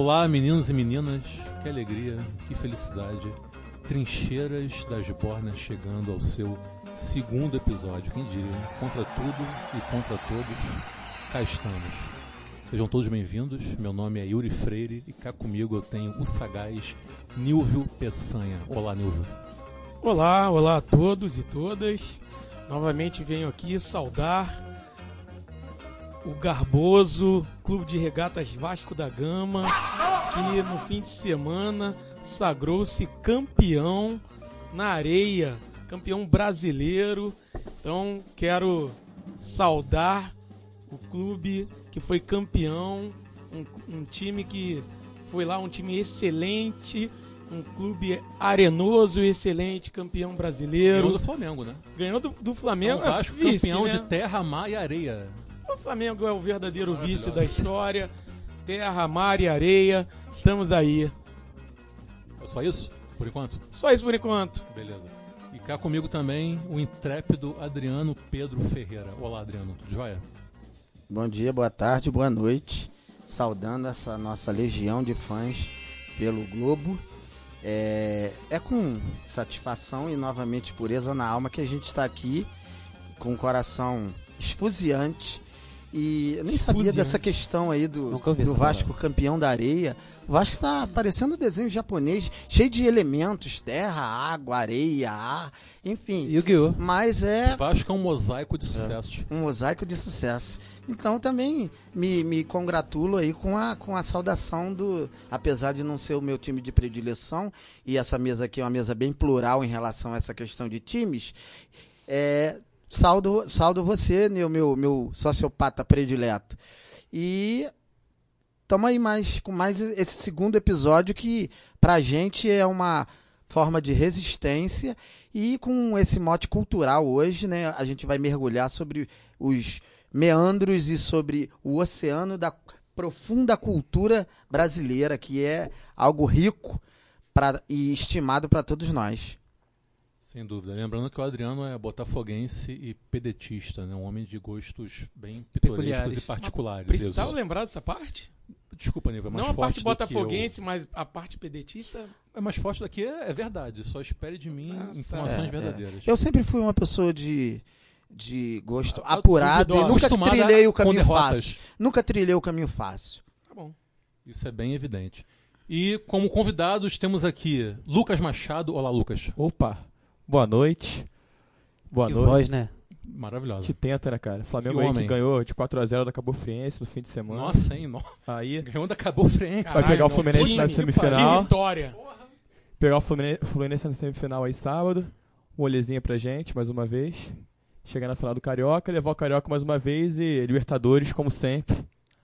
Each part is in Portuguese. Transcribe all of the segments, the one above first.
Olá, meninos e meninas, que alegria, que felicidade. Trincheiras das Bornas chegando ao seu segundo episódio, quem diria? Contra tudo e contra todos, cá estamos. Sejam todos bem-vindos, meu nome é Yuri Freire e cá comigo eu tenho o sagaz Nilvio Peçanha. Olá, Nilvio. Olá, olá a todos e todas. Novamente venho aqui saudar o garboso Clube de Regatas Vasco da Gama, que no fim de semana sagrou-se campeão na areia, campeão brasileiro. Então quero saudar o clube que foi campeão, um, um time que foi lá, um time excelente, um clube arenoso, excelente, campeão brasileiro. Ganhou do Flamengo, né? Ganhou do, do Flamengo. O Vasco é vice, campeão né? de terra, mar e areia. O Flamengo é o verdadeiro vice da história. Terra, mar e areia. Estamos aí. É só isso, por enquanto? Só isso por enquanto. Beleza. E cá comigo também o intrépido Adriano Pedro Ferreira. Olá, Adriano, tudo jóia? Bom dia, boa tarde, boa noite. Saudando essa nossa legião de fãs pelo Globo. É, é com satisfação e novamente pureza na alma que a gente está aqui com o coração esfuziante. E eu nem sabia dessa questão aí do, do Vasco campeão da areia. O Vasco está parecendo um desenho japonês, cheio de elementos: terra, água, areia, ar, enfim. Yu-Gi-Oh! Mas é O Vasco é um mosaico de sucesso. um mosaico de sucesso. Então também me, me congratulo aí com a, com a saudação do. Apesar de não ser o meu time de predileção, e essa mesa aqui é uma mesa bem plural em relação a essa questão de times, é, saldo, saldo você, meu, meu, meu sociopata predileto. E estamos aí mais, com mais esse segundo episódio que pra gente é uma forma de resistência e com esse mote cultural hoje, né, a gente vai mergulhar sobre os meandros e sobre o oceano da profunda cultura brasileira, que é algo rico pra, e estimado para todos nós. Sem dúvida. Lembrando que o Adriano é botafoguense e pedetista, né? Um homem de gostos bem pitorescos Peculiares. e particulares. Precisava Isso. lembrar dessa parte? Desculpa, Nível, é mais não a forte parte do que eu- botafoguense, mas a parte pedetista. É mais forte daqui, é, é verdade. Só espere de mim Ah, tá. informações É, é. verdadeiras. Eu sempre fui uma pessoa de, de gosto Ah, apurado e nunca trilhei o caminho fácil. Nunca trilhei o caminho fácil. Tá bom. Isso é bem evidente. E como convidados temos aqui Lucas Machado. Olá, Lucas. Opa, boa noite. Boa que noite. voz, né? Maravilhosa. Que tenta, né, cara? Flamengo Que aí homem. que ganhou de 4x0 da Cabo Friense no fim de semana. Nossa, hein? No... Aí, Ganhou da Acabou Frente. Vai pegar o Fluminense time, na Que semifinal. vitória. pegar o Fluminense, Fluminense na semifinal aí sábado. Um olhezinho pra gente, mais uma vez. Chegar na final do Carioca, levar o Carioca mais uma vez e Libertadores, como sempre.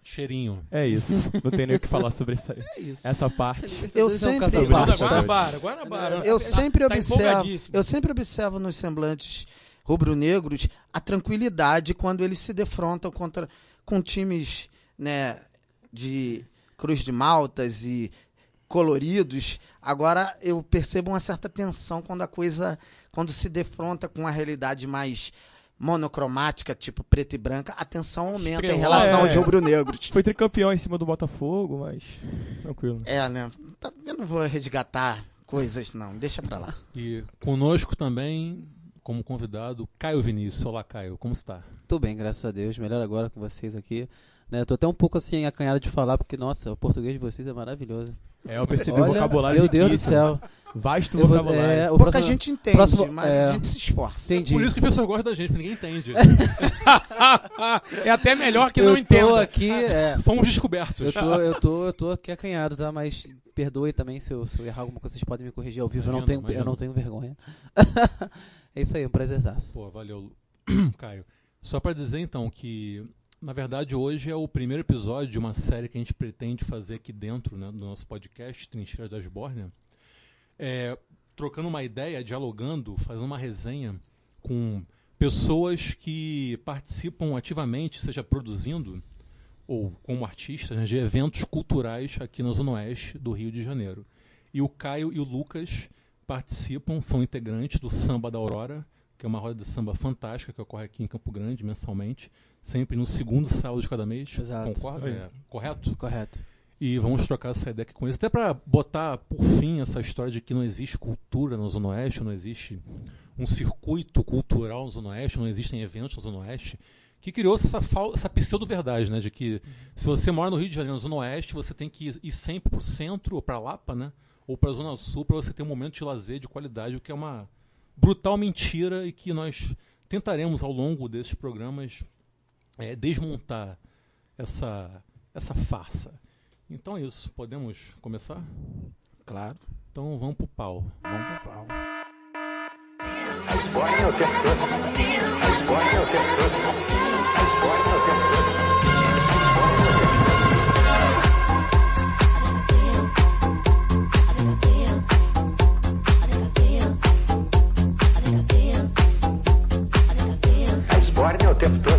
Cheirinho. É isso. Não tem nem o que falar sobre isso aí. É isso. Essa parte. Eu sempre- Sobre parte, Guanabara, Guanabara. Eu sempre tá observo, eu sempre observo nos semblantes rubro-negros a tranquilidade quando eles se defrontam contra com times, né, de Cruz de Maltas e coloridos. Agora eu percebo uma certa tensão quando a coisa quando se defronta com a realidade mais monocromática, tipo preta e branca, a tensão aumenta em Estrelada. relação É. aos rubro-negros. Foi tricampeão em cima do Botafogo, mas tranquilo. É, né? Tá- Eu não vou resgatar coisas não, deixa pra lá. E conosco também, como convidado, Caio Vinícius. Olá, Caio. Como está? Tô bem, graças a Deus. Melhor agora com vocês aqui. Né, eu tô até um pouco assim acanhado de falar, porque, nossa, o português de vocês é maravilhoso. É, eu percebi o Olha, vocabulário meu Deus do céu. Vasto Eu vou- vocabulário. é, o Pouca próximo- gente entende, próximo- mas é. a gente se esforça. Entendi. Por isso que as pessoas gostam da gente, porque ninguém entende. é até melhor que eu não tô entenda. aqui, é, Fomos descobertos. eu tô, eu tô, eu tô aqui acanhado, tá? Mas perdoe também se eu, se eu errar alguma coisa, vocês podem me corrigir ao vivo. eu, não Imagina, tenho, eu não tenho vergonha. é isso aí, um prazerzaço. Pô, valeu, Caio. Só pra dizer então que, na verdade, hoje é o primeiro episódio de uma série que a gente pretende fazer aqui dentro né, do nosso podcast, Trincheiras das Bórnia. É, trocando uma ideia, dialogando, fazendo uma resenha com pessoas que participam ativamente, seja produzindo ou como artistas, né, de eventos culturais aqui na Zona Oeste do Rio de Janeiro. E o Caio e o Lucas participam, são integrantes do Samba da Aurora, que é uma roda de samba fantástica que ocorre aqui em Campo Grande mensalmente, sempre no segundo sábado de cada mês. Exato. Concorda? É, correto? Correto. E vamos trocar essa ideia aqui com eles. Até para botar por fim essa história de que não existe cultura na Zona Oeste, não existe um circuito cultural na Zona Oeste, não existem eventos na Zona Oeste, que criou-se essa, essa pseudo-verdade, né? De que se você mora no Rio de Janeiro, na Zona Oeste, você tem que ir, ir sempre para o centro ou para Lapa, né? Ou para a Zona Sul para você ter um momento de lazer de qualidade, o que é uma brutal mentira e que nós tentaremos ao longo desses programas é, desmontar essa, essa farsa. Então é isso, podemos começar? Claro. Então vamos pro pau. Vamos pro pau. A Esbórnia o tempo todo. A Esbórnia o tempo todo. A Esbórnia o tempo todo. O tempo todo.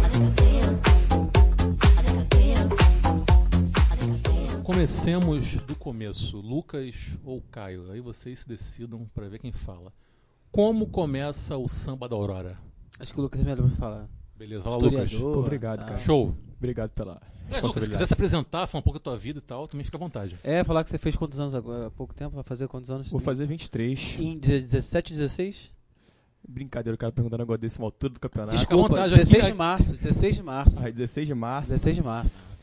Comecemos do começo. Lucas ou Caio? Aí vocês se decidam para ver quem fala. Como começa o samba da Aurora? Acho que o Lucas é melhor pra falar. Beleza, fala Lucas. Historiador. Obrigado, tá. cara. Show. Obrigado pela É, Lucas, se quiser se apresentar, falar um pouco da tua vida e tal, também fica à vontade. É, falar que você fez quantos anos agora? Há pouco tempo? Vai fazer quantos anos? Vou fazer 23. Em 17, 16? Brincadeira, o cara perguntando agora desse altura do campeonato. Fica à vontade aqui, 16 né? de março. 16 de março. Ah, 16 de março. 16 de março.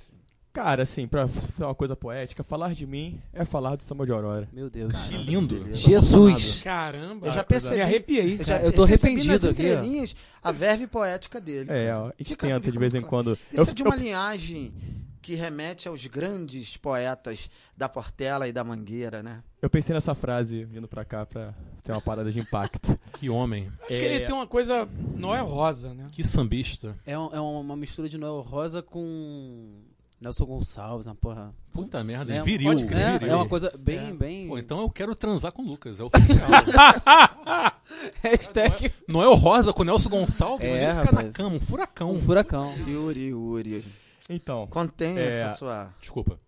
Cara, assim, pra fazer uma coisa poética, falar de mim é falar do samba de Aurora. Meu Deus. Que lindo. Jesus. Caramba. Eu já percebi. Me arrepiei. Eu já Eu tô arrependido nas aqui, ó. entrelinhas a verve poética dele. É, ó, a gente Fica- tenta de vez em claro. quando. Isso Eu- é de eu- uma linhagem que remete aos grandes poetas da Portela e da Mangueira, né? Eu pensei nessa frase vindo pra cá pra ter uma parada de impacto. Que homem. Acho que ele tem uma coisa. Não é rosa, né? Que sambista. É, um- é uma mistura de Noel Rosa com Nelson Gonçalves, na porra. Puta merda, é, viril. pode crer. É, viril. é uma coisa bem, É. bem. Pô, então eu quero transar com o Lucas, é oficial. Hashtag Noel Rosa com Nelson Gonçalves, É, esse cara na cama, um furacão. um furacão. Yuri, Yuri. Então, Contém É. essa sua. Desculpa.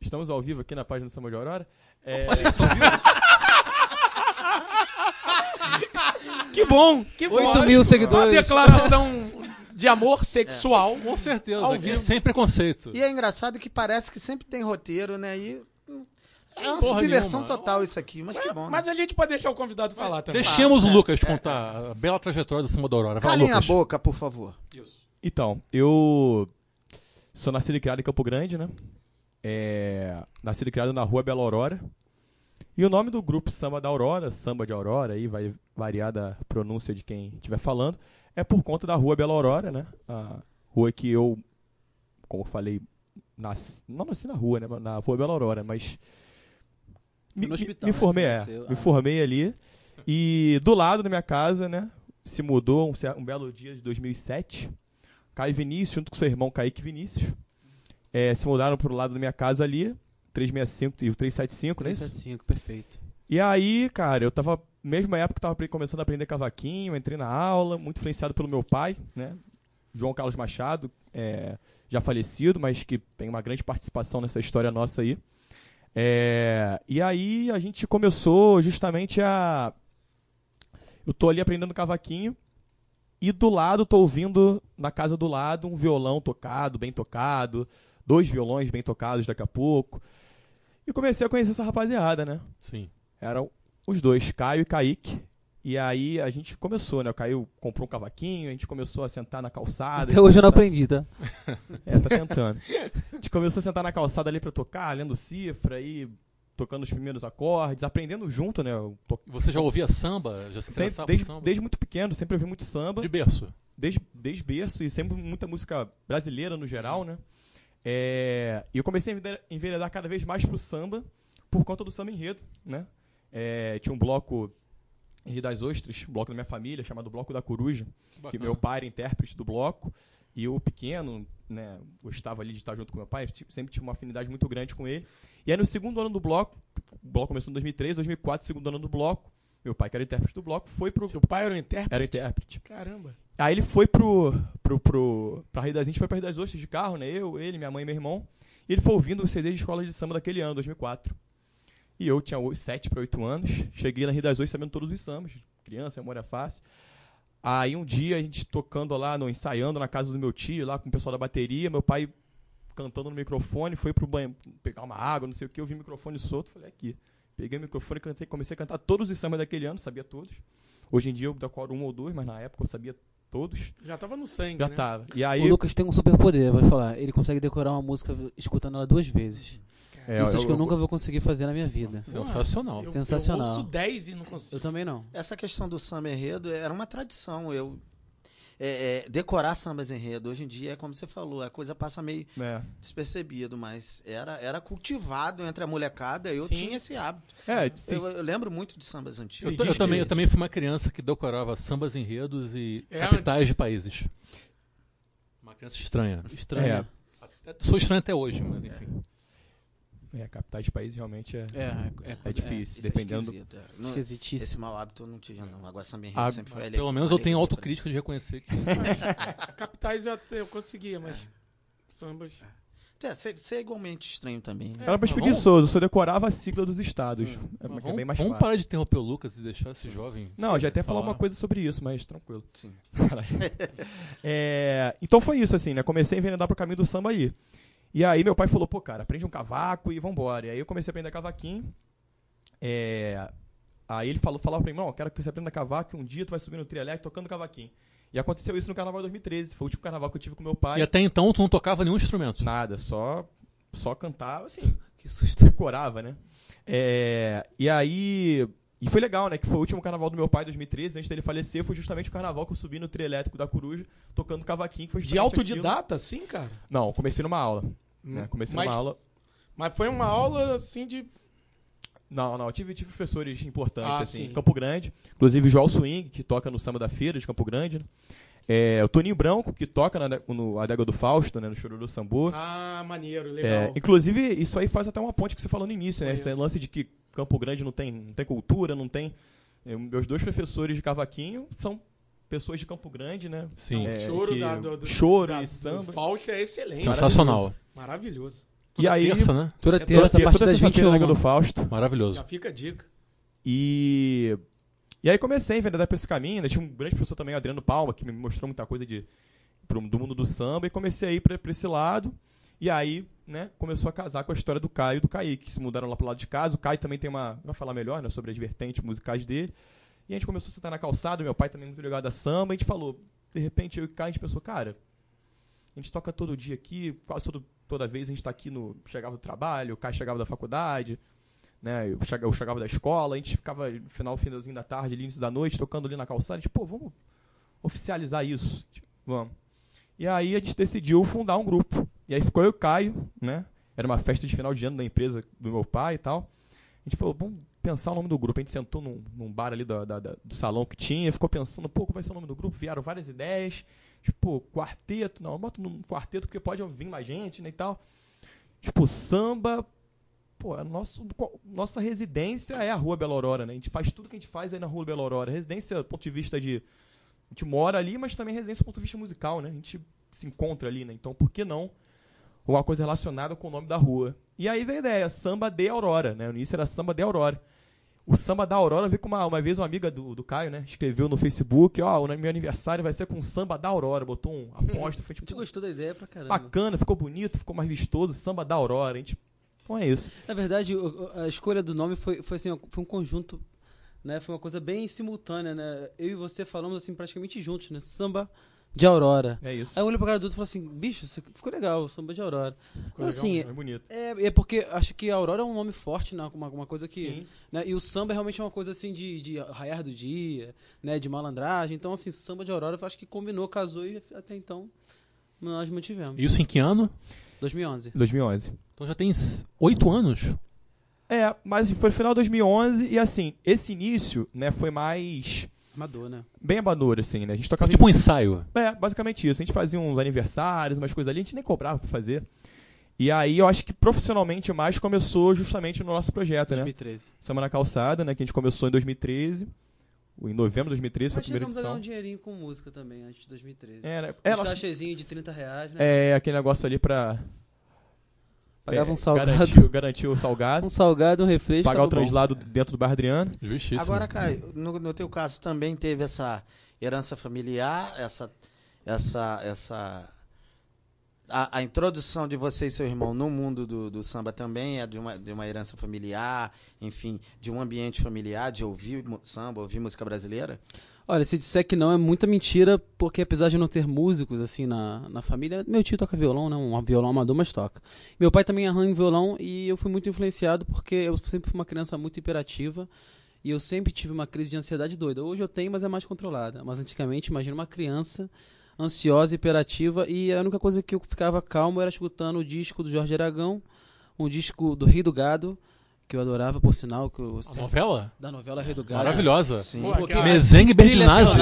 estamos ao vivo aqui na página do Samba de Aurora. É, Que bom, que bom. 8 mil Uma seguidores. declaração de amor sexual. Com certeza, Ao aqui vivo. sem preconceito. E é engraçado que parece que sempre tem roteiro, né? E hum, é uma Porra subversão nenhuma. total isso aqui, mas que bom. né? Mas a gente pode deixar o convidado falar também. Deixemos Ah, o é, Lucas contar a bela trajetória do Samba da Aurora. Vai, Calem a boca, por favor. Então, eu sou nascido e criado em Campo Grande, né? É, nascido e criado na rua Bela Aurora. E o nome do grupo Samba da Aurora, Samba de Aurora, aí vai variar da pronúncia de quem estiver falando, é por conta da rua Bela Aurora, né? A rua que eu, como eu falei, nasci, não nasci na rua, né? Na rua Bela Aurora, mas me, No me- hospital, me né, formei, que é, me Ah. formei ali. E do lado da minha casa, né? Se mudou um, um belo dia de 2007. Caio Vinícius, junto com seu irmão Kaique Vinícius, é, se mudaram pro lado da minha casa ali, 365 e o 375, não é isso? 375, perfeito. E aí, cara, eu tava, mesma época, tava apre- começando a aprender cavaquinho, entrei na aula, muito influenciado pelo meu pai, né? João Carlos Machado, é, já falecido, mas que tem uma grande participação nessa história nossa aí. É, e aí a gente começou justamente a. Eu tô ali aprendendo cavaquinho e do lado tô ouvindo, na casa do lado, um violão tocado, bem tocado, dois violões bem tocados daqui a pouco. E comecei a conhecer essa rapaziada, né? Sim. Eram os dois, Caio e Kaique. E aí a gente começou, né? O Caio comprou um cavaquinho, a gente começou a sentar na calçada. Até hoje eu não começar- aprendi, tá? É, tá tentando. A gente começou a sentar na calçada ali pra tocar, lendo cifra aí, tocando os primeiros acordes, aprendendo junto, né? To- Você já ouvia samba? Já se interessava desde, samba? desde muito pequeno, sempre ouvi muito samba, De berço. desde, desde berço e sempre muita música brasileira no geral, né? É, e eu comecei a enveredar cada vez mais pro samba por conta do samba enredo, né? É, tinha um bloco em Rio das Ostras, um bloco da minha família, chamado Bloco da Coruja, que Bacana. meu pai era intérprete do bloco, e eu pequeno, né, gostava ali de estar junto com meu pai, sempre tive uma afinidade muito grande com ele. E aí no segundo ano do bloco, o bloco começou em 2003, 2004, segundo ano do bloco, meu pai, que era intérprete do bloco, foi pro... Seu pai era um intérprete? Era intérprete. Caramba. Aí ele foi pro, pro, pro, pra Rio das Ostras, foi pra Rio das Ostras de carro, né? Eu, ele, minha mãe e meu irmão. E ele foi ouvindo o CD de escola de samba daquele ano, 2004. E eu tinha 7 para 8 anos. Cheguei na Rio das Ostras sabendo todos os sambas. Criança, memória fácil. Aí um dia a gente tocando lá, no, ensaiando na casa do meu tio, lá com o pessoal da bateria, meu pai cantando no microfone, foi pro banho pegar uma água, não sei o que, eu vi o microfone solto, falei, aqui. Peguei o microfone, cantei, comecei a cantar todos os sambas daquele ano, sabia todos. Hoje em dia eu decoro um ou dois, mas na época eu sabia todos. Já tava no sangue, Já né? tava. E O aí. Lucas tem um superpoder, vai falar. Ele consegue decorar uma música escutando ela duas vezes. É, Isso acho que eu nunca vou conseguir fazer na minha vida. Sensacional. Eu, Sensacional. Eu ouço 10 e não Eu consigo. também não. Essa questão do samba enredo era uma tradição. Eu é, é, decorar sambas enredo hoje em dia é como você falou, a coisa passa meio É. despercebido, mas era, era cultivado entre a molecada. Eu Sim. tinha esse hábito. É, Eu, eu lembro muito de sambas Eu, antigos. eu diz também, eu também fui uma criança que decorava sambas enredos e É, capitais de países. Uma criança estranha. Estranho. Sou estranho até hoje, mas enfim. É, capitais de país realmente é, É, é, é difícil, Isso é dependendo. esquisito, é. Não- esquisitíssimo. esse mau hábito eu não tinha, não. Agora samba enredo Ah, sempre foi ali. Pelo menos eu tenho autocrítica de reconhecer que Capitais eu, até- eu conseguia, mas sambas. É, Você você é igualmente estranho também. né? Era mais preguiçoso, eu só decorava a sigla dos estados. É, que é vamos, bem mais vamos fácil. parar de interromper o Lucas e deixar esse jovem. Não, eu já até falar uma coisa sobre isso, mas tranquilo. Sim. É, então foi isso, assim, né? Comecei a enveredar pro caminho do samba aí. E aí meu pai falou, pô, cara, aprende um cavaco e vambora. E aí eu comecei a aprender cavaquinho. É, Aí ele falou, falava pra mim, não, eu quero que você aprenda cavaco um dia tu vai subir no trio elétrico tocando cavaquinho. E aconteceu isso no carnaval de 2013. Foi o último carnaval que eu tive com meu pai. E até então tu não tocava nenhum instrumento. Nada, só, só cantava, assim, Que susto. decorava, né? É, e aí. E foi legal, né? Que foi o último carnaval do meu pai, 2013, antes dele falecer, foi justamente o carnaval que eu subi no trio elétrico da Coruja, tocando cavaquinho. que Foi De autodidata, assim, cara? Não, comecei numa aula. Né? Comecei mas, numa aula. mas foi uma aula, assim, de... Não, não, eu tive, tive professores importantes, Ah, assim, sim. em Campo Grande. Inclusive o Joel Swing, que toca no Samba da Feira de Campo Grande. né? É, o Toninho Branco, que toca na, no Adega do Fausto, né? No Chororô Sambu. Ah, maneiro, É, legal. inclusive, isso aí faz até uma ponte que você falou no início, né? Esse lance de que Campo Grande não tem, não tem cultura, não tem. é, meus dois professores de cavaquinho são pessoas de Campo Grande, né? Sim. É, choro que- da, do, do, choro da, e samba. Fausto é excelente. Sensacional. Maravilhoso. E aí, Terça, né? Toda É terça, a toda partir das terça-feira na Adega 21. do Fausto. Maravilhoso. Já fica a dica. E. E aí comecei a enveredar pra esse caminho, né? Tinha um grande professor também, Adriano Palma, que me mostrou muita coisa de, pro, do mundo do samba, e comecei a ir pra esse lado. E aí, né, começou a casar com a história do Caio e do Kaique, que se mudaram lá pro lado de casa. O Caio também tem uma. Vai falar melhor, né, sobre as vertentes musicais dele. E a gente começou a sentar na calçada, meu pai também muito ligado a samba, e a gente falou, de repente eu e o Caio, a gente pensou, cara, a gente toca todo dia aqui, quase todo, toda vez a gente tá aqui no. Chegava do trabalho, o Caio chegava da faculdade, né? Eu chegava, eu chegava da escola, a gente ficava no final, finalzinho da tarde, início da noite, tocando ali na calçada, a gente, pô, vamos oficializar isso. Tipo, vamos. E aí a gente decidiu fundar um grupo. E aí ficou eu e o Caio, né? Era uma festa de final de ano da empresa do meu pai e tal. A gente falou, vamos pensar o nome do grupo. A gente sentou num, num bar ali da- da- da- do salão que tinha, ficou pensando, pô, qual vai ser o nome do grupo? Vieram várias ideias. Tipo, quarteto, não, bota num quarteto porque pode vir mais gente, né, e tal. Tipo, samba, pô, é nosso, nossa residência é a Rua Bela Aurora, né? A gente faz tudo que a gente faz aí na Rua Bela Aurora. Residência, do ponto de vista de. A gente mora ali, mas também residência do ponto de vista musical, né? A gente se encontra ali, né? Então, por que não uma coisa relacionada com o nome da rua? E aí veio a ideia, Samba de Aurora, né? No início era Samba de Aurora. O Samba da Aurora veio com uma, uma vez uma amiga do, do Caio, né? Escreveu no Facebook, ó, o meu aniversário vai ser com Samba da Aurora. Botou um aposta, foi A gente tipo, gostou da ideia pra caramba. bacana, ficou bonito, ficou mais vistoso, Samba da Aurora. A gente, então é isso. Na verdade, o- o- a escolha do nome foi, foi, assim, foi um conjunto, né? Foi uma coisa bem simultânea, né? Eu e você falamos assim praticamente juntos, né? Samba de Aurora. É isso. Aí eu olhei pro cara do outro e falei assim, bicho, ficou legal, samba de Aurora. Ficou legal, assim, É bonito. é, é porque acho que a Aurora é um nome forte, né? Uma, uma coisa que. Sim. Né? E o samba é realmente uma coisa assim de, de raiar do dia, né? De malandragem. Então, assim, samba de Aurora eu acho que combinou, casou e até então nós mantivemos. Isso em que ano? 2011. 2011. Então já tem oito anos. É, mas foi no final de 2011 e assim, esse início, né, foi mais Amador, né? bem amador, assim, né? A gente tocava Tipo um ensaio. É, basicamente isso. A gente fazia uns aniversários, umas coisas ali, a gente nem cobrava pra fazer. E aí eu acho que profissionalmente mais começou justamente no nosso projeto, né? 2013. Semana na Calçada, né? Que a gente começou em 2013. Em novembro de 2013 foi a primeira chegamos a ganhar um edição. dinheirinho com música também, antes de 2013. É, né? Uns É, nós- cachezinho de 30 reais, né? é, aquele negócio ali pra. Pagava é, um salgado. Garantir, garantir o salgado. Um salgado, um refresco. pagar o bom. translado dentro do bar Adriano. Justíssimo. Agora, Caio, no, no teu caso também teve essa herança familiar, essa, essa, essa a, a introdução de você e seu irmão no mundo do, do samba também é de uma, de uma herança familiar, enfim, de um ambiente familiar, de ouvir samba, ouvir música brasileira? Olha, se disser que não é muita mentira, porque apesar de não ter músicos assim na, na família, meu tio toca violão, né? Um violão amador, mas toca. Meu pai também arranha violão e eu fui muito influenciado porque eu sempre fui uma criança muito hiperativa e eu sempre tive uma crise de ansiedade doida. Hoje eu tenho, mas é mais controlada. Mas antigamente, imagina uma criança ansiosa, hiperativa e a única coisa que eu ficava calmo era escutando o disco do Jorge Aragão, um disco do Rei do Gado, que eu adorava, por sinal, que eu sempre- novela? da novela Rei do Gado. Maravilhosa. Sim. Pô, Porque- aquela- Mezengue Bertinazzi.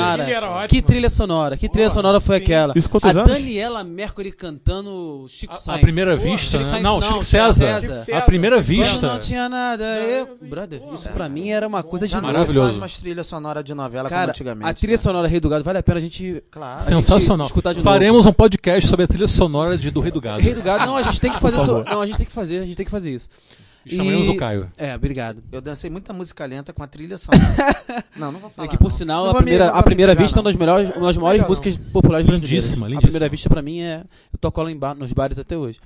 Que trilha sonora? Que trilha Nossa, sonora foi sim. aquela? Isso a anos? Daniela Mercury cantando Chico A, Sainz. a primeira Pô, vista, Chico né? Sainz Não, não, Chico Chico César. César. Chico A primeira César. Vista. não tinha nada. Eu... Brother, porra. isso pra mim era uma coisa de Maravilhoso. faz trilha sonora de novela como Cara, antigamente. a trilha né? sonora Rei do Gado vale a pena a gente. Claro. Sensacional. escutar de novo. Faremos um podcast sobre a trilha sonora de, do Rei do Gado. Rei do Gado, não, a gente tem que fazer. Não, a gente tem que fazer, a gente tem que fazer isso. E chamaremos E- o Caio. É, obrigado. Eu dancei muita música lenta com a trilha sonora. não, não vou falar. É que por não. sinal, Não a primeira, a primeira pegar, vista é não. uma das melhores, uma das maiores Legal, músicas populares brasileiras. Lindíssima, A lindíssima. primeira vista pra mim é. Eu toco ela em bar, nos bares até hoje.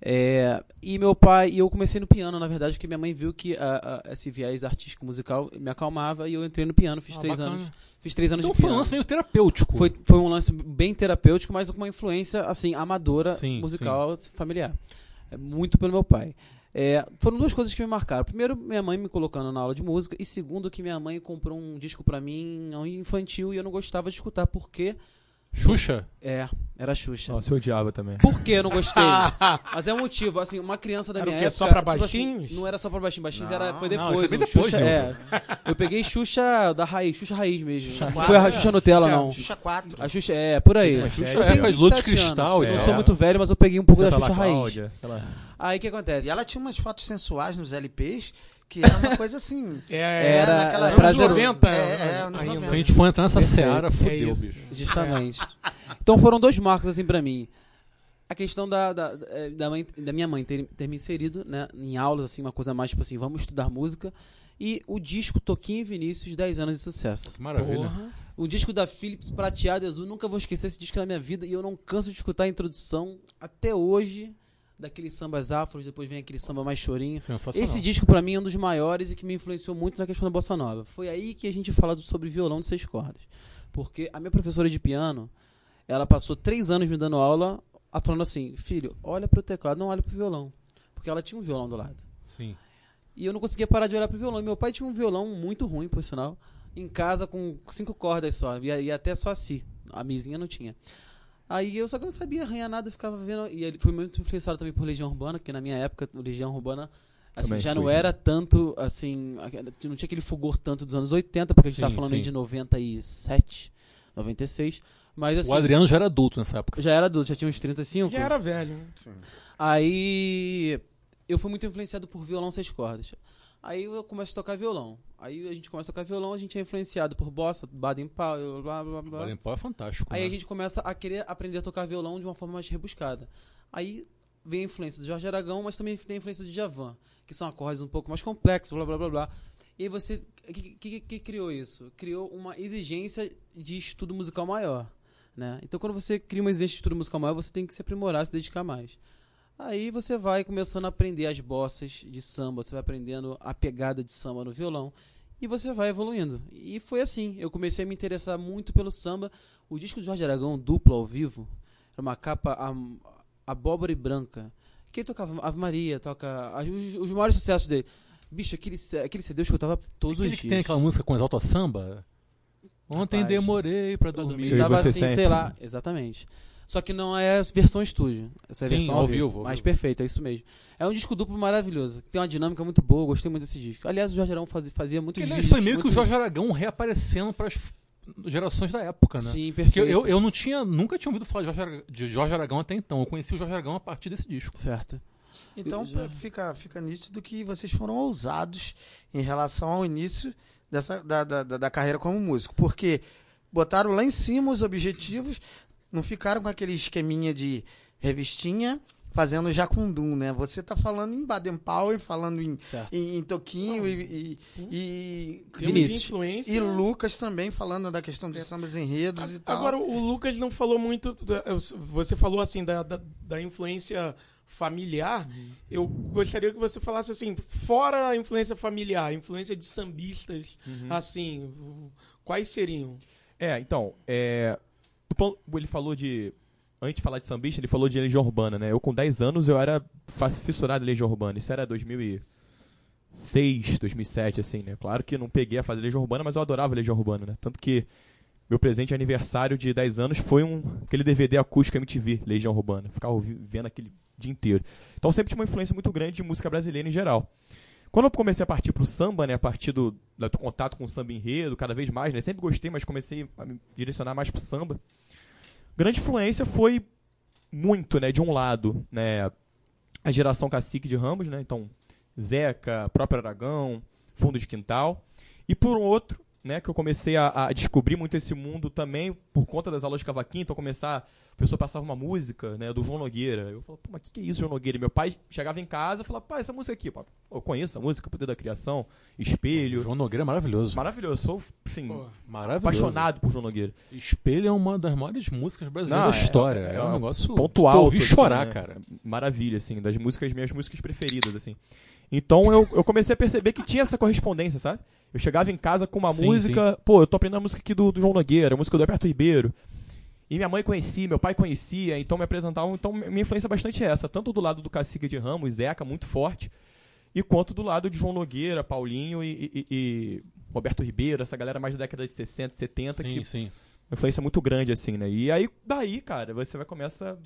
É, e meu pai, e eu comecei no piano, na verdade, porque minha mãe viu que a- a- esse viés artístico musical me acalmava e eu entrei no piano, fiz Ah, três bacana. anos. Fiz três anos Então de foi um piano. lance meio terapêutico. Foi, foi um lance bem terapêutico, mas com uma influência assim amadora Sim, musical familiar. É, muito pelo meu pai. É, foram duas coisas que me marcaram. Primeiro, minha mãe me colocando na aula de música. E segundo, que minha mãe comprou um disco pra mim não infantil e eu não gostava de escutar porque Xuxa? é, era Xuxa. Nossa, eu odiava também. Por que eu não gostei? Mas é um motivo, assim, uma criança da Era o minha quê? época... Só pra tipo assim, baixinhos? não era só pra baixinhos, baixinhos era, foi não, depois. isso é bem o depois, Xuxa, é. Eu peguei Xuxa da raiz, Xuxa raiz mesmo. Xuxa não foi a Xuxa Nutella, Xuxa- não. Xuxa 4. A Xuxa, é, por aí. Xuxa Xuxa é é época de 27 Lua de Cristal anos. Eu não sou muito velho, mas eu peguei um pouco da Santa Xuxa raiz. Cláudia, aquela- Aí o que acontece? E ela tinha umas fotos sensuais nos LPs que era uma coisa assim. É, Era- naquela era época. prazeroso. 90, É, é, anos ainda. 90. Se a gente for entrar nessa Perfeito. seara, fudeu, É isso. bicho. Justamente. Então foram dois marcos assim pra mim. A questão da, da, da, mãe- da minha mãe ter, ter me inserido né, em aulas, assim, uma coisa mais tipo assim, vamos estudar música. E o disco Toquinho e Vinícius, 10 anos de sucesso. Que maravilha. Porra. O disco da Philips, prateado e azul, nunca vou esquecer esse disco na minha vida e eu não canso de escutar a introdução até hoje daqueles sambas afros, depois vem aquele samba mais chorinho. Esse disco pra mim é um dos maiores e que me influenciou muito na questão da bossa nova. Foi aí que a gente fala do- sobre violão de seis cordas. Porque a minha professora de piano, ela passou três anos me dando aula, a- falando assim, filho, olha pro teclado, não olha pro violão. Porque ela tinha um violão do lado. Sim. E eu não conseguia parar de olhar pro violão. E meu pai tinha um violão muito ruim, por sinal, em casa com cinco cordas só. E, e até só assim. A mizinha não tinha. Aí eu só que não sabia arranhar nada, eu ficava vendo. E ele foi muito influenciado também por Legião Urbana, que na minha época, o Legião Urbana assim, Também já não fui. era tanto, assim, não tinha aquele fulgor tanto dos anos 80, porque a gente Sim, tá falando aí sim. de 97, 96. Mas assim, O Adriano já era adulto nessa época. já era adulto, já tinha uns 35. Já era velho. né? Sim. Aí eu fui muito influenciado por violão seis cordas. Aí eu começo a tocar violão. Aí a gente começa a tocar violão, a gente é influenciado por bossa, Baden Powell, blá blá blá. Baden Powell é fantástico. Aí né? a gente começa a querer aprender a tocar violão de uma forma mais rebuscada. Aí vem a influência do Jorge Aragão, mas também tem a influência do Djavan, que são acordes um pouco mais complexos, blá blá blá blá. E você. O que, que, que criou isso? Criou uma exigência de estudo musical maior. Né? Então quando você cria uma exigência de estudo musical maior, você tem que se aprimorar, se dedicar mais. Aí você vai começando a aprender as bossas de samba, você vai aprendendo a pegada de samba no violão e você vai evoluindo. E foi assim, eu comecei a me interessar muito pelo samba. O disco do Jorge Aragão, duplo ao vivo, era uma capa abóbora e branca. Quem tocava Ave Maria, toca os, os maiores sucessos dele. Bicho, aquele, aquele CD eu escutava todos Aquele os que dias. tem aquela música com exalta samba? Ontem Rapaz, demorei pra dormir. Eu Tava assim, sempre. sei lá, exatamente. Só que não é a versão estúdio. Essa é a Sim, versão ao vivo, vivo. vivo. perfeito, é isso mesmo. É um disco duplo maravilhoso. Tem uma dinâmica muito boa, gostei muito desse disco. Aliás, o Jorge Aragão fazia, fazia muitos Porque, né, vídeos. foi meio que o Jorge Aragão reaparecendo pras f- gerações da época, né? Sim, Porque perfeito. eu, eu não tinha, nunca tinha ouvido falar de Jorge, Aragão, de Jorge Aragão até então. Eu conheci o Jorge Aragão a partir desse disco. Certo. Então Eu fica, fica nítido que vocês foram ousados em relação ao início dessa, da, da- da carreira como músico. Porque botaram lá em cima os objetivos, não ficaram com aquele esqueminha de revistinha fazendo jacundum, né? Você tá falando em Baden Powell, falando em, em, em Toquinho e, e, e, e Lucas também falando da questão de sambas enredos e tal. Agora, o Lucas não falou muito. Você falou assim da, da, da influência familiar. Uhum. Eu gostaria que você falasse assim, fora a influência familiar, influência de sambistas, Uhum. assim, quais seriam? É, então, é, ele falou de. Antes de falar de sambista, ele falou de Legião Urbana, né? Eu com 10 anos eu era fissurado em Legião Urbana. Isso era 2006, 2007, assim, né? Claro que não peguei a fase Legião Urbana, mas eu adorava Legião Urbana, né? Tanto que meu presente de aniversário de 10 anos foi um aquele DVD acústico MTV, Legião Urbana. Ficava vendo aquele dia inteiro. Então sempre tinha uma influência muito grande de música brasileira em geral. Quando eu comecei a partir pro samba, né, a partir do, do contato com o samba enredo, cada vez mais, né, sempre gostei, mas comecei a me direcionar mais pro samba. Grande influência foi muito, né, de um lado, né, a geração cacique de Ramos, né, então Zeca, próprio Aragão, Fundo de Quintal, e por outro, né, que eu comecei a, a descobrir muito esse mundo também por conta das aulas de cavaquinho, então começar, o professor passava uma música, né, do João Nogueira, eu falava, pô, mas o que, que é isso, João Nogueira? E meu pai chegava em casa e falava, pai, essa música aqui, pô, eu conheço a música, Poder da Criação, Espelho, João Nogueira é maravilhoso. maravilhoso, sou, assim, Maravilhoso. apaixonado por João Nogueira. Espelho é uma das maiores músicas brasileiras Não, da é- história. é- É, é um negócio ponto alto. Eu ouvi assim, chorar, né? cara. Maravilha, assim, das músicas, minhas músicas preferidas, assim. Então eu, eu comecei a perceber que tinha essa correspondência, sabe? Eu chegava em casa com uma Sim, música, pô, eu tô aprendendo a música aqui do, do João Nogueira, a música do Alberto Ribeiro. E minha mãe conhecia, meu pai conhecia, então me apresentavam. Então minha influência é bastante essa, tanto do lado do Cacique de Ramos, Zeca, muito forte, e quanto do lado de João Nogueira, Paulinho e, e- e Roberto Ribeiro, essa galera mais da década de 60, 70, Sim, que sim. uma influência muito grande, assim, né? E aí, daí, cara, você vai começar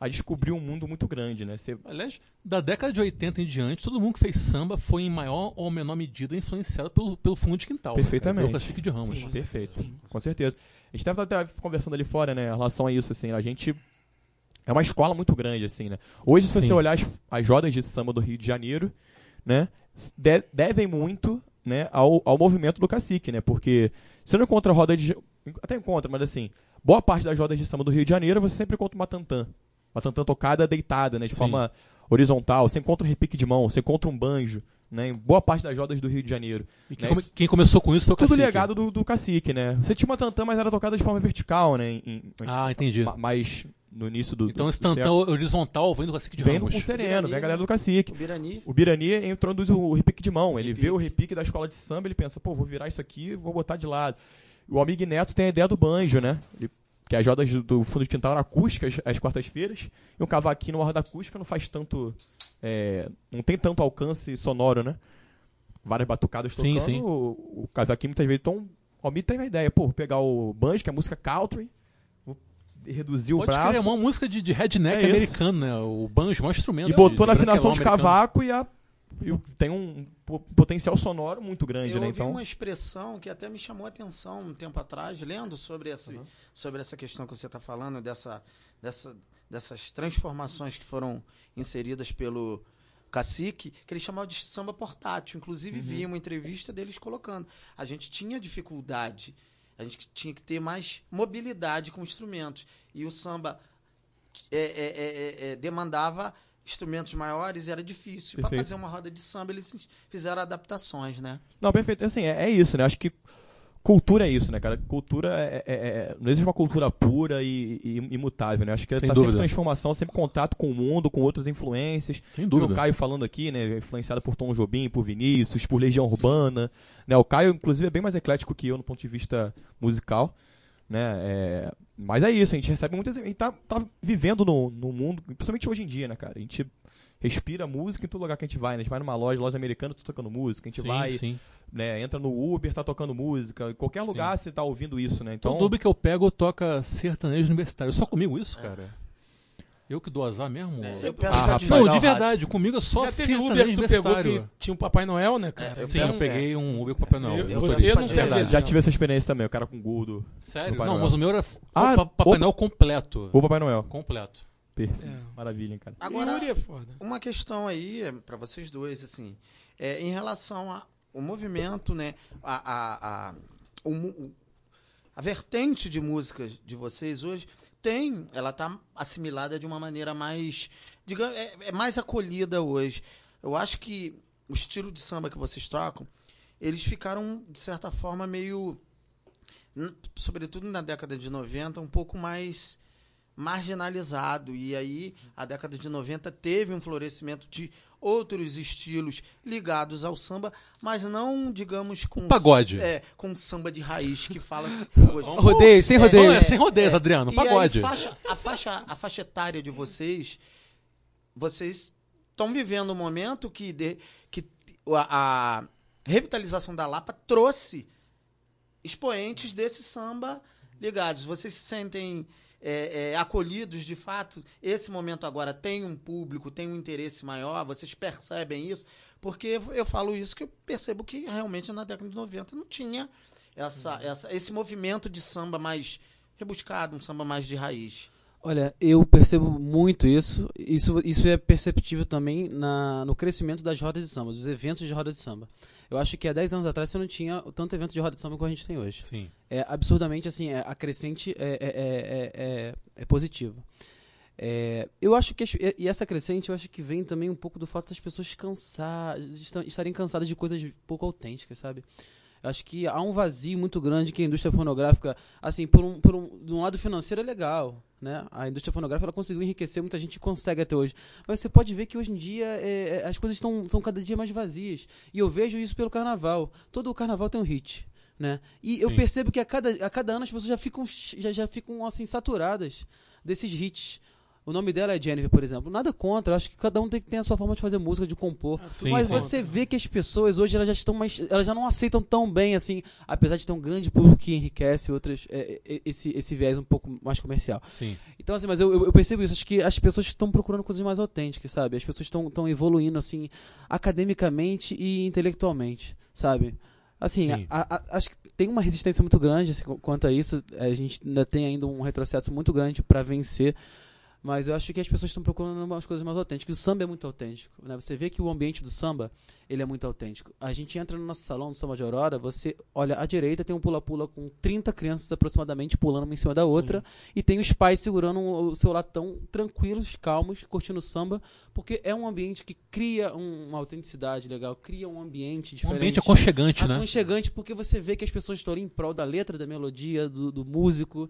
a descobrir um mundo muito grande, né? Você, Aliás, da década de 80 em diante, todo mundo que fez samba foi em maior ou menor medida influenciado pelo, pelo fundo de quintal. né? Perfeitamente. Pelo cacique de Ramos. Sim. perfeito, Sim. com certeza. A gente estava até conversando ali fora, né, em relação a isso, assim, a gente é uma escola muito grande, assim, né? Hoje, se você Sim. olhar as, as rodas de samba do Rio de Janeiro, né, de- devem muito, né, ao, ao movimento do cacique, né? Porque você não encontra roda de... Até encontra, mas assim, boa parte das rodas de samba do Rio de Janeiro você sempre encontra uma tantã. Uma tantã tocada deitada, né, de Sim. forma horizontal. Você encontra um repique de mão, você encontra um banjo, né, em boa parte das rodas do Rio de Janeiro. E quem, Né, come- quem começou com isso foi o tudo cacique. legado do, do cacique, né? Você tinha uma tantã, mas era tocada de forma vertical, né? Em, em- Ah, entendi. ma- mais no início do. Então do, esse do século. horizontal vem do cacique de Vem do Ramos. com sereno, Birani, vem a galera né? do cacique. O Birani. O Birani introduz o repique de mão. Ele Repique. vê o repique da escola de samba, ele pensa, pô, vou virar isso aqui vou botar de lado. O Amigo Neto tem a ideia do banjo, né? Ele, que as rodas do- do fundo de quintal eram acústicas às quartas-feiras. E um cavaquinho numa roda acústica não faz tanto. é, não tem tanto alcance sonoro, né? Várias batucadas Sim, tocando. sim. O, o cavaquinho muitas vezes. Então, o Almir teve a ideia, pô, vou pegar o banjo, que é música country, vou reduzir o Pode crer, braço. é uma música de, de redneck É americano, né? O banjo, o maior instrumento. E botou de, na de afinação de americano. cavaco e, a, e tem um po- potencial sonoro muito grande, Eu né? Então, uma expressão que até me chamou a atenção um tempo atrás, lendo sobre, esse, sobre essa questão que você está falando, dessa, dessa, dessas transformações que foram inseridas pelo cacique, que ele chamava de samba portátil. Inclusive, vi uma entrevista deles colocando. A gente tinha dificuldade, a gente tinha que ter mais mobilidade com instrumentos. E o samba é, é, é, é, demandava instrumentos maiores e era difícil. Para fazer uma roda de samba, eles fizeram adaptações, né? Não, perfeito. Assim, é, é isso, né? Acho que cultura é isso, né, cara? Cultura é, é- é- Não existe uma cultura pura e, e imutável, né? Acho que Sem tá dúvida. sempre transformação, sempre contato com o mundo, com outras influências. Sem O dúvida. Caio falando aqui, né? Influenciado por Tom Jobim, por Vinícius, por Legião Urbana. Né? O Caio, inclusive, é bem mais eclético que eu no ponto de vista musical. Né? É, Mas é isso, a gente recebe muitas. A gente tá, tá vivendo no, no mundo, principalmente hoje em dia, né, cara? A gente respira música em todo lugar que a gente vai, né? A gente vai numa loja, loja americana, tá tocando música, a gente sim, vai, sim. né, entra no Uber, tá tocando música, em qualquer lugar você tá ouvindo isso, né? Então, Todo Uber que eu pego toca sertanejo universitário. Só comigo É. isso, cara? Eu que dou azar mesmo? Eu peço Ah, rapaz. Não, o de rádio. verdade, comigo é só Já teve Uber que tu pegou que tinha um Papai Noel, né, cara? É, Sim, peço- eu peguei um Uber com Papai Noel. Eu- Eu você não serve já tive essa experiência também, o cara com gordo. Sério? Papai não, Noel. mas o meu era Ah, pa- Papai opa. Noel completo. Ou Papai Noel. Completo. Perfeito. É. Maravilha, hein, cara. Agora, é uma questão aí para vocês dois, assim, é, em relação ao movimento, né, a, a, a, o o- a vertente de música de vocês hoje tem, ela tá assimilada de uma maneira mais digamos, é, é mais acolhida hoje. Eu acho que o estilo de samba que vocês tocam, eles ficaram, de certa forma, meio. Sobretudo na década de 90, um pouco mais marginalizado. E aí, a década de 90 teve um florescimento de outros estilos ligados ao samba, mas não, digamos, com. Pagode. É, com samba de raiz que fala hoje. Rodeio, sem É, rodeio. É sem rodeios, Adriano. E aí, Pagode. faixa- a, faixa, a faixa etária de vocês, vocês estão vivendo um momento que, de- que a, a revitalização da Lapa trouxe expoentes desse samba ligados. Vocês se sentem é, é, acolhidos de fato? Esse momento agora tem um público, tem um interesse maior? Vocês percebem isso? Porque eu falo isso que eu percebo que realmente na década de 90 não tinha essa, essa, esse movimento de samba mais rebuscado, um samba mais de raiz. Olha, eu percebo muito isso. Isso, isso é perceptível também na, no crescimento das rodas de samba, dos eventos de rodas de samba. Eu acho que há 10 anos atrás você não tinha tanto evento de roda de samba como a gente tem hoje. Sim. É absurdamente assim, é, a crescente é, é, é, é, é positiva. É, eu acho que e- e essa crescente eu acho que vem também um pouco do fato das pessoas cansar, estar- estarem cansadas de coisas pouco autênticas, sabe? Eu acho que há um vazio muito grande que a indústria fonográfica, assim, por um, por um, de um lado financeiro é legal, né? A indústria fonográfica ela conseguiu enriquecer, muita gente consegue até hoje. Mas você pode ver que hoje em dia é, é, as coisas estão são cada dia mais vazias. E eu vejo isso pelo carnaval. Todo o carnaval tem um hit. Né? E eu Sim. percebo que a cada, a cada ano as pessoas já ficam, já, já ficam assim, saturadas desses hits. O nome dela é Jennifer, por exemplo. Nada contra, acho que cada um tem que ter a sua forma de fazer música, de compor. Ah, Sim, Mas sim. você vê que as pessoas hoje elas já estão mais. Elas já não aceitam tão bem, assim, apesar de ter um grande público que enriquece outras. é, é, esse, esse viés um pouco mais comercial. Sim. Então, assim, mas eu, eu, percebo isso. Acho que as pessoas estão procurando coisas mais autênticas, sabe? As pessoas estão estão evoluindo, assim, academicamente e intelectualmente, sabe? Assim, Sim. a- a- acho que tem uma resistência muito grande assim, qu- quanto a isso. A gente ainda tem ainda um retrocesso muito grande para vencer. Mas eu acho que as pessoas estão procurando umas coisas mais autênticas. O samba é muito autêntico. Né? Você vê que o ambiente do samba ele é muito autêntico. A gente entra no nosso salão do samba de Aurora, você olha à direita, tem um pula-pula com 30 crianças aproximadamente pulando uma em cima da Sim. outra. E tem os pais segurando o seu latão, tranquilos, calmos, curtindo o samba. Porque é um ambiente que cria um- uma autenticidade legal, cria um ambiente Um diferente. ambiente aconchegante, né? Aconchegante porque você vê que as pessoas estão ali em prol da letra, da melodia, do, do músico,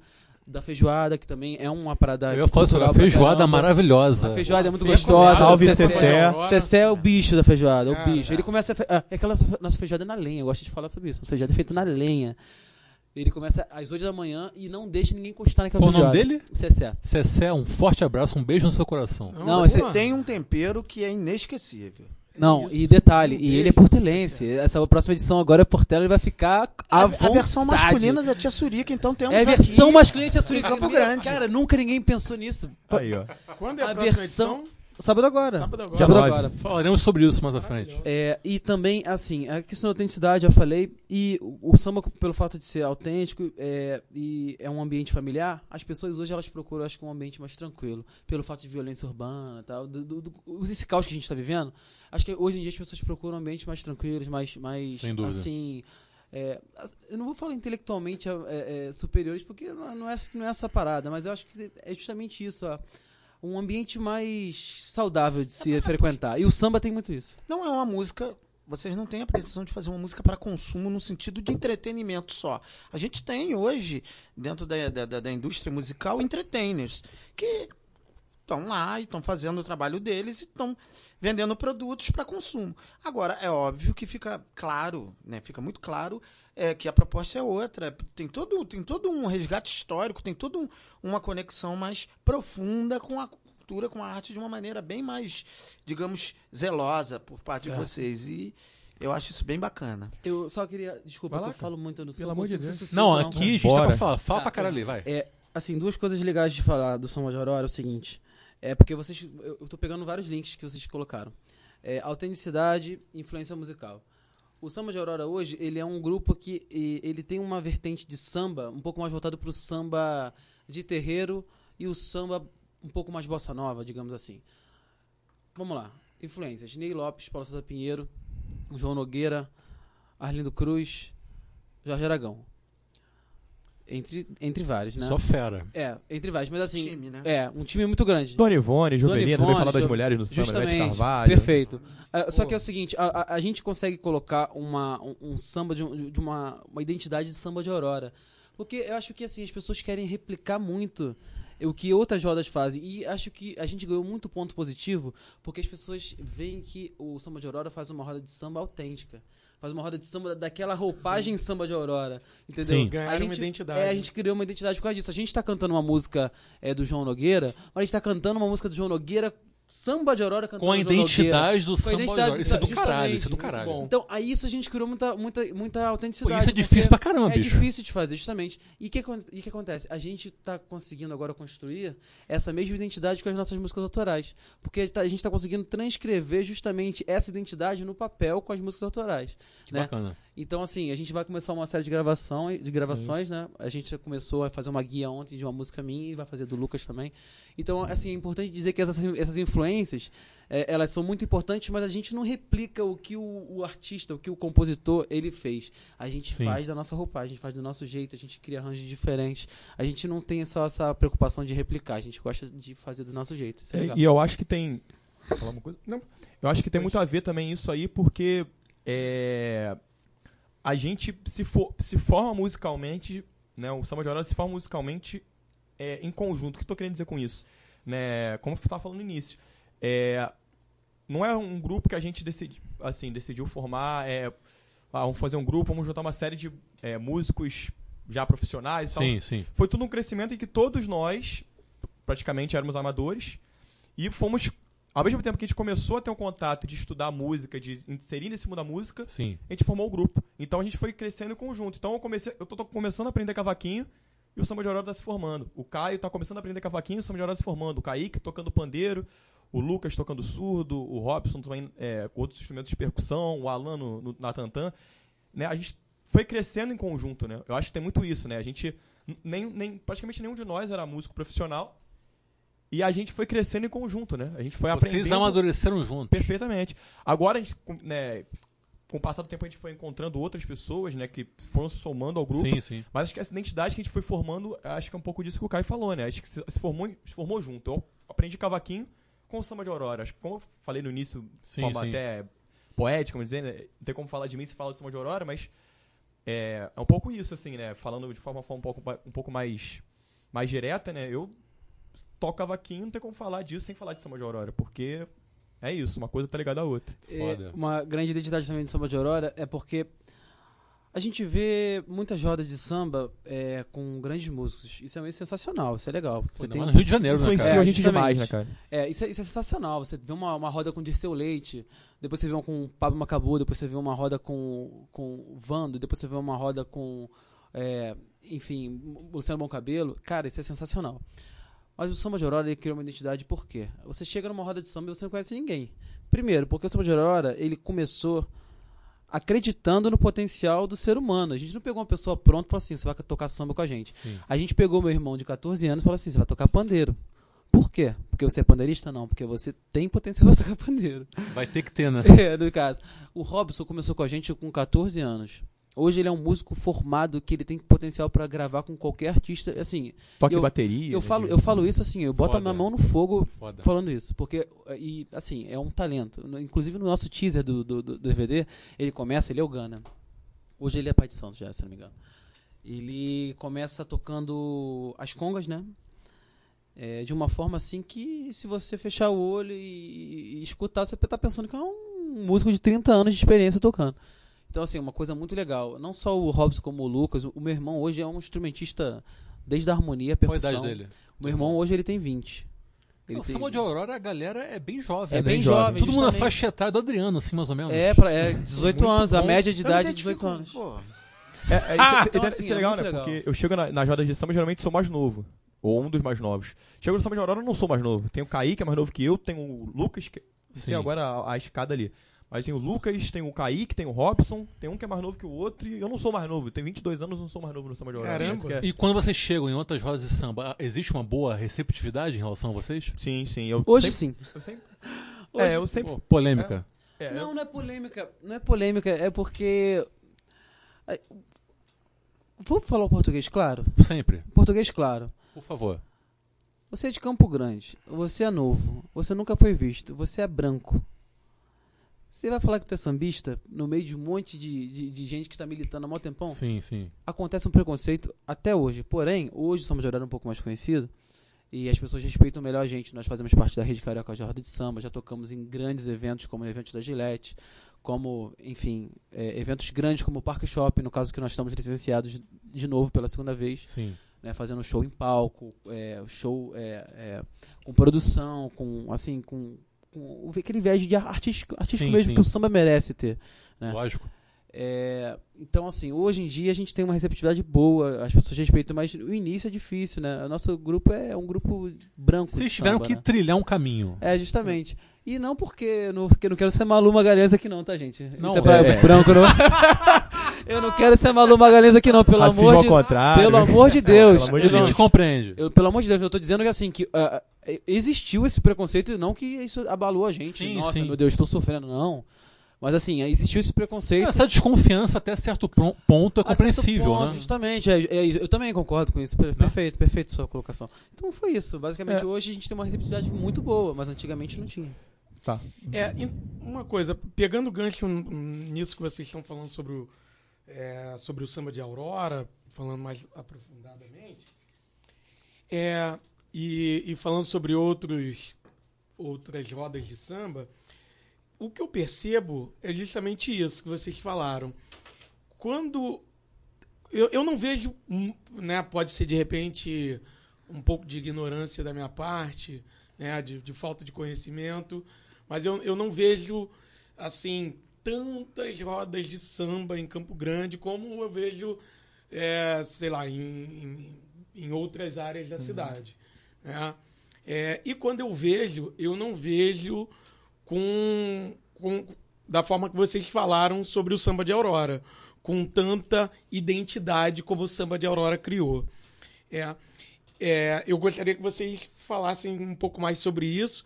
da feijoada, que também é uma parada. Eu falar sobre a feijoada caramba. maravilhosa. A feijoada é muito gostosa. Salve, Cessé. Cessé. Cessé é o bicho da feijoada, é o Cara. bicho. Ele começa fe... ah, é aquela nossa feijoada é na lenha, eu gosto de falar sobre isso. Nossa feijoada é feita na lenha. Ele começa às 8 da manhã e não deixa ninguém encostar naquela Qual o nome dele? Cessé. Cessé, um forte abraço, um beijo no seu coração. Não, Você esse- tem um tempero que é inesquecível. Não, Isso. e detalhe, Um e ele é portelense. Essa próxima edição agora é portela, ele vai ficar A, à a versão masculina da Tia Surica, então temos É a versão aqui... masculina de Açúcar. em Campo Grande. Cara, nunca ninguém pensou nisso. Aí, ó. Quando é a, A próxima versão- edição? Sábado agora. Sábado agora. Sábado agora. Falaremos sobre isso mais à frente. É, e também, assim, a questão da autenticidade, já falei, e o, o samba, pelo fato de ser autêntico é, e é um ambiente familiar, as pessoas hoje elas procuram, acho que, um ambiente mais tranquilo, pelo fato de violência urbana e tal, do, do, do- esse caos que a gente está vivendo, acho que hoje em dia as pessoas procuram ambientes mais tranquilos, mais, mais Sem dúvida. assim... é, eu não vou falar intelectualmente é, é, superiores, porque não, não é, não é essa parada, mas eu acho que é justamente isso, ó, um ambiente mais saudável de se frequentar. E o samba tem muito isso. Não é uma música. Vocês não têm a pretensão de fazer uma música para consumo no sentido de entretenimento só. A gente tem hoje, dentro da, da, da- da indústria musical, entertainers que estão lá e estão fazendo o trabalho deles e estão vendendo produtos para consumo. Agora, é óbvio que fica claro, né? Fica muito claro é, que a proposta é outra. Tem todo, tem todo um resgate histórico, tem toda um, uma conexão mais profunda com a cultura, com a arte de uma maneira bem mais, digamos, zelosa por parte Certo. de vocês. E eu acho isso bem bacana. Eu só queria. Desculpa, lá, que eu falo muito no Pelo amor de Deus. sucinto, Não, aqui a gente tá Bora. pra falar. Fala Tá, pra caralho, vai. É, assim, duas coisas legais de falar do Samba de Aurora é o seguinte. É porque vocês. Eu, eu tô pegando vários links que vocês colocaram. É, autenticidade, influência musical. O Samba de Aurora hoje, ele é um grupo que ele tem uma vertente de samba um pouco mais voltado pro samba de terreiro e o samba um pouco mais bossa nova, digamos assim. Vamos lá. Influências. Ney Lopes, Paulo César Pinheiro, João Nogueira, Arlindo Cruz, Jorge Aragão. Entre, entre vários, né? Só fera. É, entre vários, mas assim. Time, né? É, um time muito grande. Dona Ivone, Juvelina, também Ivone, falar das mulheres no samba, né? Justamente, Carvalho. perfeito. Ah, só que é o seguinte, a, a- a gente consegue colocar uma, um, um samba de, um- de uma, uma identidade de samba de Aurora. Porque eu acho que assim, as pessoas querem replicar muito o que outras rodas fazem. E acho que a gente ganhou muito ponto positivo, porque as pessoas veem que o samba de Aurora faz uma roda de samba autêntica. Faz uma roda de samba daquela roupagem samba de Aurora. Entendeu? Sim. Ganharam A uma gente- identidade. É, a gente criou uma identidade por causa disso. A gente tá cantando uma música é, do João Nogueira, mas a gente tá cantando uma música do João Nogueira, samba de Aurora cantando Com a identidade do samba. identidade Isso é do caralho, isso é do caralho. bom. Então, aí isso a gente criou muita, muita, muita autenticidade. Pô, isso é porque difícil pra caramba, É bicho. difícil de fazer, justamente. E o que, e que acontece? A gente tá conseguindo agora construir essa mesma identidade com as nossas músicas autorais. Porque a gente tá- a gente tá conseguindo transcrever justamente essa identidade no papel com as músicas autorais. Que né? bacana. Então, assim, a gente vai começar uma série de, gravação, de gravações, né? A gente já começou a fazer uma guia ontem de uma música minha e vai fazer do Lucas também. Então, assim, é importante dizer que essas, essas influências, eh, elas são muito importantes, mas a gente não replica o que o, o artista, o que o compositor, ele fez. A gente Sim. faz da nossa roupagem, a gente faz do nosso jeito, a gente cria arranjos diferentes. A gente não tem só essa preocupação de replicar, a gente gosta de fazer do nosso jeito. Isso é É, legal. e eu acho que tem. Falar uma coisa? Não. Eu acho que tem muito a ver também isso aí, porque é, a gente se, for, se forma musicalmente, né? O samba de Aurora se forma musicalmente é, em conjunto. O que eu tô querendo dizer com isso? Né, como eu estava falando no início, é, não é um grupo que a gente decidi, assim, decidiu formar. É, ah, vamos fazer um grupo, vamos juntar uma série de é, músicos já profissionais. e tal. Sim, sim. Foi tudo um crescimento em que todos nós, praticamente, éramos amadores. E fomos, ao mesmo tempo que a gente começou a ter um contato de estudar música, de inserir nesse mundo da música, Sim. a gente formou o grupo. Então a gente foi crescendo em conjunto. Então eu comecei, eu tô, tô começando a aprender cavaquinho e o samba de Aurora tá se formando. O Caio tá começando a aprender cavaquinho e o samba de Aurora tá se formando. O Kaique tocando pandeiro, o Lucas tocando surdo, o Robson também é, com outros instrumentos de percussão, o Alan no, no- na tantã. Né? A gente foi crescendo em conjunto, né? Eu acho que tem muito isso, né? A gente nem, nem praticamente nenhum de nós era músico profissional. E a gente foi crescendo em conjunto, né? A gente foi Vocês aprendendo amadureceram juntos. Perfeitamente. Agora, a gente, né, com o passar do tempo, a gente foi encontrando outras pessoas, né, que foram se somando ao grupo. Sim, sim. Mas acho que essa identidade que a gente foi formando, acho que é um pouco disso que o Caio falou, né? Acho que se, se formou, se formou junto. Eu aprendi cavaquinho com o samba de Aurora. Acho que, como eu falei no início, de Sim, forma sim. até poética, vamos dizer, né? não tem como falar de mim se fala de samba de Aurora, mas é, é um pouco isso, assim, né? Falando de forma, forma um pouco, um pouco mais, mais direta, né? Eu toco cavaquinho, não tem como falar disso sem falar de samba de Aurora, porque é isso, uma coisa tá ligada à outra. É, Foda. uma grande identidade também do samba de Aurora é porque a gente vê muitas rodas de samba é, com grandes músicos. Isso é meio sensacional, isso é legal. Pô, Você ainda tem no Rio de Janeiro, né, cara? a gente justamente. demais, né, cara? É, isso é, isso é sensacional. Você vê uma, uma roda com Dirceu Leite, depois você vê uma com o Pablo Macabu, depois você vê uma roda com, com o Vando, depois você vê uma roda com, é, enfim, o Luciano Bom Cabelo. Cara, isso é sensacional. Mas o samba de Aurora ele criou uma identidade por quê? Você chega numa roda de samba e você não conhece ninguém. Primeiro, porque o samba de Aurora ele começou acreditando no potencial do ser humano. A gente não pegou uma pessoa pronta e falou assim: você vai tocar samba com a gente. Sim. A gente pegou meu irmão de 14 anos e falou assim: você vai tocar pandeiro. Por quê? Porque você é pandeirista? Não, porque você tem potencial para tocar pandeiro. Vai ter que ter, né? É, no caso. O Robson começou com a gente com 14 anos. Hoje ele é um músico formado que ele tem potencial para gravar com qualquer artista. Assim, Toque Eu- bateria. eu né, falo, de- eu falo isso assim, eu boto a Foda. minha mão no fogo Foda. falando isso, porque e assim é um talento. Inclusive no nosso teaser do, do, do DVD ele começa, ele é o Gana. Hoje ele é pai de Santos já, se não me engano. Ele começa tocando as congas, né? É, de uma forma assim que se você fechar o olho e, e escutar, você tá pensando que é um músico de 30 anos de experiência tocando. Então, assim, uma coisa muito legal. Não só o Robson como o Lucas. O, meu irmão hoje é um instrumentista desde a harmonia, Qual a percussão. idade dele? O meu irmão hoje ele tem 20. Ele o tem- samba de Aurora, a galera é bem jovem. É né? bem jovem. jovem. Todo mundo na faixa etária do Adriano, assim, mais ou menos. É, pra, é 18 Muito anos. A bom. média de idade é 18 identifico, anos. pô. É, é, isso, Ah, é- então, é- assim, isso é é legal, né? legal. Porque eu chego na- nas rodas de samba, geralmente sou mais novo. Ou um dos mais novos. Chego no samba de Aurora, eu não sou mais novo. Tem o Kaique, que é mais novo que eu. Tem o Lucas, que Sim. agora a, a escada ali. Mas tem o Lucas, tem o Kaique, tem o Robson. Tem um que é mais novo que o outro. E eu não sou mais novo. Eu tenho 22 anos, não sou mais novo no samba de Aurora. Caramba. É- E quando vocês chegam em outras rodas de samba, existe uma boa receptividade em relação a vocês? Sim, sim. Eu Hoje sempre, sim. Eu sempre, Hoje é, eu sim. sempre... Pô, polêmica. é, Não, não é polêmica. Não é polêmica, é porque. a- Vou falar o português claro? Sempre. Português claro. Por favor. Você é de Campo Grande, você é novo, você nunca foi visto, você é branco. Você vai falar que tu é sambista no meio de um monte de, de, de gente que está militando há mó tempão? Sim, sim. Acontece um preconceito até hoje. Porém, hoje o samba de horário é um pouco mais conhecido e as pessoas respeitam melhor a gente. Nós fazemos parte da Rede Carioca de Roda de Samba, já tocamos em grandes eventos, como eventos da Gillette, como, enfim, é, eventos grandes como o Parque Shopping, no caso que nós estamos licenciados de novo pela segunda vez Sim. né, fazendo show em palco, é, show é, é, com produção, com assim, com, com aquele viés de artístico, artístico Sim, mesmo sim. que o samba merece ter. né? Lógico. É, então, assim, hoje em dia a gente tem uma receptividade boa, as pessoas respeitam, mas o início é difícil, né? O nosso grupo é um grupo branco. Vocês tiveram samba, que né? trilhar um caminho. É, justamente. E não porque eu não, porque eu não quero ser Malu Magalhães aqui não, tá, gente? Não, Isso é pra é. branco, não. eu não quero ser Malu Magalhães aqui não, pelo Racismo amor ao de contrário. Pelo amor de Deus. pelo amor de Eu não- A gente compreende. eu, pelo amor de Deus, eu tô dizendo que assim, que ah, existiu esse preconceito e não que isso abalou a gente. Sim, Nossa, sim. meu Deus, estou sofrendo, não. Mas assim, existiu esse preconceito. Essa desconfiança até certo ponto é compreensível, ponto, né? Justamente, é- é eu também concordo com isso. Per- Perfeito, perfeito sua colocação. Então foi isso. Basicamente, É. hoje a gente tem uma receptividade muito boa, mas antigamente não tinha. Tá. É, uma coisa, pegando gancho n- nisso que vocês estão falando sobre o, é, sobre o samba de Aurora, falando mais aprofundadamente, é, e, e falando sobre outros, outras rodas de samba, o que eu percebo é justamente isso que vocês falaram. Quando. Eu, eu não vejo, né, pode ser de repente um pouco de ignorância da minha parte, né, de, de falta de conhecimento, mas eu, eu não vejo, assim, tantas rodas de samba em Campo Grande como eu vejo, é, sei lá, em, em, em outras áreas da cidade. Né? É, e quando eu vejo, eu não vejo com, com da forma que vocês falaram sobre o samba de Aurora, com tanta identidade como o samba de Aurora criou. É, é, eu gostaria que vocês falassem um pouco mais sobre isso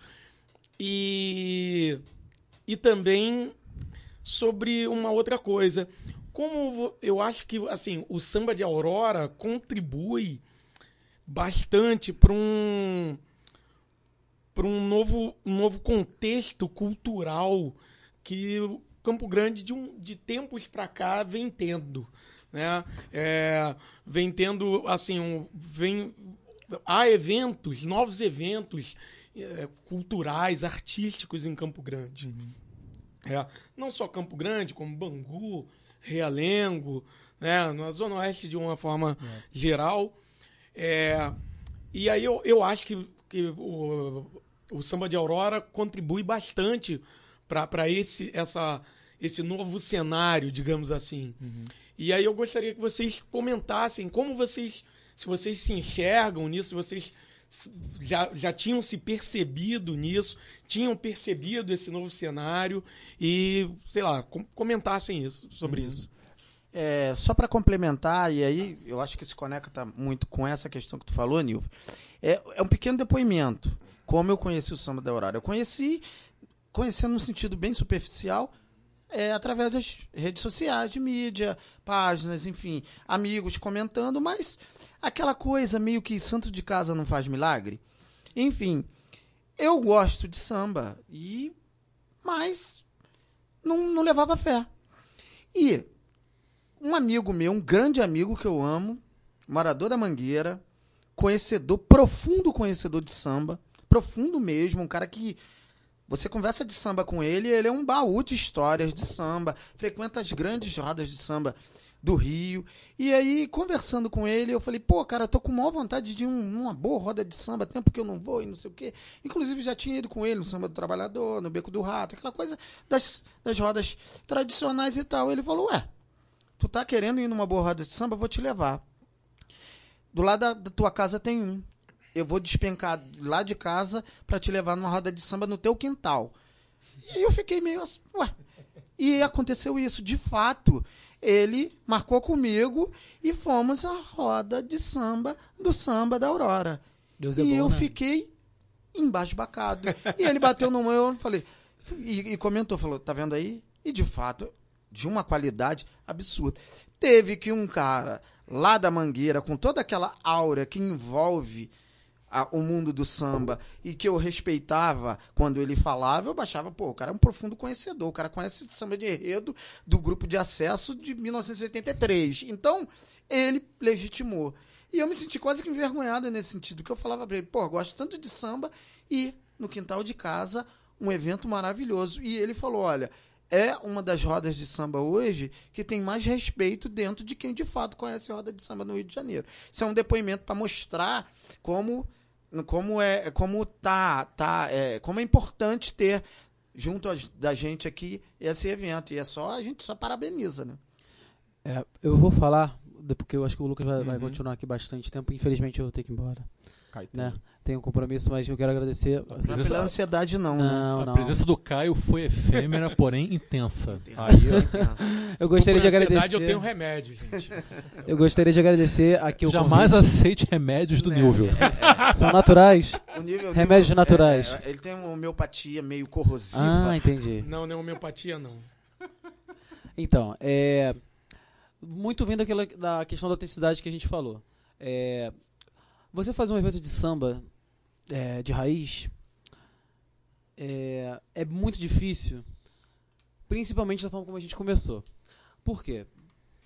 e, e também sobre uma outra coisa. Como eu acho que assim o samba de Aurora contribui bastante para um para um novo, um novo contexto cultural que o Campo Grande de, um, de tempos para cá vem tendo, né? É, vem tendo assim, um, vem há eventos, novos eventos é, culturais, artísticos em Campo Grande. É, não só Campo Grande, como Bangu, Realengo, né, na Zona Oeste de uma forma geral. É, e aí eu, eu acho que, que o, o samba de Aurora contribui bastante para esse, essa, esse novo cenário, digamos assim. E aí eu gostaria que vocês comentassem como vocês, se vocês se enxergam nisso, se vocês já, já tinham se percebido nisso, tinham percebido esse novo cenário e, sei lá, com- comentassem isso, sobre isso. É, só para complementar, e aí eu acho que se conecta muito com essa questão que tu falou, Nilva, é, é um pequeno depoimento. Como eu conheci o samba da Aurora? Eu conheci, conhecendo num sentido bem superficial, é, através das redes sociais, de mídia, páginas, enfim, amigos comentando, mas aquela coisa meio que santo de casa não faz milagre. Enfim, eu gosto de samba, e mas não, não levava fé. E um amigo meu, um grande amigo que eu amo, morador da Mangueira, conhecedor, profundo conhecedor de samba, profundo mesmo, um cara que você conversa de samba com ele, ele é um baú de histórias de samba, frequenta as grandes rodas de samba do Rio. E aí, conversando com ele, eu falei, pô, cara, tô com maior vontade de um, uma boa roda de samba, tempo que eu não vou e não sei o quê. Inclusive, já tinha ido com ele no Samba do Trabalhador, no Beco do Rato, aquela coisa das, das rodas tradicionais e tal. Ele falou, ué, tu tá querendo ir numa boa roda de samba, eu vou te levar. Do lado da, da tua casa tem um. Eu vou despencar lá de casa pra te levar numa roda de samba no teu quintal. E eu fiquei meio assim, ué. E aconteceu isso, de fato. Ele marcou comigo e fomos à roda de samba do samba da Aurora. Deus é e bom, eu né? fiquei embasbacado. e ele bateu no meu e falei e, e comentou, falou, tá vendo aí? E de fato, de uma qualidade absurda. Teve que um cara lá da Mangueira, com toda aquela aura que envolve a- o mundo do samba e que eu respeitava quando ele falava, eu baixava, pô, o cara é um profundo conhecedor, o cara conhece samba de enredo do grupo de acesso de 1983. Então, ele legitimou. E eu me senti quase que envergonhado nesse sentido, que eu falava pra ele, pô, gosto tanto de samba e no quintal de casa, um evento maravilhoso. E ele falou, olha, é uma das rodas de samba hoje que tem mais respeito dentro de quem de fato conhece roda de samba no Rio de Janeiro. Isso é um depoimento para mostrar como como é como tá tá é, como é importante ter junto a- da gente aqui esse evento e é só a gente só parabeniza, né? É, eu vou falar, porque eu acho que o Lucas vai, vai Uhum. continuar aqui bastante tempo. Infelizmente eu vou ter que ir embora. Cai tudo. Né? Tenho um compromisso, mas eu quero agradecer. Não é Presença- pela ansiedade não, né? Não, A não. presença do Caio foi efêmera, porém intensa. Aí, Eu gostaria de Por ansiedade, agradecer. eu tenho remédio, gente. Eu gostaria de agradecer aqui o Jamais convite. aceite remédios do Nilvio. São naturais. O nível- o Remédios nível- naturais. é, é, ele tem uma homeopatia meio corrosiva. Ah, entendi. Não, não homeopatia, não. Então, é. Muito vindo daquela, da questão da autenticidade que a gente falou. É, você fazer um evento de samba é, de raiz é, é muito difícil, principalmente da forma como a gente começou. Por quê?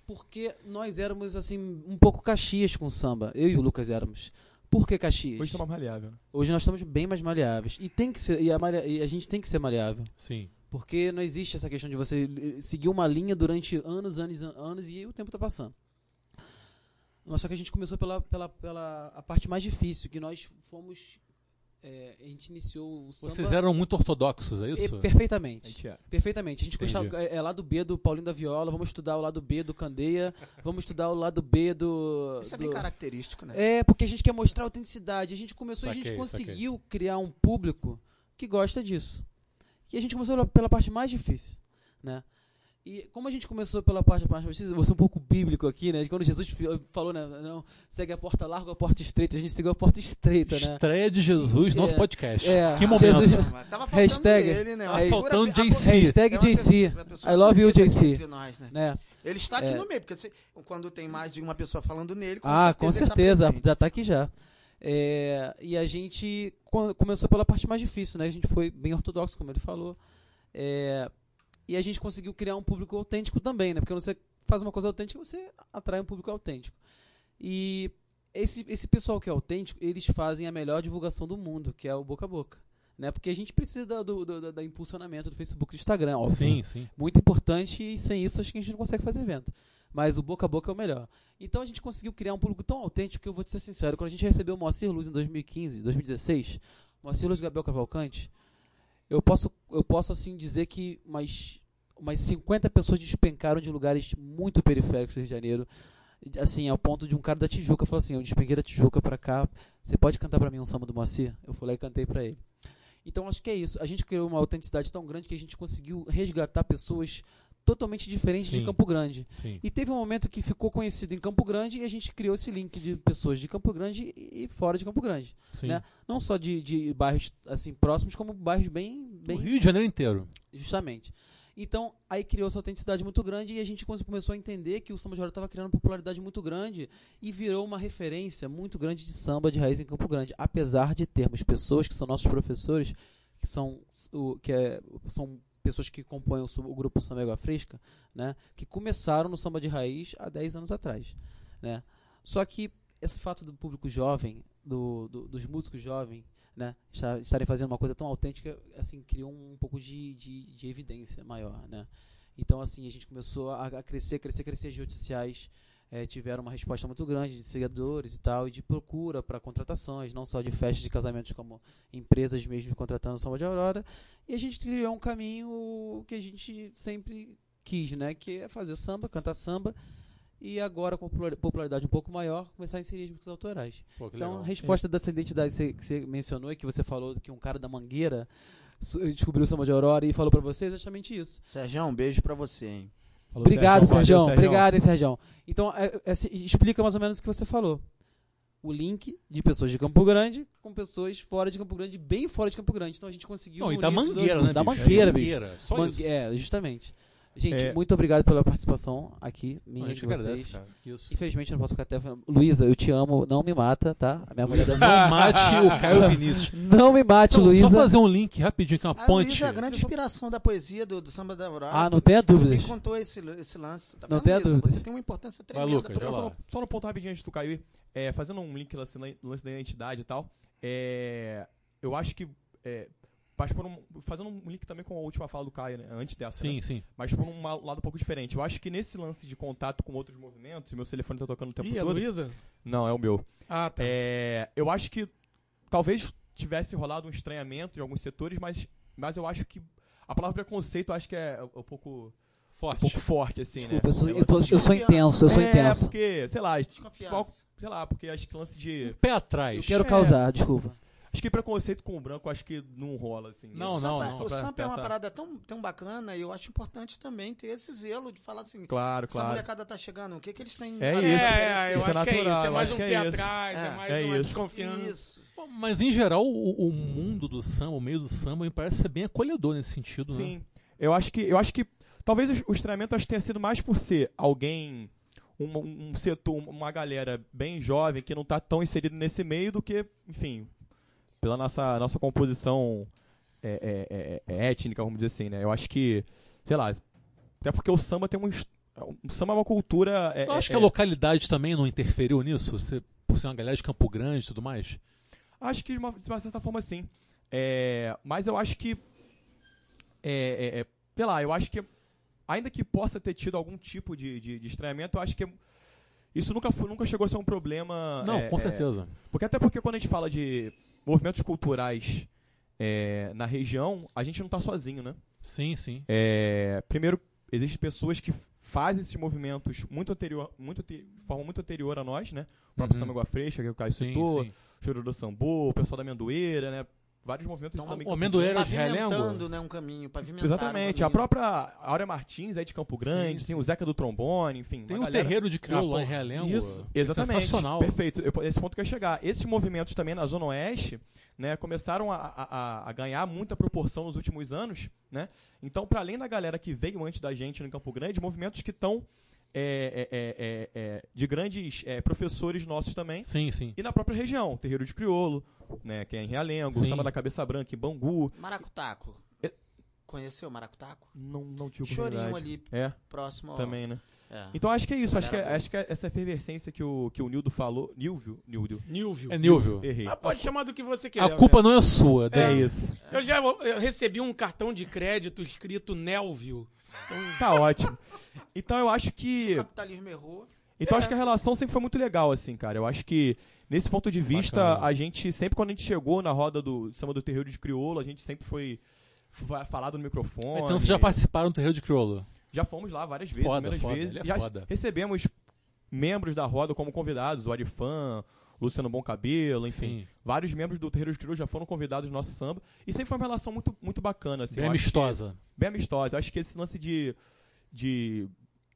Porque nós éramos assim um pouco caxias com o samba. Eu e o Lucas éramos. Por que caxias? Hoje tá mais maleável. Hoje nós estamos bem mais maleáveis. E tem que ser. E a, malea- e a gente tem que ser maleável. Sim. Porque não existe essa questão de você eh, seguir uma linha durante anos, anos, an- anos e o tempo está passando. Mas só que a gente começou pela, pela, pela a parte mais difícil, que nós fomos. Eh, a gente iniciou o samba. Vocês eram muito ortodoxos, é e- isso? A perfeitamente. gente é. Perfeitamente. A gente Entendi. gostava, é, é lado B do Paulinho da Viola, vamos estudar o lado B do Candeia, vamos estudar o lado B do. Isso é bem do- característico, né? é, porque a gente quer mostrar autenticidade. A gente começou e a gente Saquei, conseguiu criar um público que gosta disso. E a gente começou pela parte mais difícil, né? E como a gente começou pela parte mais difícil, vou ser um pouco bíblico aqui, né? Quando Jesus falou, né? Não, segue a porta larga ou a porta estreita, a gente seguiu a porta estreita, né? Estreia de Jesus, nosso É, podcast. é, que momento. Jesus- Tava faltando Hashtag- ele, né? Tava figura- faltando JC. Hashtag é uma JC. I love you, JC. nós, né? né? Ele está aqui É. no meio, porque se- quando tem mais de uma pessoa falando nele, com ah, certeza com ele tá certeza, presente. já tá aqui já. É, e a gente co- começou pela parte mais difícil, né? A gente foi bem ortodoxo, como ele falou. É, e a gente conseguiu criar um público autêntico também, né? Porque quando você faz uma coisa autêntica, você atrai um público autêntico. E esse, esse pessoal que é autêntico, eles fazem a melhor divulgação do mundo, que é o boca a boca. Né? Porque a gente precisa do, do, do- da impulsionamento do Facebook e do Instagram, óbvio Sim, sim. muito importante e sem isso acho que a gente não consegue fazer evento. Mas o boca a boca é o melhor. Então a gente conseguiu criar um público tão autêntico que eu vou te ser sincero, quando a gente recebeu o Moacir Luz em 2015, 2016, Moacir Luz e Gabriel Cavalcante, eu posso, eu posso assim dizer que umas, umas 50 pessoas despencaram de lugares muito periféricos do Rio de Janeiro. Assim, ao ponto de um cara da Tijuca falar assim: Eu despenquei da Tijuca pra cá, você pode cantar pra mim um samba do Moacir? Eu fui lá e cantei pra ele. Então acho que é isso. A gente criou uma autenticidade tão grande que a gente conseguiu resgatar pessoas totalmente diferentes de Sim. Campo Grande. sim. E teve um momento que ficou conhecido em Campo Grande e a gente criou esse link de pessoas de Campo Grande e fora de Campo Grande. né? Não só de, de bairros assim próximos, como bairros bem, O bem Rio de Janeiro inteiro. Justamente. Então, aí criou essa autenticidade muito grande e a gente come- começou a entender que o samba de roda estava criando popularidade muito grande e virou uma referência muito grande de samba de raiz em Campo Grande. Apesar de termos pessoas que são nossos professores, que são, o, que é, são pessoas que compõem o, o grupo Samba Água Fresca, né, que começaram no samba de raiz há 10 anos atrás. Né? Só que esse fato do público jovem, do, do- dos músicos jovens, né, estar- estarem fazendo uma coisa tão autêntica, assim, criou um pouco de, de, de evidência maior, né. Então, assim, a gente começou a, a crescer, crescer, crescer. As redes sociais eh, tiveram uma resposta muito grande de seguidores e tal, e de procura para contratações, não só de festas de casamentos, como empresas mesmo contratando o Samba de Aurora. E a gente criou um caminho que a gente sempre quis, né, que é fazer o samba, cantar samba, e agora com popular- popularidade um pouco maior, começar a inserir as músicas autorais. Pô, que Então, legal. a resposta dessa identidade que você- mencionou e que você falou que um cara da Mangueira descobriu o samba de Aurora e falou pra você é exatamente isso. Sérgio, um beijo pra você, hein? Falou, Obrigado, Sérgio. Sérgio. Valeu, Obrigado, hein, Sérgio. Então, é- é- se- explica mais ou menos o que você falou. O link de pessoas de Campo Grande com pessoas fora de Campo Grande, bem fora de Campo Grande. Então a gente conseguiu. Não, e da dois Mangueira, mundos. né? Da bicho? Mangueira, É, bicho. Mangueira, Só Mangue- isso. É, justamente. Gente, É. muito obrigado pela participação aqui, minha A de gente vocês. agradece, cara. Isso. Infelizmente eu não posso ficar até. Luísa, eu te amo, não me mata, tá? A minha mulher Não mate o Caio Vinícius. Não me mate, Então, Luísa. só fazer um link rapidinho, que é uma A ponte. Luísa é a grande inspiração da poesia do, do samba da Aurora. Ah, não tenha dúvidas. Me contou esse, esse lance. Tá Não tenha dúvidas. Você tem uma importância Vai, tremenda. Lucas, vai lá. Só, só no ponto rapidinho antes do Caio ir, é, fazendo um link lance, lance da identidade e tal, é, eu acho que. É, mas por um- fazendo um link também com a última fala do Caio, né, antes dessa. né, Sim, sim. mas por um lado um pouco diferente. Eu acho que nesse lance de contato com outros movimentos, meu telefone tá tocando o tempo Ih, a todo. Luísa? Não, é o meu. Ah, tá. É, eu acho que talvez tivesse rolado um estranhamento em alguns setores, mas, mas eu acho que a palavra preconceito eu acho que é um pouco, um Forte. pouco forte, assim, Desculpa, né? eu sou, Um eu, eu sou intenso, eu sou é, intenso. porque, sei lá, qual- sei lá, porque acho que lance de. Pé atrás. Eu quero É. causar, desculpa. Acho que preconceito com o branco acho que não rola, assim. Não, o não, não. O samba é uma parada tão, tão bacana e eu acho importante também ter esse zelo de falar assim. Claro, Essa claro. molecada tá chegando, o que que eles têm É a isso. É, eu Isso é acho que é natural. É mais acho um que é pé isso. atrás, é, É, mais é uma desconfiança. Mas em geral, o, o mundo do samba, o meio do samba, me parece ser bem acolhedor nesse sentido, né? Sim. Eu acho que. Eu acho que. Talvez o, o estranhamento acho que tenha sido mais por ser alguém. Um, um setor, uma galera bem jovem que não tá tão inserido nesse meio do que, enfim, pela nossa, nossa composição é, é, é, é, étnica, vamos dizer assim, né? Eu acho que, sei lá, até porque o samba tem um. O samba é uma cultura. É, Eu acho é- que a localidade também não interferiu nisso, você, por ser uma galera de Campo Grande e tudo mais. Acho que de uma, de uma certa forma sim. É, mas eu acho que. É, é, é, sei lá, eu acho que. Ainda que possa ter tido algum tipo de, de, de estranhamento, eu acho que. Isso nunca, foi, nunca chegou a ser um problema. Não, é, com é, certeza. porque até porque quando a gente fala de movimentos culturais é, na região, a gente não está sozinho, né? Sim, sim. É, primeiro, existem pessoas que fazem esses movimentos muito anterior, muito de forma muito anterior a nós, né? O próprio Uhum. Água Fresca, que o Caio Sim, citou, sim. Choro do Sambu, o pessoal da Amendoeira, né? Vários movimentos Então, de o Campo Amendoeira de Pavimentando, Realengo? né, um caminho, pavimentar Exatamente. um A caminho. própria Áurea Martins aí de Campo Grande, Sim, tem sim. o Zeca do Trombone, enfim. Tem o galera- terreiro de crioulo Ah, lá em porra, Realengo. isso. Exatamente. Sensacional. Perfeito. Eu- esse ponto que eu ia chegar. Esses movimentos também na Zona Oeste, né, começaram a, a- a- a ganhar muita proporção nos últimos anos, né? Então, para além da galera que veio antes da gente no Campo Grande, movimentos que estão é, é, é, é, é, de grandes é, professores nossos também. Sim, sim. E na própria região, Terreiro de Criolo, né, que é em Realengo, Sim. Samba da Cabeça Branca em Bangu. Maracutaco. É- Conheceu Maracutaco? Não, não tive Chorinho ali, É, próximo ao... também, né? É. Então acho que é isso. Acho que, boa. acho que essa efervescência que o, que o Nildo falou. Nilvio? Nildo. Nilvio. É Nilvio. Errei. Ah, pode chamar do que você quiser. A culpa não é sua. É né? isso. Eu já eu recebi um cartão de crédito escrito Nelvio. Então, Tá ótimo. Então eu acho Se o que. capitalismo errou, Então acho que a relação sempre foi muito legal, assim, cara. Eu acho que, nesse ponto de vista, Bacana. a gente, sempre quando a gente chegou na roda do samba do terreiro de crioulo, a gente sempre foi fa- falado no microfone. Então vocês já participaram do terreiro de crioulo? Já fomos lá várias vezes, Foda, foda, vezes. é já foda. recebemos membros da roda como convidados, o Arifan, o Luciano Bom Cabelo, enfim. Sim. Vários membros do Terreiro de Crioulo já foram convidados no nosso samba. E sempre foi uma relação muito, muito bacana, assim. Bem acho que- amistosa. bem amistosa. Acho que esse lance de. de,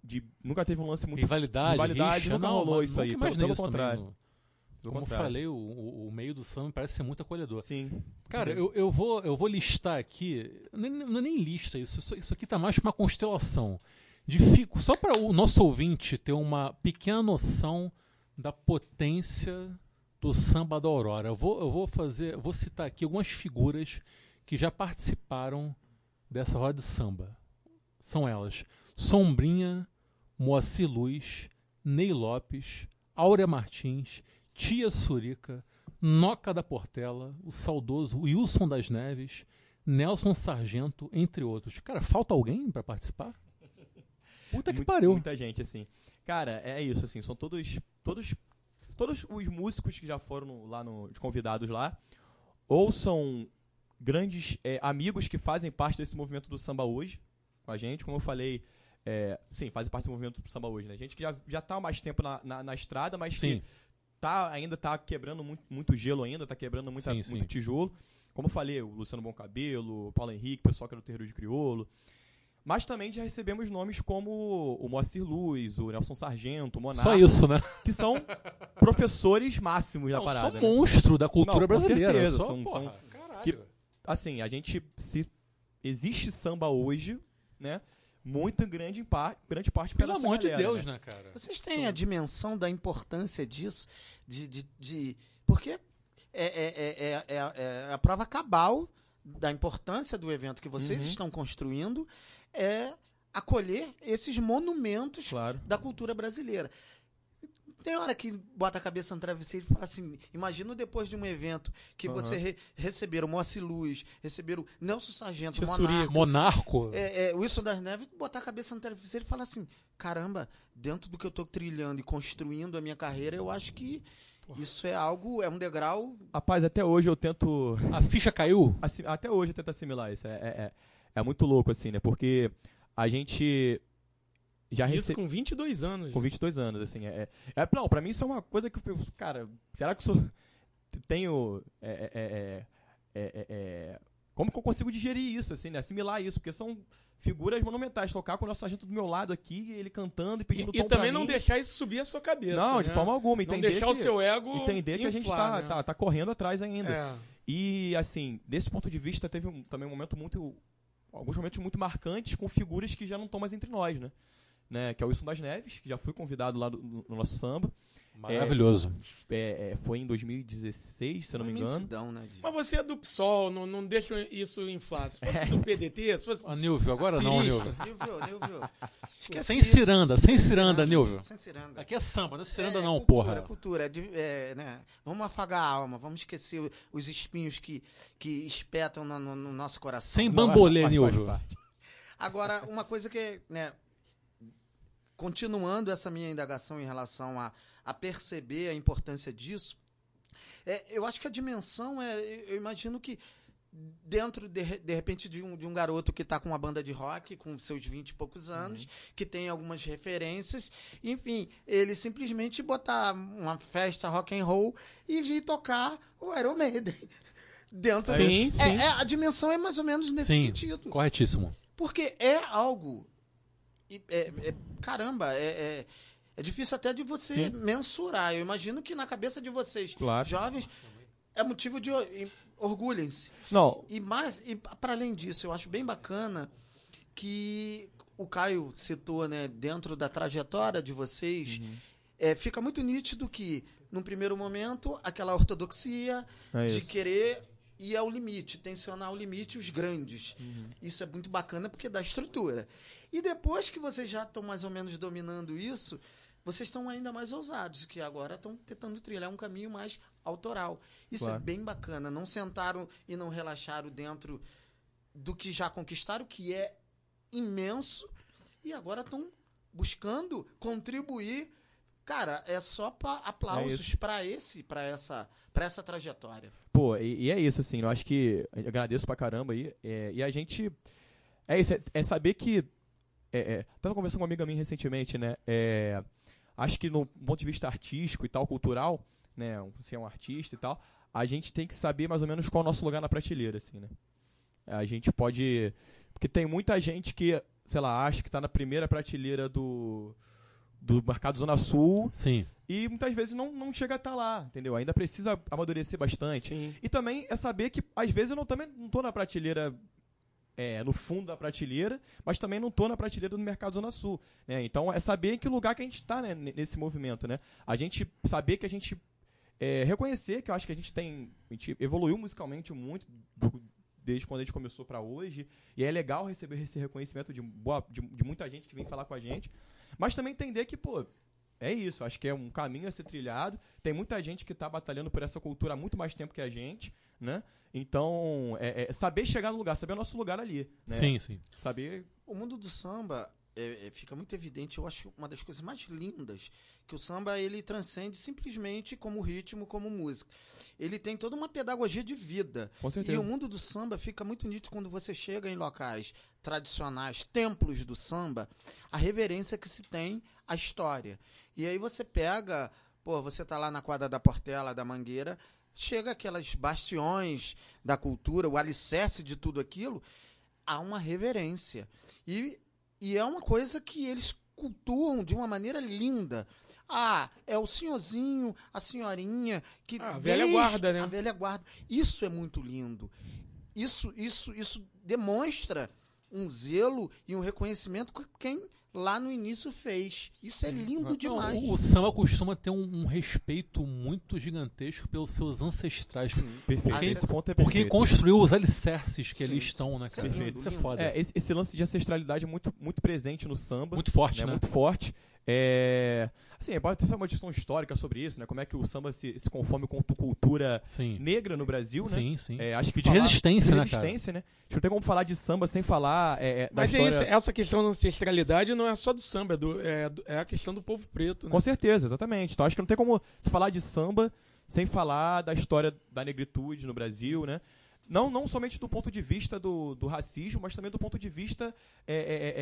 de nunca teve um lance muito. Rivalidade, rivalidade, rixa, nunca não, rolou isso aí. Pelo, pelo contrário. Como eu contrário. falei, o, o- meio do samba parece ser muito acolhedor. Sim. Cara, Sim. eu, eu, vou, eu vou listar aqui. Nem, não é nem lista isso. Isso, aqui tá mais pra uma constelação. De fi- só para o nosso ouvinte ter uma pequena noção da potência do samba da Aurora. Eu vou, eu vou fazer. Vou citar aqui algumas figuras que já participaram dessa roda de samba. São elas: Sombrinha, Moacir Luz, Ney Lopes, Áurea Martins, Tia Surica, Noca da Portela, o saudoso Wilson das Neves, Nelson Sargento, entre outros. Cara, falta alguém pra participar? Puta que pariu. Muita gente, assim. Cara, é isso, assim. São todos. Todos, todos os músicos que já foram lá no, convidados lá. Ou são grandes é, amigos que fazem parte desse movimento do samba hoje com a gente. Como eu falei. é, sim, fazem parte do movimento do samba hoje, né? Gente que já, já tá há mais tempo na, na, na estrada, mas Sim. que tá, ainda tá quebrando muito, muito gelo ainda, tá quebrando muita, Sim, sim. muito tijolo. Como eu falei, o Luciano Bom Cabelo, o Paulo Henrique, o pessoal que era do Terreiro de Criolo. Mas também já recebemos nomes como o Moacir Luz, o Nelson Sargento, o Monarca, Só isso, né? que são professores máximos da Não, parada. sou né? monstro da cultura Não, brasileira. certeza, só, são- porra, são- caralho. que- Assim, a gente se existe samba hoje, né? Muito grande, em par, grande parte Pelo amor de galera, Deus, né? né, cara? Vocês têm a dimensão da importância disso? De, de, de- porque é, é- é- é- é- é a prova cabal da importância do evento que vocês Uhum. estão construindo é acolher esses monumentos Claro. da cultura brasileira. Tem hora que bota a cabeça no travesseiro e fala assim: imagina depois de um evento que Aham. você re receberam Moacir Luz, receberam Nelson Sargento, Tia Monarca, Surico. Monarco. é, é, Wilson das Neves, botar a cabeça no travesseiro e falar assim: caramba, dentro do que eu tô trilhando e construindo a minha carreira, eu acho que isso é algo, é um degrau. Rapaz, até hoje eu tento. A ficha caiu? Até hoje eu tento assimilar isso. É, é, é, é muito louco, assim, né? Porque a gente já Isso recebeu. com 22 anos. Com 22 anos, assim. É, é, é- não, pra mim isso é uma coisa que eu cara, será que eu sou. Tenho. É, é, é, é, como que eu consigo digerir isso, assim, né? Assimilar isso? Porque são figuras monumentais. Tocar com o nosso sargento do meu lado aqui, ele cantando e E, pedindo e tom pra também não deixar isso subir a sua cabeça. Não, de né? forma alguma. Não Entender deixar que, o seu ego. Entender que a gente inflar, tá, né? tá, tá correndo atrás ainda. E, assim, desse ponto de vista, teve um- também um momento muito. Alguns momentos muito marcantes com figuras que já não estão mais entre nós, né? Né? Que é o Wilson das Neves, que já foi convidado lá no, no nosso samba. Maravilhoso. É, é, foi em 2016, se eu não me uma engano. imensidão, né, de- Mas você é do PSOL, não, não deixa isso inflar. Se fosse do PDT, se fosse. Ah, Nilvio, agora não. Nilvio. Nilvio, Nilvio. Esquece Sem isso. ciranda, sem ciranda, Nilvio. Sem ciranda. Aqui é samba, não é ciranda É, não, cultura, porra. cultura. de- é, né? Vamos afagar a alma, vamos esquecer os espinhos que, que espetam no, no- no nosso coração. Sem bambolê, Nilvio. Agora, uma coisa que, né, continuando essa minha indagação em relação a, a perceber a importância disso, é, eu acho que a dimensão é, eu imagino que dentro, de, de repente, de um, de um garoto que está com uma banda de rock, com seus 20 e poucos anos, que tem algumas referências, enfim, ele simplesmente botar uma festa rock and roll e vir tocar o Iron Maiden. Dentro Sim, é, sim. é, a dimensão é mais ou menos nesse Sim, sentido. corretíssimo. Porque é algo. E É, é- caramba, é, é, é difícil até de você mensurar. Eu imagino que na cabeça de vocês, Claro. jovens, é motivo de or- orgulhem-se. Não, E mais, e para além disso, eu acho bem bacana que o Caio citou, né, dentro da trajetória de vocês, Uhum. é, fica muito nítido que, num primeiro momento, aquela ortodoxia É de querer ir ao limite, tensionar ao limite os grandes. Uhum. Isso é muito bacana porque dá estrutura. E depois que vocês já estão mais ou menos dominando isso, vocês estão ainda mais ousados, que agora estão tentando trilhar um caminho mais autoral. Isso é Claro. bem bacana. Não sentaram e não relaxaram dentro do que já conquistaram, que é imenso, e agora estão buscando contribuir. Cara, é só É aplausos isso. para esse, para essa, para essa trajetória. Pô, e, e é isso, assim, eu acho que. eu agradeço pra caramba aí. é, e a gente. É isso, é, é saber que. É, é, tava conversando com uma amiga minha recentemente, né? é, acho que no ponto de vista artístico e tal, cultural, né? um- Ser um artista e tal, a gente tem que saber mais ou menos qual é o nosso lugar na prateleira, assim, né? A gente pode. Porque tem muita gente que, sei lá, acha que tá na primeira prateleira do. Do mercado Zona Sul Sim. e muitas vezes não, não chega a estar lá, entendeu? Ainda precisa amadurecer bastante. Sim. E também é saber que, às vezes, eu não, também não tô na prateleira, é, no fundo da prateleira, mas também não tô na prateleira do Mercado Zona Sul. Né? Então, é saber em que lugar que a gente está né, nesse movimento. Né? A gente saber que a gente. é, reconhecer que eu acho que a gente tem. A gente evoluiu musicalmente muito do- desde quando a gente começou para hoje. E é legal receber esse reconhecimento de, boa, de, de muita gente que vem falar com a gente. Mas também entender que, pô, é isso, acho que é um caminho a ser trilhado. Tem muita gente que está batalhando por essa cultura há muito mais tempo que a gente, né? Então, é, é saber chegar no lugar, saber o nosso lugar ali. Né? Sim, sim. Saber. O mundo do samba é, é, fica muito evidente. Eu acho uma das coisas mais lindas que o samba ele transcende simplesmente como ritmo, como música. Ele tem toda uma pedagogia de vida. Com E certeza. o mundo do samba fica muito nítido quando você chega em locais tradicionais, templos do samba, a reverência que se tem à história. E aí você pega, pô, você tá lá na quadra da Portela, da Mangueira, chega aquelas bastiões da cultura, o alicerce de tudo aquilo, há uma reverência. E, e é uma coisa que eles cultuam de uma maneira linda. Ah, é o senhorzinho, a senhorinha que Ah, a velha guarda, né? A velha guarda. Isso é muito lindo. Isso, isso, isso demonstra um zelo e um reconhecimento com quem lá no início fez. Isso é lindo Não, demais. o, o samba costuma ter um, um respeito muito gigantesco pelos seus ancestrais. Perfeito. Porque- Esse ponto é perfeito. quem construiu os alicerces que Sim, ali estão, né, isso é cara? lindo, Isso é foda. É, esse, esse lance de ancestralidade é muito, muito presente no samba. muito forte, né, né? Muito forte. É, assim, pode ter uma discussão histórica sobre isso, né? Como é que o samba se, se conforme com cultura Sim. negra no Brasil, né? Sim, sim. É, acho que De falar- resistência, de né, cara? resistência, né? Acho que não tem como falar de samba sem falar é, é, da Mas é história... isso, essa questão da ancestralidade não é só do samba, é, do- é do- é a questão do povo preto, né? Com certeza, exatamente. Então acho que não tem como se falar de samba sem falar da história da negritude no Brasil, né? Não, não somente do ponto de vista do, do racismo, mas também do ponto de vista é, é, é,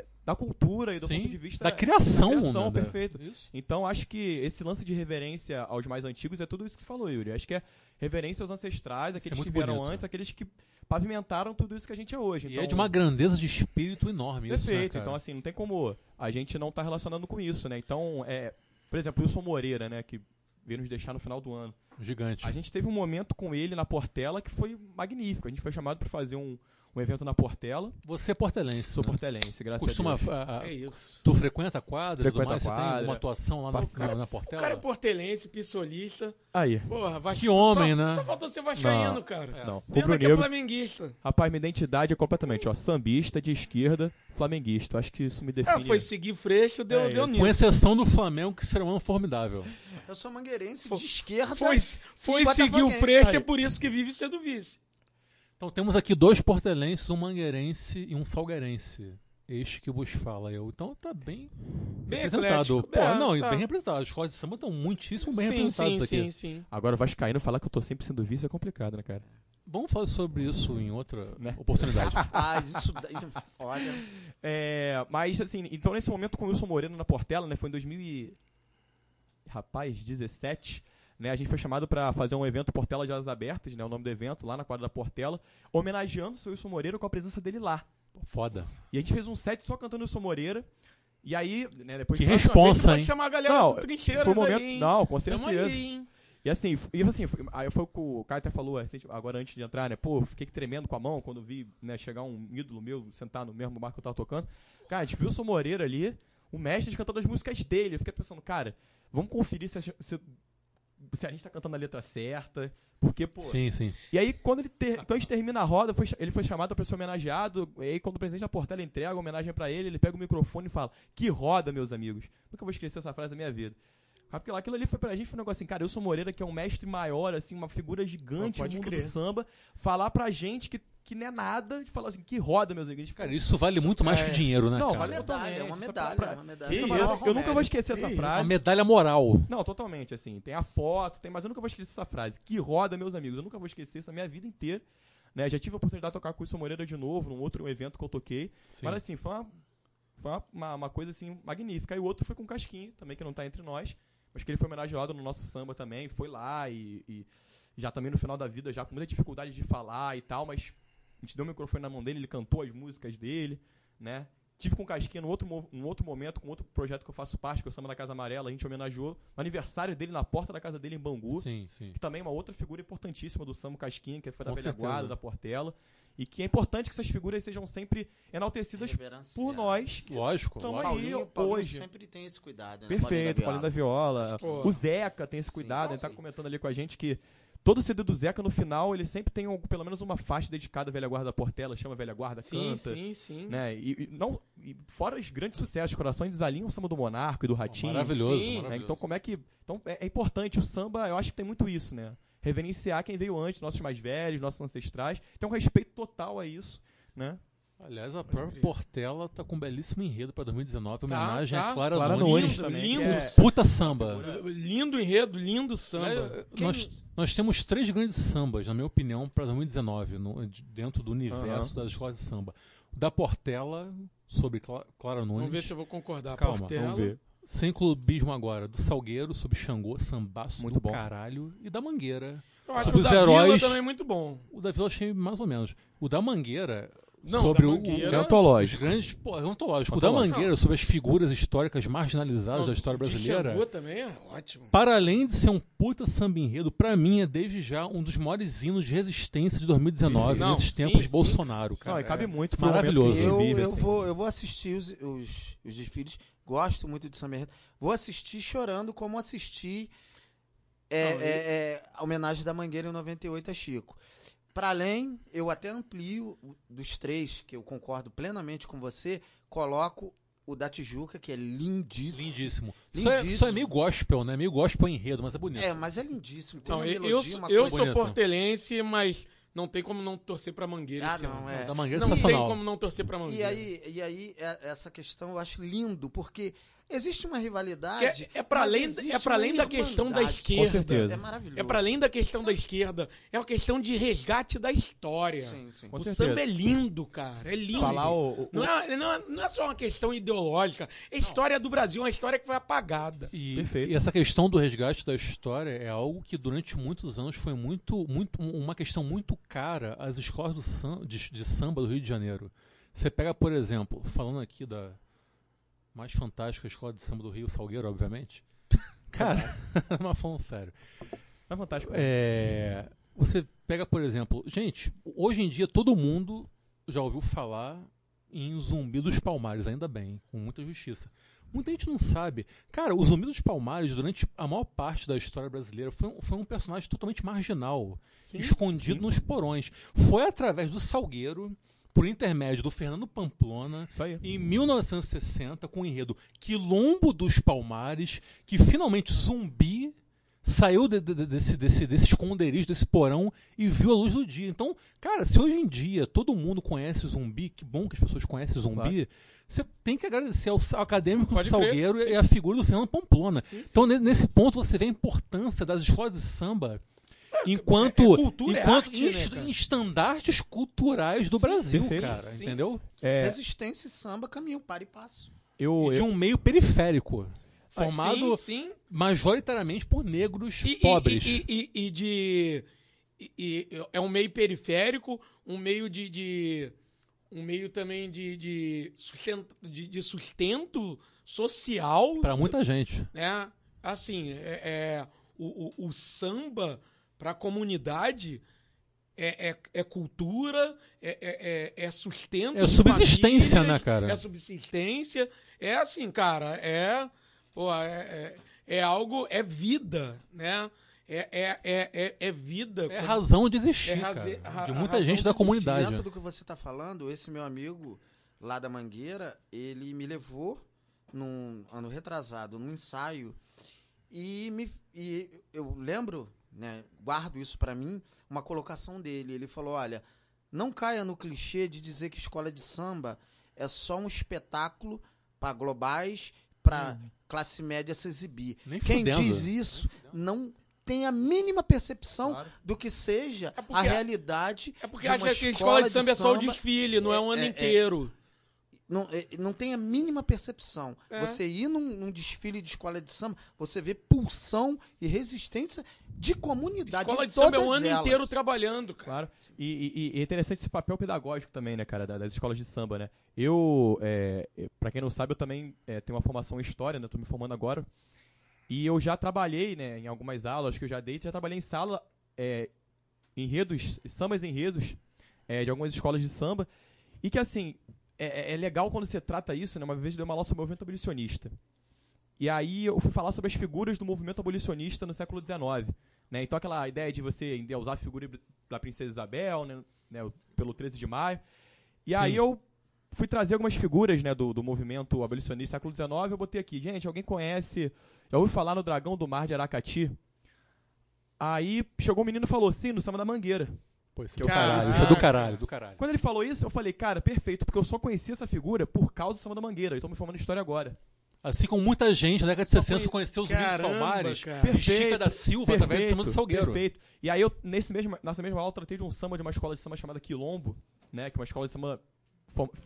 é, da cultura e do Sim, ponto de vista da criação, da criação, né, perfeito. Isso. Então acho que esse lance de reverência aos mais antigos é tudo isso que você falou, Yuri. Acho que é reverência aos ancestrais, aqueles que vieram bonito. antes, aqueles que pavimentaram tudo isso que a gente é hoje. E Então, é de uma grandeza de espírito enorme isso, né, Perfeito. cara? então, assim, não tem como a gente não estar relacionando com isso, né? Então, é, por exemplo, Wilson Moreira, né, que veio nos deixar no final do ano. Gigante. A gente teve um momento com ele na Portela que foi magnífico. A gente foi chamado para fazer um, um evento na Portela. Você é portelense. Sou né? portelense, graças Costuma. a Deus. a- a- É isso. tu frequenta a quadra? tudo Frequenta mais? a Você tem quadra, alguma atuação lá na, na O Portela? cara é portelense, pissolista. Aí. Porra, Vasco. Que homem, só, né? Só faltou ser vascaíno, Não. cara. Não, Pena que é flamenguista. Rapaz, minha identidade é completamente, ó, sambista, de esquerda, flamenguista. Acho que isso me define. É, foi seguir Freixo, deu, É deu isso. nisso. Com exceção do Flamengo, que será um formidável. Eu sou mangueirense Foi- de esquerda. Foi, foi seguir o. Freixo, Aí. é por isso que vive sendo vice. Então temos aqui dois portelenses, um mangueirense e um salgueirense. Este que vos fala eu. Então tá bem, Bem representado. eclético. Pô, É, não, tá. bem representado. As escolas de samba estão muitíssimo bem sim, representadas sim, aqui. sim, sim. Agora o Vascaíno falar que eu tô sempre sendo vice é complicado, né, cara? Vamos falar sobre isso em outra Né? oportunidade. Rapaz, isso daí. Olha. É, mas assim, então nesse momento com o Wilson Moreno na Portela, né, foi em 2000 e... rapaz, 17, né, a gente foi chamado para fazer um evento Portela de Asas Abertas, né, o nome do evento, lá na quadra da Portela, homenageando o seu Wilson Moreira com a presença dele lá. Foda. E a gente fez um set só cantando Wilson Moreira. E aí, né, depois Que de- responsa, vez hein? chamar a galera Não, do Trincheiras foi um momento, aí, hein? não, com certeza. aí, hein? E assim, e assim, foi- aí foi o que o Caio até falou recente- agora antes de entrar, né? Pô, fiquei tremendo com a mão quando vi né, chegar um ídolo meu sentar no mesmo bar que eu tava tocando. Cara, a gente viu o Wilson Moreira ali, o mestre cantando as músicas dele. Eu fiquei pensando, cara, vamos conferir se a, se, se a gente tá cantando a letra certa. Porque, pô. Sim, sim. E aí, quando, ele ter, quando a gente termina a roda, foi ele foi chamado pra ser homenageado. E aí, quando o presidente da Portela entrega a homenagem pra ele, ele pega o microfone e fala: Que roda, meus amigos. Nunca vou esquecer essa frase da minha vida. Porque lá, aquilo ali foi pra gente foi um negócio assim, cara, eu sou Moreira, que é um mestre maior, assim, uma figura gigante no mundo crer. do samba, falar pra gente que, que não é nada, de falar assim, que roda, meus amigos. Cara, isso vale muito mais que é- dinheiro, né, Não, cara? vale Medalha, totalmente, é uma medalha. pra- é uma medalha. Que Isso é isso? uma Eu, nunca vou esquecer Que essa isso? A frase. medalha moral. Não, totalmente, assim. Tem a foto, tem, mas eu nunca vou esquecer essa frase. Que roda, meus amigos. Eu nunca vou esquecer isso a minha vida inteira. Né? Já tive a oportunidade de tocar com o Wilson Moreira de novo, num outro evento que eu toquei. Sim. Mas assim, foi uma, foi uma, uma- uma coisa assim magnífica. E o outro foi com o Casquinho, também, que não tá entre nós. Mas que ele foi homenageado no nosso samba também. Foi lá e, e já também no final da vida, já com muita dificuldade de falar e tal, mas a gente deu o microfone na mão dele, ele cantou as músicas dele, né? Tive com o Casquinha no outro, num outro momento, com outro projeto que eu faço parte, que é o Samba da Casa Amarela, a gente homenageou no aniversário dele, na porta da casa dele em Bangu Sim, sim. que também é uma outra figura importantíssima do Samba Casquinha, que foi da Com velha certeza. guarda, da Portela. E que é importante que essas figuras sejam sempre enaltecidas por nós. que Lógico. Aí, Paulinho, Paulinho hoje. sempre tem esse cuidado. Né? Perfeito, Paulinho da Viola. Pô. O Zeca tem esse cuidado, ele tá sim. comentando ali com a gente que todo CD do Zeca, no final, ele sempre tem um- pelo menos uma faixa dedicada à velha guarda da Portela, chama Velha Guarda, Sim, canta. sim, sim. Né? E, e não, e fora os grandes sucessos, Coração e Desalinho, o samba do Monarco e do Ratinho. Maravilhoso, Sim, né? maravilhoso. Então, como é que. Então, é, é importante. O samba, eu acho que tem muito isso, né? Reverenciar quem veio antes, nossos mais velhos, nossos ancestrais. Tem um respeito total a isso, né? Aliás, a própria crer. Portela tá com um belíssimo enredo pra 2019, Tá, homenagem tá. a Clara, Clara Nunes. Nunes Lindo, também. lindo. é- Puta samba. Lindo enredo, lindo samba. É, nós, nós temos três grandes sambas, na minha opinião, para 2019, no- de- dentro do universo das escolas de samba. O da Portela, sobre Cla- Clara Nunes. Vamos ver se eu vou concordar. Calma, Portela. Vamos ver. Sem clubismo agora. Do Salgueiro, sobre Xangô, sambaço Muito do bom. caralho. E da Mangueira. Eu acho Os o da heróis- Vila também muito bom. O da Vila eu achei mais ou menos. O da Mangueira, Não, sobre o, Mangueira- o- É os antológico. grandes. Pô, é ontológico. O da. Mangueira, sobre as figuras históricas marginalizadas Não, da história de brasileira. Xangô também é ótimo. Para além de ser um puta samba enredo, pra mim é desde já um dos maiores hinos de resistência de 2019, Não, nesses sim, tempos de sim, Bolsonaro, Não, cara. e cabe muito pro Maravilhoso. Eu, vive, eu, assim. vou, eu vou assistir os, os, os desfiles, gosto muito de samba enredo. Vou assistir chorando como assisti é, Não, é, é, a homenagem da Mangueira em 98 a Chico. Para além, eu até amplio dos três, que eu concordo plenamente com você, coloco o da Tijuca, que é lindíssimo. Lindíssimo. Isso é, isso é meio gospel, né? Meio gospel enredo, mas é bonito. É, mas é lindíssimo. Tem Não, uma eu, melodia, eu, uma eu coisa... sou portelense, mas não tem como não torcer pra Mangueira Ah, esse não, ano. é. Da Mangueira é Não tem como não torcer pra E Mangueira. aí, e aí é- essa questão eu acho lindo, porque existe uma Que rivalidade. é, é para além, é pra além da questão da esquerda. certeza. É maravilhoso. É para além da questão da esquerda. É uma questão de resgate da história. Sim, sim. Com o certeza. samba é lindo, cara. É lindo. Falar o, o- Não é, não, é, não é só uma questão ideológica. É a história do Brasil, uma história que foi apagada. E, Perfeito. e essa questão do resgate da história é algo que durante muitos anos foi muito, muito uma questão muito cara às escolas do de, de samba do Rio de Janeiro. Você pega, por exemplo, falando aqui da mais fantástica escola de samba do Rio, Salgueiro, obviamente. Cara, mas falando sério. É fantástico. É, você pega, por exemplo, gente, hoje em dia todo mundo já ouviu falar em Zumbi dos Palmares, ainda bem, com muita justiça. Muita gente não sabe. Cara, o Zumbi dos Palmares, durante a maior parte da história brasileira, foi um, foi um personagem totalmente marginal, escondido nos porões. Foi através do Salgueiro, por intermédio do Fernando Pamplona, Isso aí. em 1960, com o enredo Quilombo dos Palmares, que finalmente Zumbi saiu de- de- de- desse, desse, desse esconderijo, desse porão, e viu a luz do dia. Então, cara, se hoje em dia todo mundo conhece Zumbi, que bom que as pessoas conhecem Zumbi, Claro. você tem que agradecer ao, ao acadêmico Pode crer, Salgueiro sim. e a figura do Fernando Pamplona. Sim, sim. Então, ne- nesse ponto, você vê a importância das escolas de samba enquanto, é cultura, é enquanto arte, né, estandartes culturais do Brasil, perfeito. cara. Sim. Entendeu? É, Resistência e samba caminham para e passo. eu, de eu, um meio periférico, formado Sim, sim. majoritariamente por negros E, e- pobres. E, e- e de. e- e- é um meio periférico, um meio de. de- um meio também de, de, sustento, de, de sustento social. Pra muita gente. né? Assim, é, é- o, o- o samba para a comunidade é, é, é cultura, é, é, é- é sustento. É subsistência, famílias, né, cara? É subsistência. É assim, cara, é, pô, é, é, é algo, é vida, né? É, é, é, é, é vida. É razão de existir, É cara, ra- de a muita razão gente da comunidade. Dentro do que você está falando, esse meu amigo lá da Mangueira, ele me levou num ano retrasado, num ensaio, e, me, e eu lembro, né, guardo isso para mim, uma colocação dele. Ele falou: olha, não caia no clichê de dizer que escola de samba é só um espetáculo para globais, para classe média se exibir. Nem Quem fudendo. diz isso não tem a mínima percepção Claro. do que seja É a realidade É porque de acha que a escola de samba é só o samba. desfile, não é, um ano é- é- inteiro. Não, é, não tem a mínima percepção. É. Você ir num, num desfile de escola de samba, você vê pulsão e resistência de comunidade. escola de samba é o ano elas. inteiro trabalhando, cara. Claro. E, e- e é interessante esse papel pedagógico também, né, cara, da- das escolas de samba, né? Eu, é, pra quem não sabe, eu também é, tenho uma formação em história, né? Tô me formando agora. E eu já trabalhei, né, em algumas aulas que eu já dei, já trabalhei em sala, é, enredos, sambas enredos, é, de algumas escolas de samba. E que, assim, é, é legal quando você trata isso, né? Uma vez eu dei uma aula sobre o movimento abolicionista. E aí eu fui falar sobre as figuras do movimento abolicionista no século XIX. Né? Então aquela ideia de você usar a figura da princesa Isabel, né? né, pelo 13 de maio. E aí Sim. eu fui trazer algumas figuras né, do, do movimento abolicionista do século XIX. Eu botei aqui, gente, alguém conhece... Já ouviu falar no Dragão do Mar de Aracati? Aí chegou um menino e falou, sim, no Samba da Mangueira. Pô, isso, Que é eu do caralho, isso é do caralho, do caralho. Quando ele falou isso, eu falei, cara, perfeito, porque eu só conheci essa figura por causa do Samba da Mangueira. Eu tô me formando história agora. Assim como muita gente na década de Só 60 conhe- conheceu os Caramba, Palmares cara. e Chica da Silva através do Samba do Salgueiro. Perfeito. E aí eu, nesse mesmo, nessa mesma aula, eu tratei de um samba de uma escola de samba chamada Quilombo, né? Que é uma escola de samba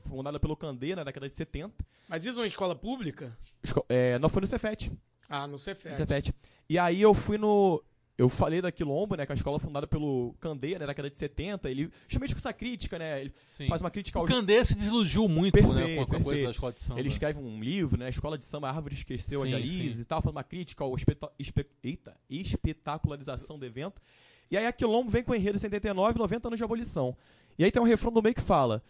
fundada pelo Candê na década de 70. Mas isso é uma escola pública? Esco- é, não foi no Cefet. Ah, no no Cefet. Cefet. E aí eu fui no. Eu falei da Quilombo, né, que é a escola fundada pelo Candeia, né, na década de 70, ele justamente com essa crítica, né, ele Sim. faz uma crítica ao O Candê se desiludiu muito Perfeito, né, com a- a coisa perfeito. da escola de samba. Ele escreve um livro, né? Escola de Samba, Árvore Esqueceu Sim, a Jalize sim. e tal, faz uma crítica ao espeta- espe- eita, espetacularização do evento. E aí a Quilombo vem com o enredo 79, 90 anos de abolição. E aí tem um refrão do meio que fala: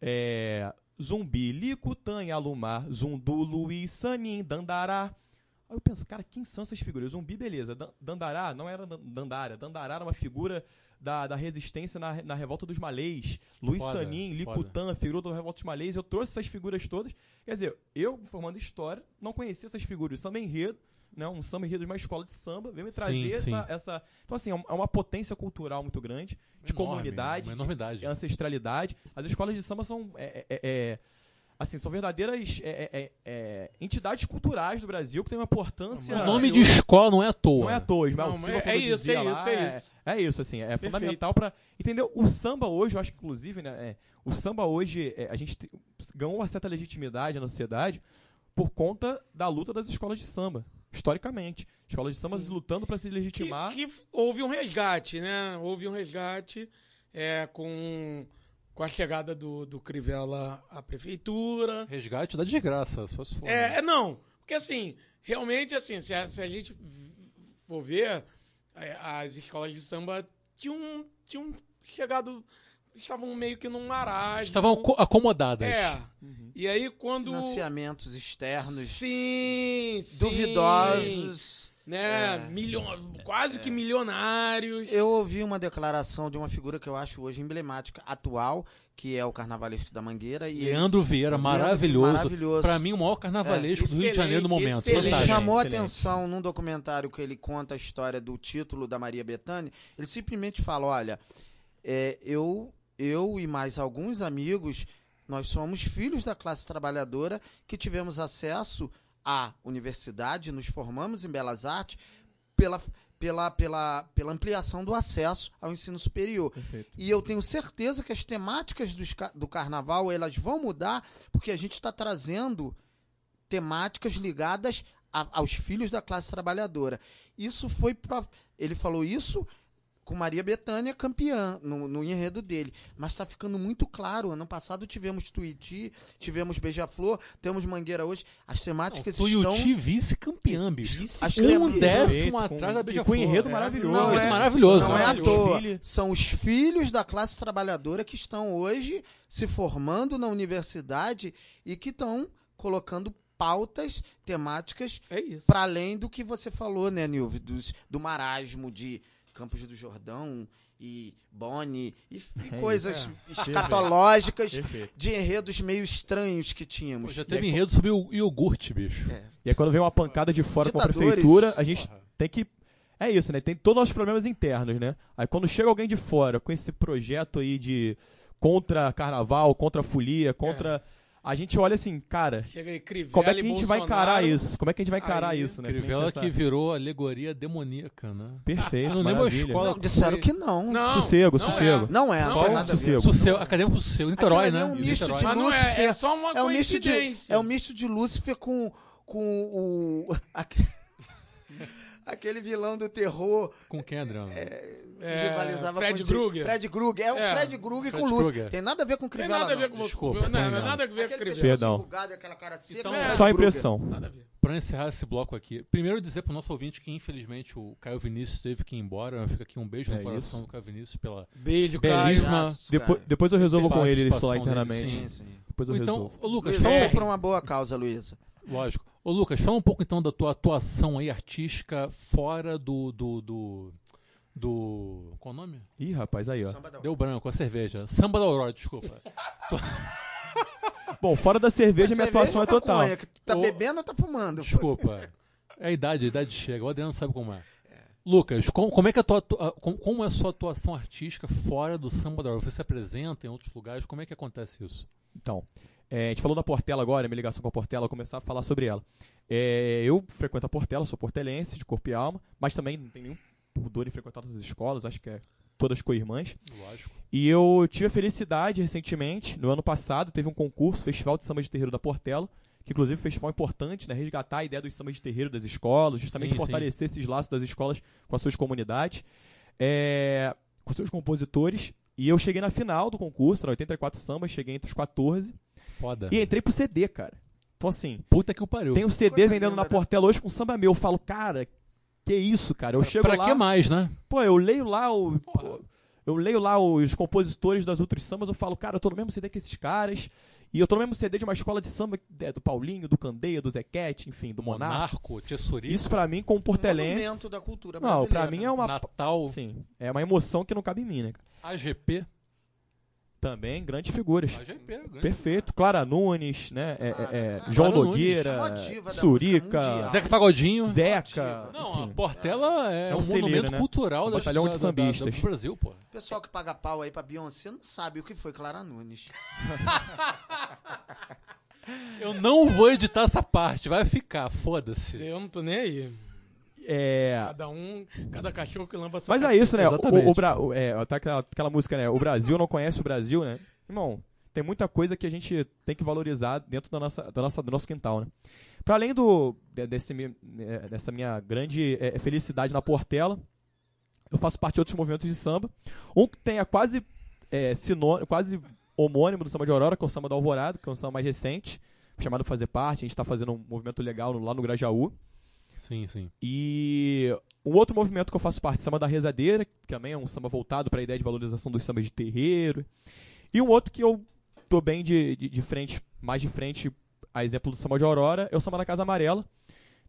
é, Zumbi, Licutan, Alumar, Zundulu e Sanin, Dandará. Aí eu penso, cara, quem são essas figuras? Zumbi, beleza. Dan- Dandará não era Dan- Dandara. Dandará era uma figura da, da resistência na, na revolta dos malês. Luiz Foda, Sanin. Licutan, figura da revolta dos malês. Eu trouxe essas figuras todas. Quer dizer, eu, formando história, não conhecia essas figuras. Samba enredo, né, um samba enredo de uma escola de samba, veio me trazer Sim, essa, sim. essa. Então, assim, é é uma potência cultural muito grande, de Enorme, comunidade, de ancestralidade. As escolas de samba são. é, é, é, assim, são verdadeiras é, é, é, é, entidades culturais do Brasil que têm uma importância. O nome de escola não é à toa. Não é à toa, Ismael Não, Silva, é- quando é isso, é lá, isso, é isso. É, isso, assim, é Perfeito. fundamental pra. Entendeu? O samba hoje, eu acho que inclusive, né? é, o samba hoje, é, a gente te- ganhou uma certa legitimidade na sociedade por conta da luta das escolas de samba, historicamente. Escolas de samba Sim. lutando pra se Que, legitimar. que f- houve um resgate, né? Houve um resgate é, com, com a chegada do, do Crivella à prefeitura. Resgate da desgraça, só se for. né? É, é, não. Porque assim, realmente assim, se a, se a gente for ver, é, as escolas de samba tinham, tinham chegado. Estavam meio que num marasmo. Estavam co- acomodadas. É. Uhum. E aí quando. Financiamentos externos Sim, sim. duvidosos. Né? É. Milhon... Quase que milionários. Eu ouvi uma declaração de uma figura que eu acho hoje emblemática, atual, que é o carnavalesco da Mangueira. E ele- Leandro Vieira, Leandro, maravilhoso. maravilhoso. Pra mim, o maior carnavalesco do Rio de Janeiro no momento. excelente. Ele Fantástico. chamou a excelente. atenção num documentário que ele conta a história do título da Maria Bethânia. Ele simplesmente fala: olha, é, eu, eu e mais alguns amigos, nós somos filhos da classe trabalhadora que tivemos acesso à universidade, nos formamos em Belas Artes pela, pela, pela, pela ampliação do acesso ao ensino superior. Perfeito. E eu tenho certeza que as temáticas dos do carnaval elas vão mudar, porque a gente está trazendo temáticas ligadas a- aos filhos da classe trabalhadora. Isso foi pra, ele falou isso com Maria Bethânia campeã no, no enredo dele, mas está ficando muito claro. Ano passado tivemos Tuiuti, tivemos Beija-Flor, temos Mangueira hoje. As temáticas estão Tuiuti vice-campeã, bicho. As Um décimo com- atrás da Beija-Flor. Com enredo É. maravilhoso. Não é, maravilhoso. Não é à Maravilhoso. toa. Filho. São os filhos da classe trabalhadora que estão hoje se formando na universidade e que estão colocando pautas temáticas É isso. para além do que você falou, né, Nilve? Dos, do marasmo de Campos do Jordão e Boni e, e É coisas isso. escatológicas Perfeito. de enredos meio estranhos que Pô, tínhamos. Já teve enredo sobre o iogurte, bicho. É. E aí quando vem uma pancada de fora com a Ditadores. prefeitura, a gente tem que. É isso, né? Tem todos os nossos problemas internos, né? Aí quando chega alguém de fora com esse projeto aí de contra carnaval, contra folia, contra. A gente olha assim, cara, Chega aí, Crivella como é que a gente vai Bolsonaro. encarar isso? Como é que a gente vai encarar Aí, isso, né? Crivella Frente a que essa- virou alegoria demoníaca, né? Perfeito. Eu não lembro a escola. Não, disseram que não. Não, Sossego, não sossego. Não é, não, Não tem é. nada. Sossego. Suceu, acadêmico Suceu, Niterói, né? é um misto de Mas não é, é Lúcifer. só uma É um misto de coincidência. é um misto de Lúcifer com com o aquele vilão do terror Com quem, Adriano? que É, rivalizava Fred com o Krueger. Fred Krueger. É o É. Fred Krueger com. Krueger. Tem nada a ver com Tem Crivella, nada a ver com. Desculpa, Não, não, nada a ver com Crivella. Perdão. aquela cara seca. Então, é, Só impressão. Nada a ver. Pra encerrar esse bloco aqui, primeiro dizer pro nosso ouvinte que infelizmente o Caio Vinícius teve que ir embora. Fica aqui um beijo É no coração isso. do Caio Vinícius pela. Beijo, Belíssimo. Caio. Depois, depois eu resolvo Sem com ele isso lá dele, internamente. Sim, sim. Depois eu então, resolvo. Lucas, Luiz, fala, foi por uma boa causa, Luísa. lógico. Ô, Lucas, fala um pouco então da tua atuação aí artística fora do. do, do, do- qual o nome? Ih, rapaz, aí, ó. Deu branco, a cerveja. Samba da Aurora, desculpa. Bom, fora da cerveja, minha atuação é Cerveja ou total. maconha? Que Tá Ô, bebendo ou tá fumando? Desculpa. É a idade, a idade chega. O Adriano sabe como é. Lucas, com- como, é que a tua, atua- com- como é a sua atuação artística fora do samba da Aurora? Você se apresenta em outros lugares? Como é que acontece isso? Então, é, a gente falou da Portela agora, minha ligação com a Portela, eu vou começar a falar sobre ela. É, eu frequento a Portela, sou portelense, de corpo e alma, mas também não tenho nenhum pudor em frequentar todas as escolas, acho que é todas co-irmãs. Lógico. E eu tive a felicidade recentemente, no ano passado, teve um concurso, Festival de Samba de Terreiro da Portela, que inclusive é um festival importante, né? Resgatar a ideia dos sambas de terreiro das escolas, justamente Sim, fortalecer esses laços das escolas com as suas comunidades, é, com seus compositores. E eu cheguei na final do concurso, era 84 sambas, cheguei entre os 14 Foda. e entrei pro CD, cara. Então assim, Puta que o pariu. tem um CD Coisa vendendo linda, na né? Portela hoje com samba meu. Eu falo, cara, que isso, cara? Eu chego pra lá, que mais, né? pô, eu leio lá o pô, eu leio lá os compositores das outras sambas, eu falo, cara, eu tô no mesmo CD que esses caras. E eu tô no mesmo CD de uma escola de samba é, do Paulinho, do Candeia, do Zequete, enfim, do Monarco. Monarco, Isso pra mim, como portelense. Monumento da cultura Não, brasileira. pra mim é uma. Natal, Sim, é uma emoção que não cabe em mim, né? AGP. Também grandes figuras. Grande. Perfeito. Clara Nunes, né? É, é, é, Clara João Nunes. Nogueira, Surica. Zeca Pagodinho. Zeca. Não, enfim. a Portela é, É um um, celeiro, monumento né? cultural Um da, batalhão de da- da- da- sambistas. do Brasil, pô. O pessoal que paga pau aí pra Beyoncé não sabe o que foi Clara Nunes. Eu não vou editar essa parte, vai ficar, foda-se. Eu não tô nem aí. É. Cada um, cada cachorro que lamba sua Mas é isso, né? O, Exatamente. o, Bra- o- é, tá aquela, aquela música, né? O Brasil não conhece o Brasil, né? Irmão, tem muita coisa que a gente tem que valorizar dentro da nossa, da nossa, do nosso quintal, né? Pra além do, de- desse, mi- é, dessa minha grande é, felicidade na Portela, eu faço parte de outros movimentos de samba. Um que tenha quase é, sinônimo, quase homônimo do samba de Aurora, que é o samba da Alvorada, que é um samba mais recente, chamado Fazer Parte. A gente tá fazendo um movimento legal no- lá no Grajaú. Sim, sim. E um outro movimento que eu faço parte, Samba da Rezadeira, que também é um samba voltado para a ideia de valorização dos sambas de terreiro. E um outro que eu tô bem de, de, de frente, mais de frente, a exemplo do Samba de Aurora, é o Samba da Casa Amarela,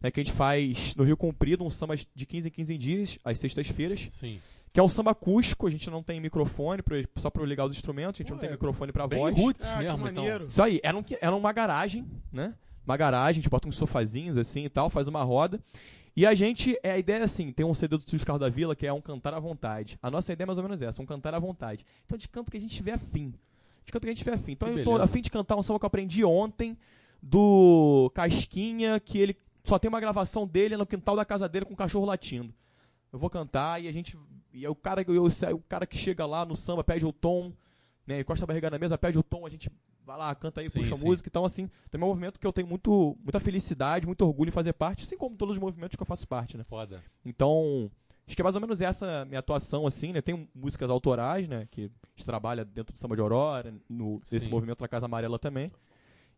né, que a gente faz no Rio Comprido, um samba de 15 em 15 dias, às sextas-feiras, Sim. que é um samba acústico, a gente não tem microfone, pra- só para ligar os instrumentos, a gente Pô, não tem é microfone para Bem voz. roots Ah, que mesmo, então. maneiro. Isso aí, era, um, era uma garagem, né? Uma garagem, a gente bota uns sofazinhos assim e tal, faz uma roda. E a gente, é, a ideia é assim, tem um CD do Estúdio Carro da Vila que é um cantar à vontade. A nossa ideia é mais ou menos essa, um cantar à vontade. Então a gente canta o que a gente tiver afim. A gente canta o que a gente tiver afim. Então Que eu tô beleza. afim de cantar um samba que eu aprendi ontem do Casquinha, que ele só tem uma gravação dele no quintal da casa dele com um cachorro latindo. Eu vou cantar e a gente. E aí o cara, eu, o cara que chega lá no samba pede o tom, né? Encosta a barriga na mesa, pede o tom, a gente vai lá, canta aí, Sim, puxa a sim. música. Então, assim, também é um movimento que eu tenho muito, muita felicidade, muito orgulho em fazer parte, assim como todos os movimentos que eu faço parte, né? Foda. Então, acho que é mais ou menos essa minha atuação, assim, né? Tem músicas autorais, né? Que a gente trabalha dentro do Samba de Aurora, no, nesse movimento da Casa Amarela também.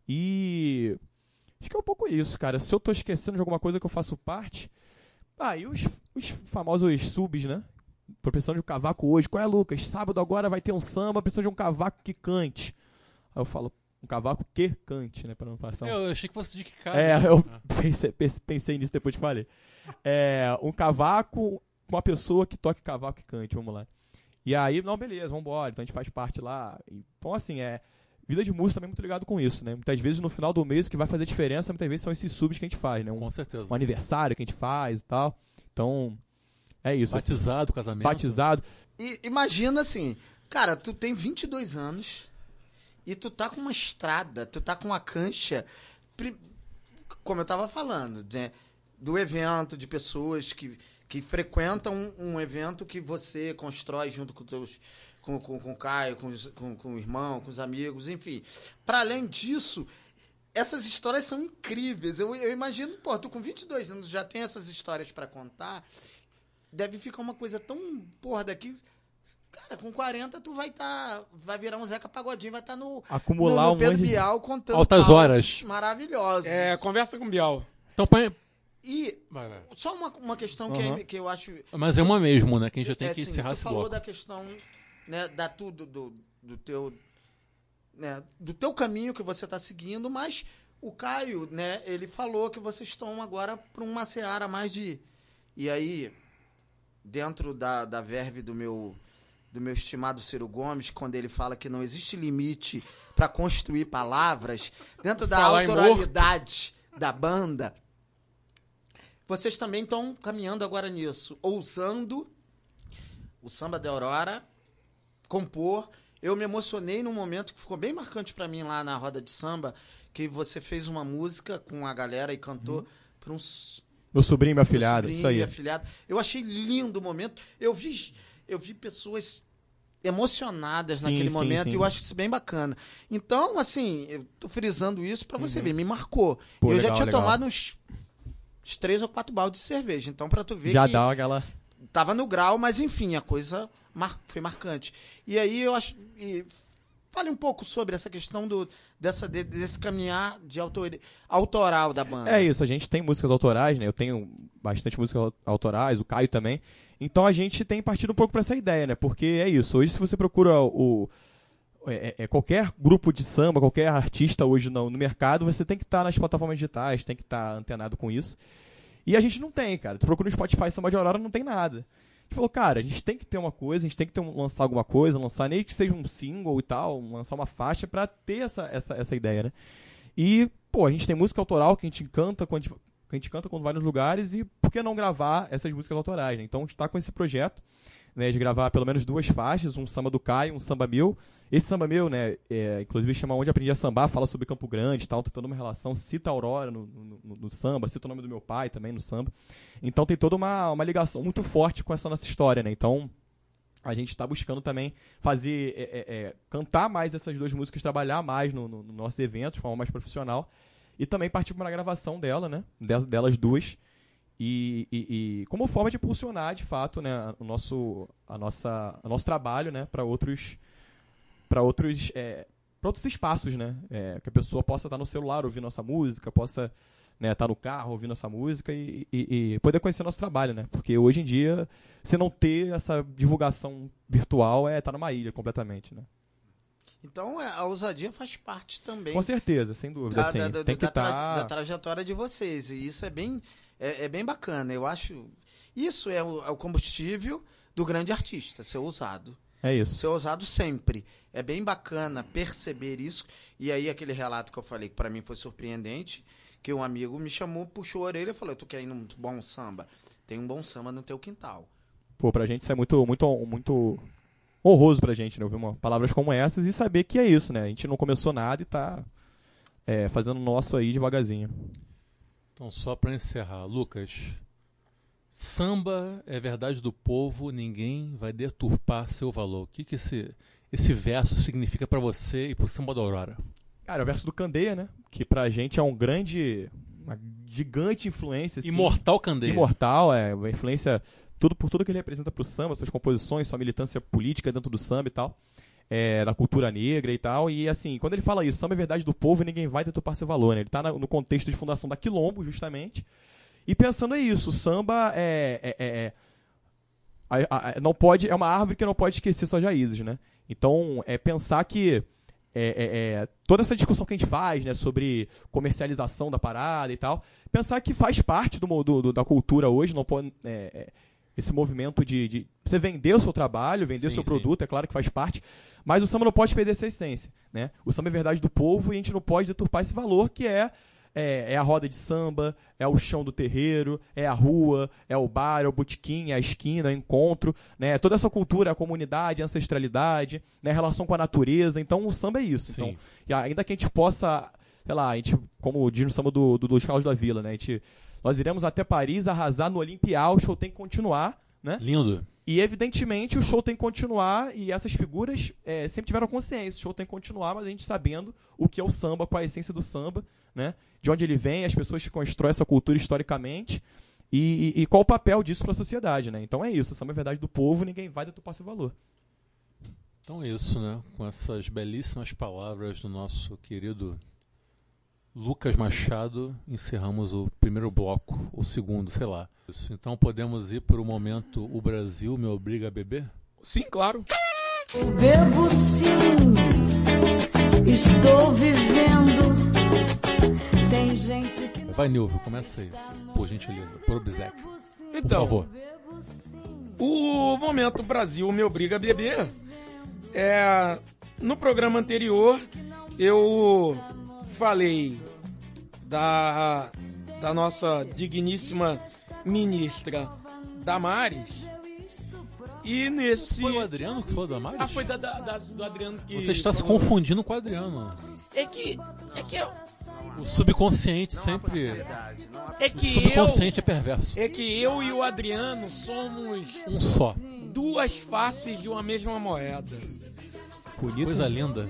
E acho que é um pouco isso, cara. Se eu tô esquecendo de alguma coisa que eu faço parte. Ah, e os, os famosos subs, né? Tô precisando de um cavaco hoje. Qual é, Lucas? Sábado agora vai ter um samba, precisando de um cavaco que cante. Aí eu falo, um cavaco que cante, né? Pra não passar um... Eu achei que fosse de que cara. É, eu Ah. pensei, pense- pensei nisso depois que falei. É, um cavaco com uma pessoa que toque cavaco e cante, vamos lá. E aí, não, beleza, vamos embora. Então a gente faz parte lá. Então, assim, é. Vida de música também é muito ligado com isso, né? Muitas vezes no final do mês o que vai fazer diferença, muitas vezes são esses subs que a gente faz, né? Um, Com certeza. um aniversário que a gente faz e tal. Então, é isso. assim. Batizado, casamento. Batizado. E imagina assim, cara, tu tem 22 anos e tu tá com uma estrada, tu tá com uma cancha, como eu tava falando, né, do evento, de pessoas que, que frequentam um, evento que você constrói junto com teus com, com, com o Caio, com, com, com o irmão, com os amigos, enfim. Para além disso, essas histórias são incríveis. Eu, eu imagino, pô, tu com 22 anos já tem essas histórias para contar. Deve ficar uma coisa tão, porra, daqui. Cara, com 40 tu vai tá, vai virar um Zeca Pagodinho, vai estar no, Acumular no, um no Pedro monte de- Bial contando Altas horas. maravilhosos. É, conversa com o Bial. Então põe. E só uma, uma questão Aham. que, é- que eu acho Mas é uma mesmo, né? Que a gente já tem é, que assim, encerrar tu esse falou bloco. da questão né, da tudo do, do teu né, do teu caminho que você está seguindo, mas o Caio, né, ele falou que vocês estão agora para uma seara mais de e aí dentro da, da verve do meu do meu estimado Ciro Gomes, quando ele fala que não existe limite para construir palavras, dentro da Falar autoralidade da banda, vocês também estão caminhando agora nisso, ousando o samba da Aurora, compor. Eu me emocionei num momento que ficou bem marcante pra mim lá na roda de samba, que você fez uma música com a galera e cantou para um s- Meu sobrinho e meu afilhado, sobrinho isso aí. afilhado. Eu achei lindo o momento. Eu vi, eu vi pessoas emocionadas Sim, naquele sim, momento sim. e eu acho isso bem bacana. Então, assim, eu tô frisando isso pra você ver, me marcou. Uhum. Pô, eu já legal, tinha legal. tomado uns, uns três ou quatro baldes de cerveja. Então, pra tu ver Já que dá aquela. tava no grau, mas enfim, a coisa mar- foi marcante. E aí eu acho. e fale um pouco sobre essa questão do, dessa, de- desse caminhar de autor, autoral da banda. É isso, a gente tem músicas autorais, né? Eu tenho bastante músicas au- autorais, o Caio também. Então a gente tem partido um pouco pra essa ideia, né? Porque é isso. Hoje, se você procura o. é- é- é qualquer grupo de samba, qualquer artista hoje no, no mercado, você tem que estar nas plataformas digitais, tem que estar antenado com isso. E a gente não tem, cara. Tu procura no Spotify Samba de Aurora, não tem nada. A gente falou, cara, a gente tem que ter uma coisa, a gente tem que ter um- lançar alguma coisa, lançar nem que seja um single e tal, lançar uma faixa pra ter essa, essa, essa ideia, né? E, pô, a gente tem música autoral que a gente canta quando a gente, canta quando vai nos lugares e por que não gravar essas músicas autorais, né? Então a gente tá com esse projeto, né, de gravar pelo menos duas faixas, um samba do Caio, um samba meu. Esse samba meu, né, é, inclusive chama Onde Aprendi a Sambar, fala sobre Campo Grande tal, tem toda uma relação, cita a Aurora no, no- no- samba, cita o nome do meu pai também no samba. Então tem toda uma, uma ligação muito forte com essa nossa história, né? Então a gente está buscando também fazer, é, é, é, cantar mais essas duas músicas, trabalhar mais no, no, no nossos eventos, de forma mais profissional. E também partir para a gravação dela, né? Delas duas. E, e- e como forma de impulsionar, de fato, né, o nosso, a nossa, o nosso trabalho, né, para outros, para outros, é, outros espaços, né, É, que a pessoa possa estar no celular ouvindo nossa música, possa né, estar no carro ouvindo nossa música e, e- e poder conhecer nosso trabalho, né, porque hoje em dia, se não ter essa divulgação virtual, é estar numa ilha completamente, né. Então é, a ousadia faz parte também Com certeza, sem dúvida, da, assim, da- da- tem que tra- estar... da trajetória de vocês. E isso é bem, é, é bem bacana. Eu acho. Isso é o, é o combustível do grande artista, ser ousado. É isso. Ser ousado sempre. É bem bacana perceber isso. E aí, aquele relato que eu falei, que pra mim foi surpreendente, que um amigo me chamou, puxou a orelha e falou: Tu quer ir num bom samba? Tem um bom samba no teu quintal. Pô, pra gente isso é muito, muito, muito honroso pra gente, né? Ouvir uma, palavras como essas e saber que é isso, né? A gente não começou nada e tá é, fazendo o nosso aí devagarzinho. Então, só para encerrar, Lucas, samba é verdade do povo, ninguém vai deturpar seu valor. O que, que esse, esse verso significa para você e pro samba da Aurora? Cara, o verso do Candeia, né? Que pra gente é um grande, uma gigante influência. assim. Imortal Candeia. Imortal, é uma influência tudo por tudo que ele representa pro samba, suas composições, sua militância política dentro do samba e tal. É, da cultura negra e tal. E assim, quando ele fala isso, samba é verdade do povo e ninguém vai deturpar seu valor, né? Ele tá na- no contexto de fundação da Quilombo, justamente. E pensando é isso, o samba é. é- é- é- não pode, é uma árvore que não pode esquecer suas raízes, né? Então, é pensar que é, é, toda essa discussão que a gente faz, né, sobre comercialização da parada e tal, pensar que faz parte do, do- do- da cultura hoje, não pode, esse movimento de, de você vender o seu trabalho, vender o Sim, seu sim. produto, é claro que faz parte, mas o samba não pode perder essa essência, né? O samba é verdade do povo e a gente não pode deturpar esse valor que é é, é a roda de samba, é o chão do terreiro, é a rua, é o bar, é o botequim, é a esquina, é o encontro, né? Toda essa cultura, a comunidade, a ancestralidade, né? A relação com a natureza. Então o samba é isso. Sim. Então, e ainda que a gente possa, sei lá, a gente, como diz no samba do, do, dos Carlos da Vila, né? A gente, nós iremos até Paris arrasar no Olimpial, o show tem que continuar, né? Lindo. E evidentemente o show tem que continuar e essas figuras é, sempre tiveram consciência. O show tem que continuar, mas a gente sabendo o que é o samba, qual é a essência do samba, né? De onde ele vem, as pessoas que constroem essa cultura historicamente e, e- e qual o papel disso para a sociedade, né? Então é isso. O samba é verdade do povo, ninguém vai deturpar seu valor. Então é isso, né? Com essas belíssimas palavras do nosso querido Lucas Machado, encerramos o primeiro bloco, o segundo, sei lá. Isso. Então podemos ir para o momento O Brasil me obriga a beber? Sim, claro. Bebo sim, estou vivendo. Tem gente que não Vai, Nilvio, começa aí, por gentileza, por obséquio. bebo sim, Por Então, favor. O momento Brasil me obriga a beber. É, no programa anterior eu falei da, da nossa digníssima ministra Damares. E nesse. Foi o Adriano que falou da Maris? Ah, foi da, da- da- do Adriano que. Você está se confundindo com o Adriano. É que. É que eu. O subconsciente Não sempre. possibilidade. Não há É O que eu, subconsciente é perverso. é que eu e o Adriano somos Um só. duas faces de uma mesma moeda. Bonito. Coisa linda.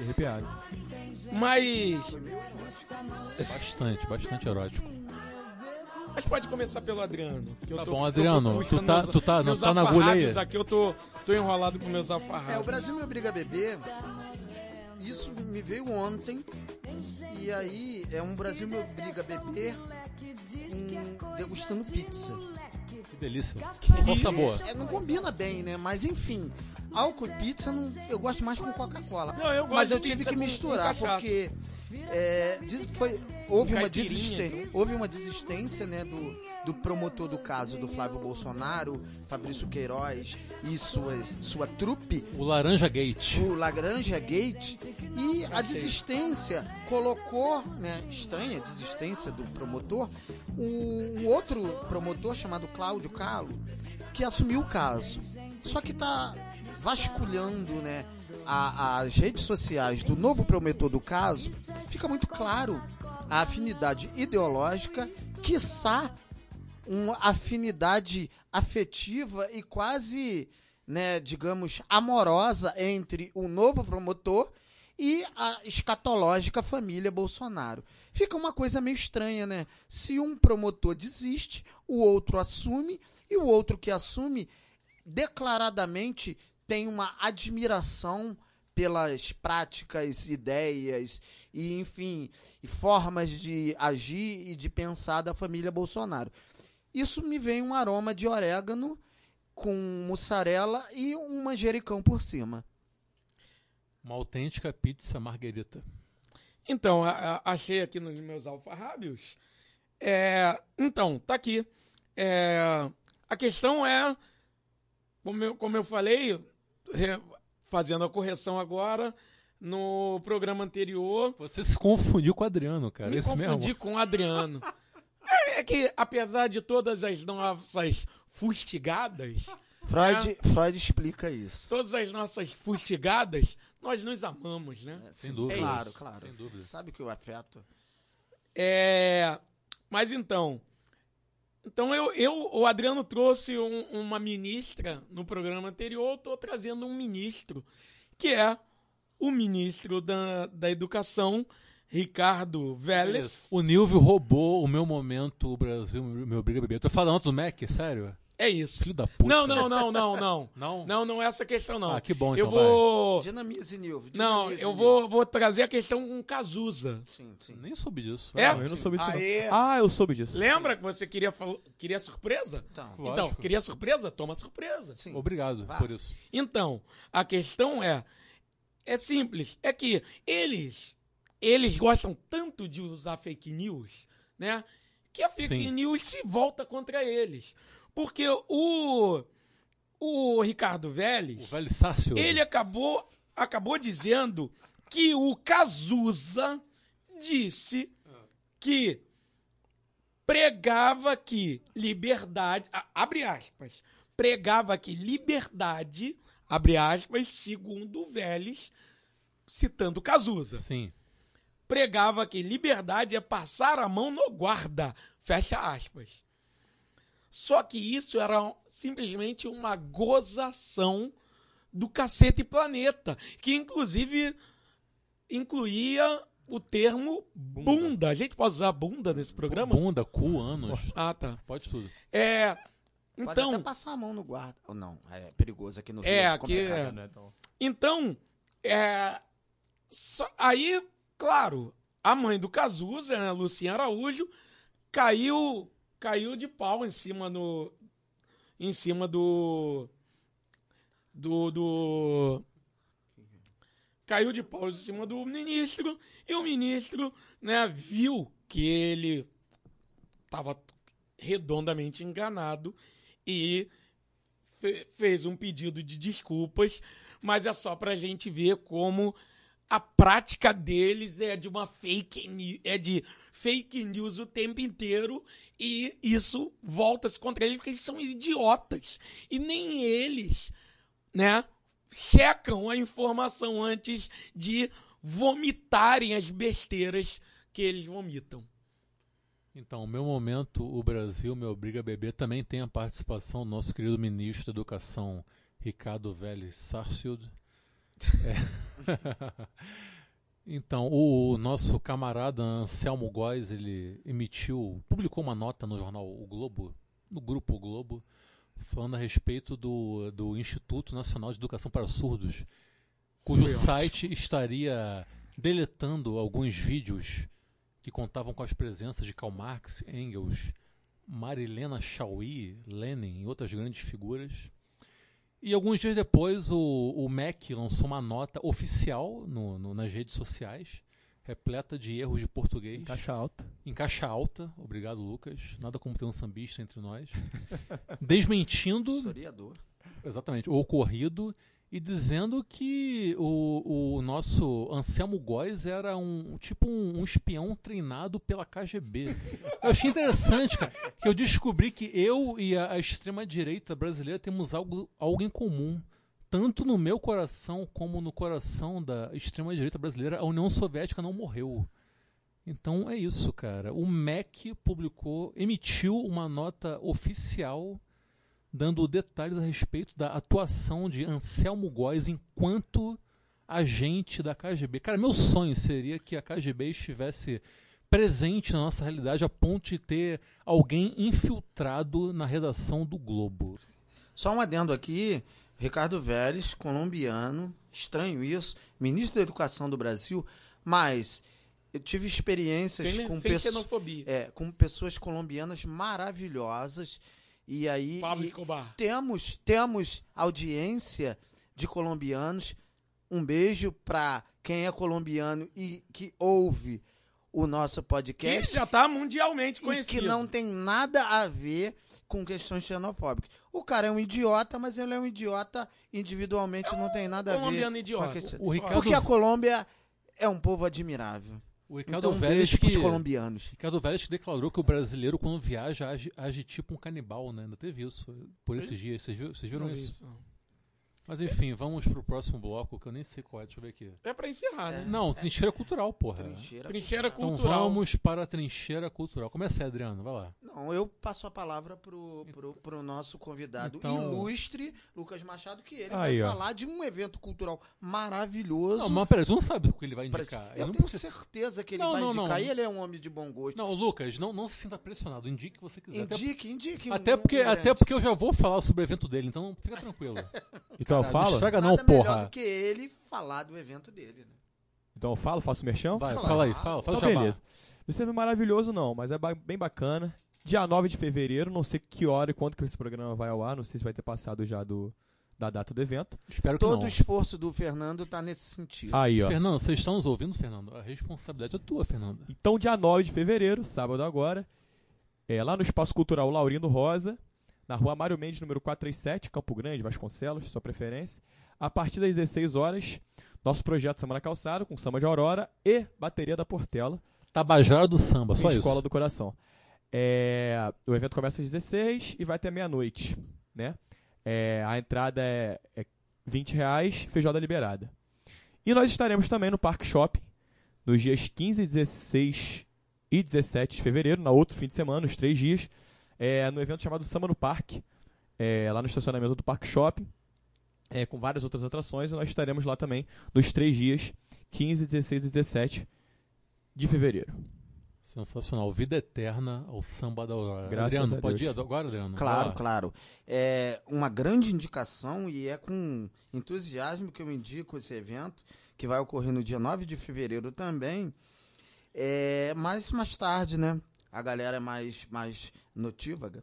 Arrepiado. Mas, Bastante, bastante erótico. mas pode começar pelo Adriano. que eu Tá tô- bom, Adriano, tu tá- meus- tu tá- não tá na agulha aí? Aqui eu tô, tô enrolado com meus É, o. Brasil me obriga a beber. Isso me veio ontem. E aí é um Brasil me obriga a beber um, degustando pizza. Que delícia. Que Qual sabor? É, não combina bem, né? Mas enfim, álcool e pizza não, eu gosto mais com Coca-Cola. Não, eu gosto Mas eu tive que misturar porque é, diz- foi, houve, uma desistência, houve uma desistência né, do, do promotor do caso do Flávio Bolsonaro, Fabrício Queiroz e suas, sua trupe. O Laranja Gate. o Lagrange Gate. E a desistência colocou, né, estranha desistência do promotor, um, um outro promotor chamado Cláudio Calo, que assumiu o caso. Só que tá vasculhando, né, a- as redes sociais do novo promotor do caso, fica muito claro a afinidade ideológica, quiçá uma afinidade afetiva e quase, né, digamos, amorosa entre o novo promotor e a escatológica família Bolsonaro. Fica uma coisa meio estranha, né? Se um promotor desiste, o outro assume e o outro que assume declaradamente tem uma admiração pelas práticas, ideias e, enfim, e formas de agir e de pensar da família Bolsonaro. Isso me vem um aroma de orégano com mussarela e um manjericão por cima. Uma autêntica pizza marguerita. Então, a- a- achei aqui nos meus alfarrábios. É, então, tá aqui. É, a questão é, como eu, como eu falei, fazendo a correção agora, no programa anterior, Você se confundiu com o Adriano, cara. me Isso confundi mesmo. com o Adriano. É, é que, apesar de todas as nossas fustigadas, Freud, Freud explica isso. todas as nossas fustigadas, nós nos amamos, né? Sem dúvida. É claro, isso. claro. Sem dúvida. Sabe que o afeto. É, mas então, então eu, eu o Adriano trouxe um- uma ministra no programa anterior, eu estou trazendo um ministro que é o ministro da, da Educação, Ricardo Vélez. O Nilvio roubou o meu momento, o Brasil me obriga a beber. Tô falando do Mac, sério? É isso. Filho da puta. Não, não, não, não, não. Não? Não, não é essa questão não. Ah, que bom, Eu então vou Dinamize, Nilvio. Não, eu vou, vou trazer a questão com Cazuza. Sim, sim. Nem soube disso. É? Não, eu não soube disso. não. Ah, eu soube disso. Lembra que você queria fal- queria surpresa? Então, Lógico. Então, queria surpresa? Toma surpresa. sim. Obrigado Vá. por isso. Então, a questão é é simples, é que eles eles gostam tanto de usar fake news, né? Que a fake Sim. news se volta contra eles. Porque o o Ricardo O Vélez, Sácio. ele acabou acabou dizendo que o Cazuza disse que pregava que liberdade, abre aspas, pregava que liberdade, abre aspas, segundo o Vélez, citando Cazuza, Sim. pregava que liberdade é passar a mão no guarda, fecha aspas. Só que isso era simplesmente uma gozação do cacete planeta, que inclusive incluía o termo bunda. A gente pode usar bunda nesse programa? Bunda, cu, anos. Ah, tá. Pode tudo. É. Pode Então, até passar a mão no guarda. Ou não, é perigoso aqui no Rio. É, aqui é- né, então. então, é, só- aí, claro, a mãe do Cazuza, né, Luciana Araújo, caiu, caiu de pau em cima no, em cima do, do, do, caiu de pau em cima do ministro e o ministro, né, viu que ele estava redondamente enganado e fe- fez um pedido de desculpas, mas é só pra gente ver como a prática deles é de uma fake é de fake news o tempo inteiro e isso volta-se contra eles porque eles são idiotas e nem eles, né, checam a informação antes de vomitarem as besteiras que eles vomitam. Então, o meu momento, o Brasil me obriga a beber, também tem a participação do nosso querido ministro da Educação, Ricardo Vélez Sarsfield. É. então, o nosso camarada Anselmo Góes, ele emitiu, publicou uma nota no jornal O Globo, no grupo O Globo, falando a respeito do, do Instituto Nacional de Educação para Surdos, cujo site estaria deletando alguns vídeos que contavam com as presenças de Karl Marx, Engels, Marilena Chauí, Lenin e outras grandes figuras. E alguns dias depois, o, o MEC lançou uma nota oficial no- no- nas redes sociais, repleta de erros de português. Caixa alta. Em caixa alta, obrigado Lucas. Nada como ter um sambista entre nós. Desmentindo Historiador. exatamente, o ocorrido e dizendo que o, o nosso Anselmo Góes era um tipo um, um espião treinado pela KGB. Eu achei interessante, cara, que eu descobri que eu e a, a extrema-direita brasileira temos algo, algo em comum. Tanto no meu coração como no coração da extrema-direita brasileira, a União Soviética não morreu. Então é isso, cara. O MEC publicou, emitiu uma nota oficial dando detalhes a respeito da atuação de Anselmo Góes enquanto agente da KGB. Cara, meu sonho seria que a KGB estivesse presente na nossa realidade a ponto de ter alguém infiltrado na redação do Globo. Só um adendo aqui. Ricardo Vélez, colombiano, estranho isso, ministro da Educação do Brasil, mas eu tive experiências Sem, com, sem xenofobia. é, com pessoas colombianas maravilhosas. E aí Pablo e Escobar. temos, temos audiência de colombianos. Um beijo para quem é colombiano e que ouve o nosso Que podcast já tá mundialmente e conhecido. que não tem nada a ver com questões xenofóbicas. O cara é um idiota, mas ele é um idiota individualmente, não tem nada a ver. colombiano com idiota. a questão. O Ricardo, Porque a Colômbia é um povo admirável. O Ricardo Então, Vélez que colombianos. Ricardo Vélez declarou que o brasileiro quando viaja age, age tipo um canibal, né? Ainda teve isso por esses dias. Vocês viram, vocês viram isso? isso. Mas enfim, vamos pro próximo bloco que eu nem sei qual é. Deixa eu ver aqui. É pra encerrar, né? Não, trincheira cultural, porra. Trincheira. Trincheira Então cultural. vamos para a trincheira cultural. Começa aí, Adriano, vai lá. Não, eu passo a palavra pro, pro, pro nosso convidado Então- ilustre, Lucas Machado, que ele Aí, vai ó. falar de um evento cultural maravilhoso. Não, mas peraí, tu não sabe o que ele vai Pra- indicar. Ele eu não tenho precisa- certeza que ele Não, vai não, indicar. não. E ele é um homem de bom gosto. Não, Lucas, não, não se sinta pressionado. Indique o que você quiser. Até- indique, indique. Até, um- porque, até porque eu já vou falar sobre o evento dele, então fica tranquilo. Então eu Caralho, falo? Estraga não, Nada melhor porra. do que ele falar do evento dele, né? Então eu falo, faço merchão? Vai, Claro. fala aí, fala, fala Então, o beleza. Não sei se é maravilhoso não, mas é ba- bem bacana. Dia 9 de fevereiro, não sei que hora e quando que esse programa vai ao ar, não sei se vai ter passado já do, da data do evento. Espero que Todo o não. esforço do Fernando tá nesse sentido. Aí, ó. Fernando, vocês estão nos ouvindo, Fernando? A responsabilidade é tua, Fernando. Então, dia 9 de fevereiro, sábado agora, é lá no Espaço Cultural Laurindo Rosa, na rua Mário Mendes, número 437, Campo Grande, Vasconcelos, sua preferência. A partir das 16 horas, nosso projeto Samba na Calçada, com samba de Aurora e bateria da Portela, Tabajara do samba, só em isso. Escola do Coração. É, o evento começa às 16 e vai até meia-noite, né? É, a entrada é, é 20 reais, feijoada liberada. E nós estaremos também no Parque Shopping, nos dias 15, 16 e 17 de fevereiro, na outro fim de semana, os três dias, é, no evento chamado Samba no Parque, é, lá no estacionamento do Parque Shopping, é, com várias outras atrações, e nós estaremos lá também nos três dias, 15, 16 e 17 de fevereiro. Sensacional. Vida eterna ao samba da Aurora. Graças Adriano, a pode ir agora, Adriano? Claro, claro. É uma grande indicação e é com entusiasmo que eu indico esse evento, que vai ocorrer no dia 9 de fevereiro também. É, mas mais tarde, né? A galera é mais, mais notívaga.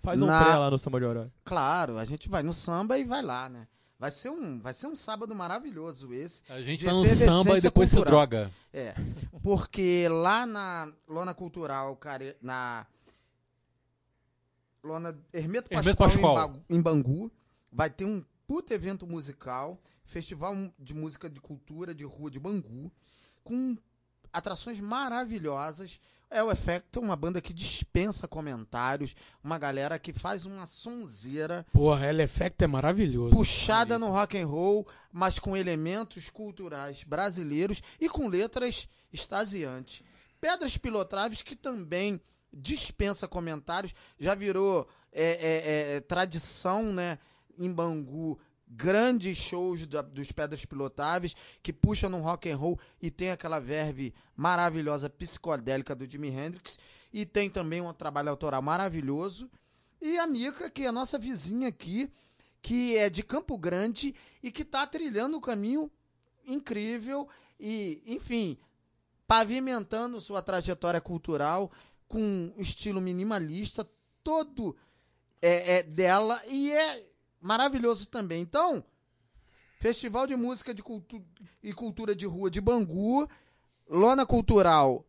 Faz um Na- pré lá no Samba de Aurora. Claro, a gente vai no samba e vai lá, né? Vai ser um, vai ser um sábado maravilhoso esse. A gente vai no samba e depois se cultural. droga. É, porque lá na Lona Cultural, cara, na Lona Hermeto Pascoal, Hermeto Pascoal. Em, Bagu- em Bangu, vai ter um puto evento musical, festival de música de cultura de rua de Bangu, com atrações maravilhosas. É o Effect, uma banda que dispensa comentários, uma galera que faz uma sonzeira Porra, Hell Effect é maravilhoso. puxada no rock and roll, mas com elementos culturais brasileiros e com letras extasiantes. Pedras Pilotraves, que também dispensa comentários, já virou é, é, é, tradição, né, em Bangu, grandes shows da- dos Pedras Pilotáveis, que puxa no rock and roll e tem aquela verve maravilhosa psicodélica do Jimi Hendrix, e tem também um trabalho autoral maravilhoso. E a Mica, que é a nossa vizinha aqui, que é de Campo Grande e que está trilhando um caminho incrível e, enfim, pavimentando sua trajetória cultural com um estilo minimalista, todo é, é dela e é maravilhoso também. Então, Festival de Música de Cultu e Cultura de Rua de Bangu, Lona Cultural,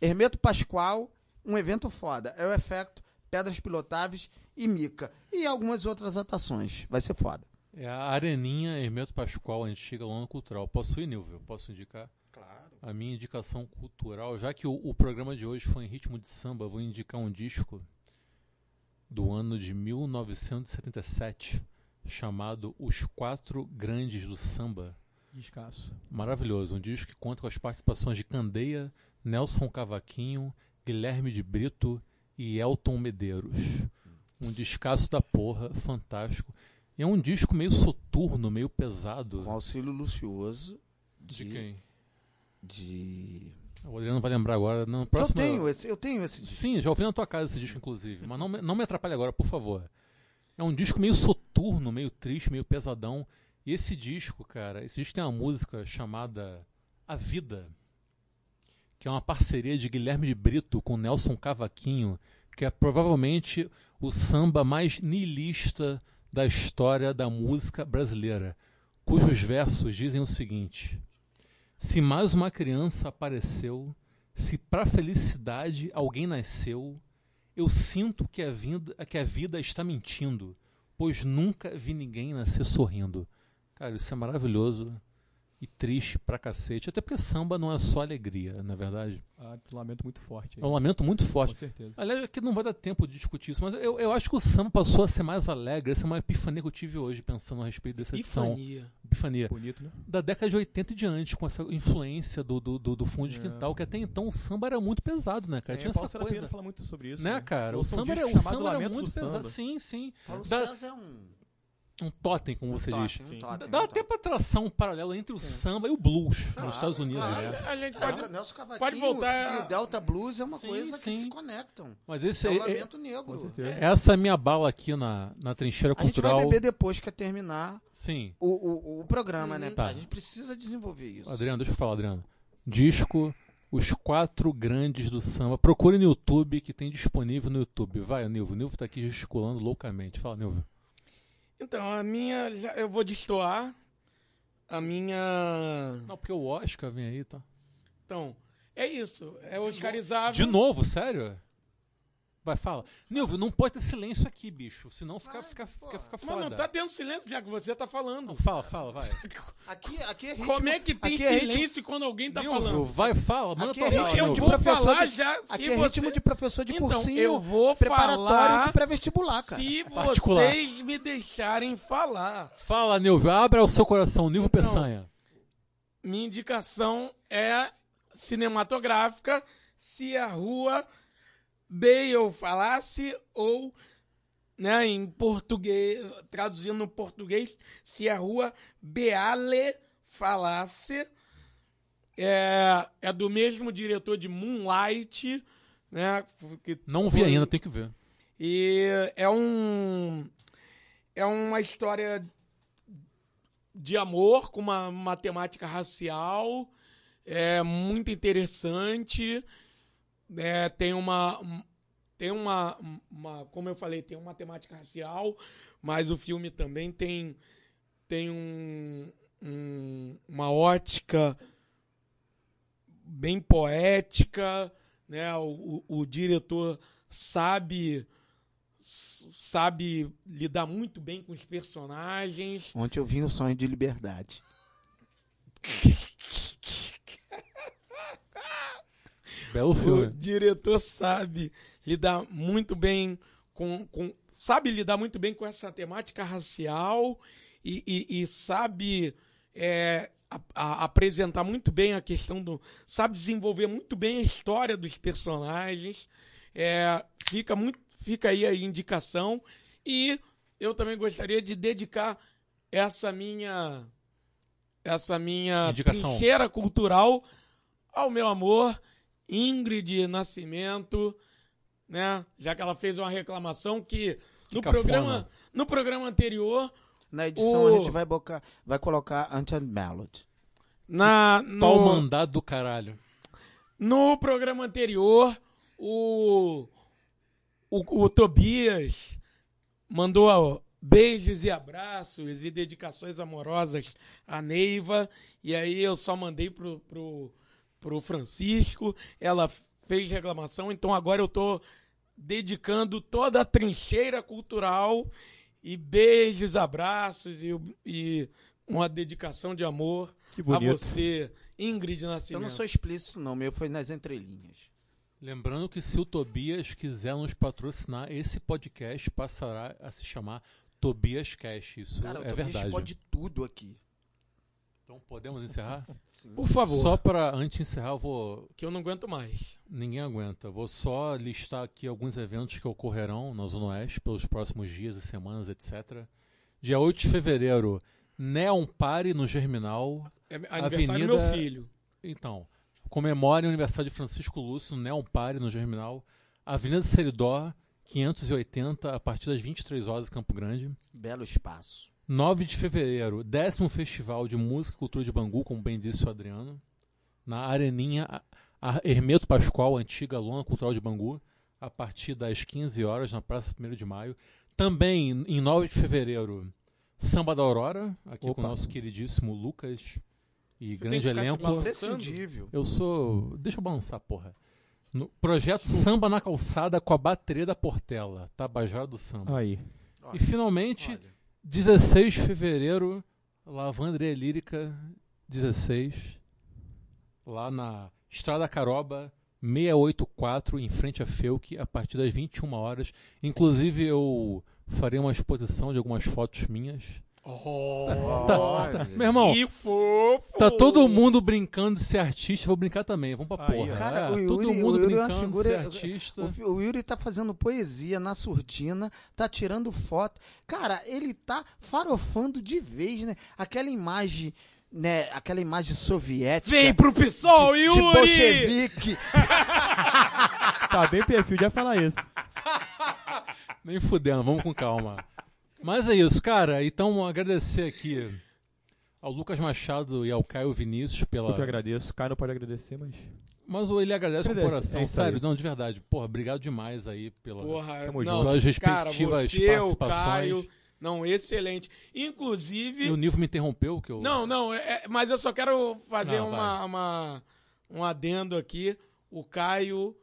Hermeto Pascoal, um evento foda. É o Efecto, Pedras Pilotáveis e Mica. E algumas outras atrações. Vai ser foda. É a Areninha Hermeto Pascoal, a gente chega lá no Cultural. Posso ir, Nilvio? Posso indicar? Claro. A minha indicação cultural, já que o, o programa de hoje foi em ritmo de samba, vou indicar um disco do ano de 1977, chamado Os Quatro Grandes do Samba. Descasso. Maravilhoso, um disco que conta com as participações de Candeia, Nelson Cavaquinho, Guilherme de Brito e Elton Medeiros. Um descasso da porra, fantástico. E é um disco meio soturno, meio pesado. Com auxílio lucioso De de. quem? de... O Adriano vai lembrar agora. No Eu tenho esse, eu tenho esse disco. Sim, já ouvi na tua casa esse disco, inclusive. Mas não, não me atrapalhe agora, por favor. É um disco meio soturno, meio triste, meio pesadão. E esse disco, cara, esse disco tem uma música chamada A Vida, que é uma parceria de Guilherme de Brito com Nelson Cavaquinho, que é provavelmente o samba mais niilista da história da música brasileira, cujos versos dizem o seguinte: Se mais uma criança apareceu, se pra felicidade alguém nasceu, eu sinto que a, vida, que a vida está mentindo, pois nunca vi ninguém nascer sorrindo. Cara, isso é maravilhoso e triste pra cacete. Até porque samba não é só alegria, na é verdade. Ah, um lamento muito forte. aí. É um lamento muito Com forte. certeza. Aliás, aqui não vai dar tempo de discutir isso, mas eu, eu acho que o samba passou a ser mais alegre. Essa é uma epifania que eu tive hoje pensando a respeito dessa edição. Epifania. Epifania. Bonito, né? Da década de 80 e diante, com essa influência do, do, do, do fundo de É. quintal, que até então o samba era muito pesado, né, cara? É, Tinha Paulo essa coisa. fala muito sobre isso. Né, cara? O um samba, era, o samba era muito do pesado. Samba. Sim, sim. Paulo Dá- César é um. Um totem, como você um diz. totem, um Sim. totem, Dá, um até totem. pra traçar um paralelo entre o samba e o blues Claro, nos Estados Unidos. claro. né? A gente Pode, pode. Nelson Cavaquinho pode voltar e o Delta Blues é uma Sim, coisa que sim. se conectam. Mas esse É é, o é- lamento Com negro. essa é a minha bala aqui na, na trincheira A gente vai cultural. beber depois que terminar Sim. o, o, o programa, né? Tá. A gente precisa desenvolver isso. Adriano, deixa eu falar, Adriano. Disco Os Quatro Grandes do Samba. Procure no YouTube, que tem disponível no YouTube. Vai, Nilvio. O Nilvio tá aqui gesticulando loucamente. Fala, Nilvio. Então, a minha. já- Eu vou destoar. A minha. Não, porque o Oscar vem aí, tá? Então, é isso. É oscarizável. De novo, sério? Vai, fala. Nilvio, não pode ter silêncio aqui, bicho. Senão fica, Vai, fica, fica, fica Mas foda. não tá tendo silêncio já que você tá falando. Não, fala, fala, vai. Aqui, aqui é ritmo, Como é que tem aqui é ritmo- silêncio quando alguém tá Nilvio, falando? vai, fala. Manda Aqui é ritmo eu de vou professor falar de- já. Se Aqui é você... ritmo de professor de Então, cursinho eu vou preparatório falar de pré-vestibular, cara. se particular. vocês me deixarem falar. Fala, Nilvio. Abra o seu coração. Nilvio Então, Peçanha. Minha indicação é cinematográfica. Se a rua Bale falasse ou, né, em português, traduzindo no português, se a rua Beale falasse. É, é do mesmo diretor de Moonlight, né? Que Não vi foi- ainda, tem que ver. E é um é uma história de amor com uma, uma temática racial, é muito interessante. É, tem uma um- tem uma, uma como eu falei, tem uma temática racial, mas o filme também tem tem um, um- uma ótica bem poética, né? O, o, o diretor sabe sabe lidar muito bem com os personagens. Ontem eu vi o sonho de liberdade. Belo O filme. diretor sabe lidar muito bem com, com- sabe lidar muito bem com essa temática racial e, e- e sabe é, a- a- apresentar muito bem a questão do sabe desenvolver muito bem a história dos personagens É, fica muito fica aí a indicação e eu também gostaria de dedicar essa minha essa minha Indicação. trincheira cultural ao meu amor Ingrid Nascimento, né? Já que ela fez uma reclamação que no programa no programa anterior Na edição O- a gente vai, bocar, vai colocar Unchained Melody. na Pau no, mandado do caralho. no programa anterior o o, o Tobias mandou beijos e abraços e dedicações amorosas à Neiva. E aí eu só mandei pro, pro, pro Francisco. Ela fez reclamação, então agora eu tô dedicando toda a trincheira cultural e beijos, abraços e, e uma dedicação de amor Que a você, Ingrid Eu Nascimento. não sou explícito, não. Meu foi nas entrelinhas. Lembrando que se o Tobias quiser nos patrocinar, esse podcast passará a se chamar Tobias Cash. Isso Cara, é eu verdade. pode tudo aqui. Então podemos encerrar? Sim. Por favor, Só para antes de encerrar, eu vou. que eu não aguento mais. Ninguém aguenta. Vou só listar aqui alguns eventos que ocorrerão na Zona Oeste pelos próximos dias e semanas, etc. Dia 8 de fevereiro, Neon Party no Germinal. É aniversário do Avenida- meu filho. Então, comemore o aniversário de Francisco Lúcio Neon Party no Germinal. Avenida Seridó, 580, a partir das 23 horas Campo Grande. Belo espaço. 9 de fevereiro, décimo Festival de Música e Cultura de Bangu, como bem disse o Adriano, na Areninha Hermeto Pascoal, antiga lona cultural de Bangu, a partir das 15 horas, na Praça 1 de Maio. Também, em 9 de fevereiro, Samba da Aurora, aqui com Opa. o nosso queridíssimo Lucas e Você grande elenco. Eu sou. Deixa eu balançar, porra. No projeto Samba na Calçada com a bateria da Portela, Tabajara do Samba. Aí. E finalmente, Olha, 16 de fevereiro, Lavandria Lírica 16, lá na Estrada Caroba 684, em frente a Felk, a partir das 21 horas. Inclusive, eu farei uma exposição de algumas fotos minhas. Tá- olha. Meu irmão, Que fofo! tá todo mundo brincando de ser artista, vou brincar também. Vamos pra Aí, porra. Cara, É, o todo Yuri- mundo o Yuri é uma brincando figura- de ser artista. O, o Yuri tá fazendo poesia na surdina, tá tirando foto. Cara, ele tá farofando de vez, né? Aquela imagem, né? Aquela imagem soviética. Vem pro PSOL, de, de Yuri! bolchevique. Tá bem perfil, já falar isso. Nem fudendo, vamos com calma. Mas é isso, cara. Então, agradecer aqui ao Lucas Machado e ao Caio Vinícius pela. Eu que agradeço. O Caio não pode agradecer, mas. Mas ele agradece com o Agradece, coração, é sério, aí. não, de verdade. Porra, obrigado demais aí pela. Porra, Tamo não, junto. Pelas cara, respectivas você, o participações. Caio, não, excelente. E Inclusive, o Nilvo me interrompeu, que eu. não, não, é- é- mas eu só quero fazer Não, uma, uma- um adendo aqui. O Caio,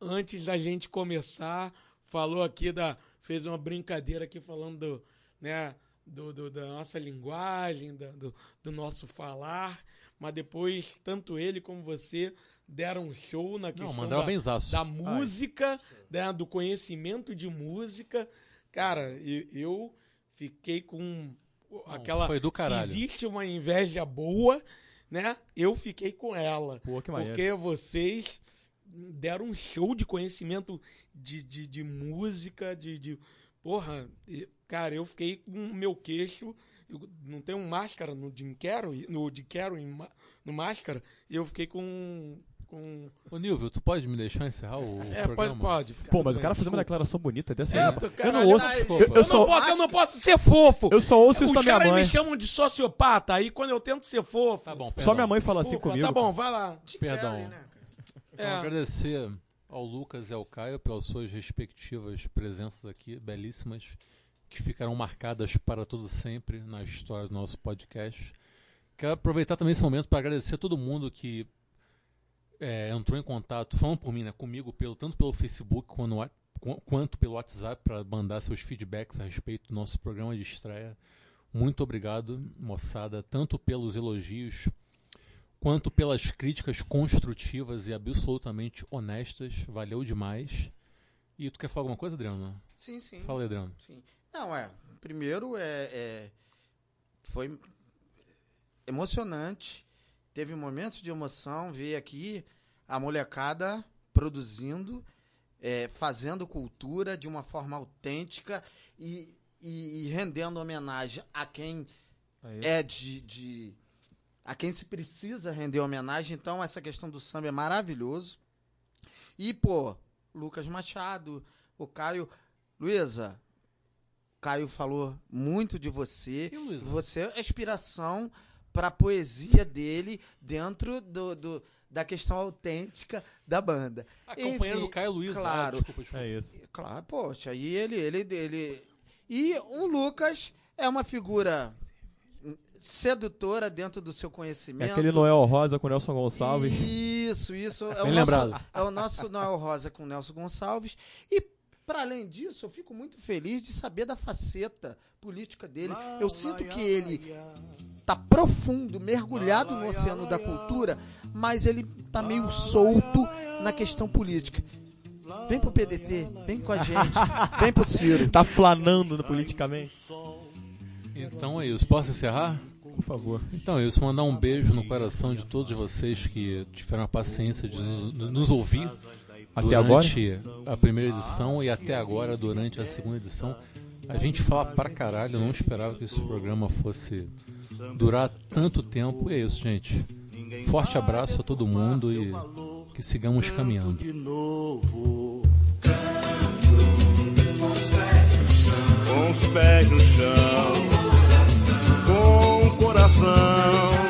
antes da gente começar, falou aqui da, fez uma brincadeira aqui falando do, né, do, do- da nossa linguagem, da- do, do nosso falar, mas depois tanto ele como você deram um show na Não, questão mandaram da, benzaço. da música, né, do conhecimento de música. Cara, e- eu fiquei com aquela. foi do caralho. Se existe uma inveja boa, né? Eu fiquei com ela. Pô, que maneiro. Porque vocês deram um show de conhecimento de, de, de música, de, de. Porra, cara, eu fiquei com o meu queixo. eu não tem um máscara no Jim Carrey, no Jim Carrey no máscara, e eu fiquei com. com Ô, Nilvio, tu pode me deixar encerrar o é, pode, programa? pode. Pô, mas o cara fazendo uma declaração bonita dessa É, tô- Eu não ouço. Eu, Eu, eu só, não posso, eu não posso ser fofo. eu só ouço isso Os da minha caras mãe. me chamam de sociopata, aí quando eu tento ser fofo. Tá bom, Só perdão. minha mãe fala assim desculpa, comigo. Tá bom, vai lá. Perdão. Carrey, né? Então, É. agradecer ao Lucas e ao Caio pelas suas respectivas presenças aqui, belíssimas, que ficarão marcadas para todo sempre na história do nosso podcast. Quero aproveitar também esse momento para agradecer a todo mundo que é, entrou em contato, falando por mim, né, comigo, pelo, tanto pelo Facebook quanto, quanto pelo WhatsApp, para mandar seus feedbacks a respeito do nosso programa de estreia. Muito obrigado, moçada, tanto pelos elogios quanto pelas críticas construtivas e absolutamente honestas. Valeu demais. E tu quer falar alguma coisa, Adriano? Sim, sim. Fala aí, Adriano. Sim. Não, é. Primeiro é, é- foi emocionante. Teve momentos de emoção ver aqui a molecada produzindo, é, fazendo cultura de uma forma autêntica e, e- e rendendo homenagem a quem é de, de- a quem se precisa render homenagem. Então essa questão do samba é maravilhoso. E pô, Lucas Machado, o Caio, Luísa, o Caio falou muito de você. E, Luísa? Você é a inspiração para a poesia dele dentro do, do- da questão autêntica da banda. A companheira do Caio Luiz. claro. Ah, desculpa, desculpa. É isso. Claro, poxa, e ele, ele, ele. E o Lucas é uma figura sedutora dentro do seu É conhecimento. aquele Noel Rosa com Nelson Gonçalves. Isso, isso. É o, Bem nosso, lembrado. é o nosso Noel Rosa com Nelson Gonçalves. E, para além disso, eu fico muito feliz de saber da faceta política dele. Eu sinto que ele tá profundo, mergulhado no oceano da cultura, mas ele tá meio solto na questão política. Vem pro PDT, vem com a gente, vem pro Ciro. Tá flanando politicamente. Então é isso. Posso encerrar? Por favor. Então é isso. Mandar um beijo no coração de todos vocês que tiveram a paciência de nos, nos ouvir Até agora? durante a primeira edição e até agora durante a segunda edição. A gente fala pra caralho, eu não esperava que esse programa fosse durar tanto tempo. E é isso, gente. Forte abraço a todo mundo e que sigamos caminhando. de novo. Com os pés no chão, com o coração.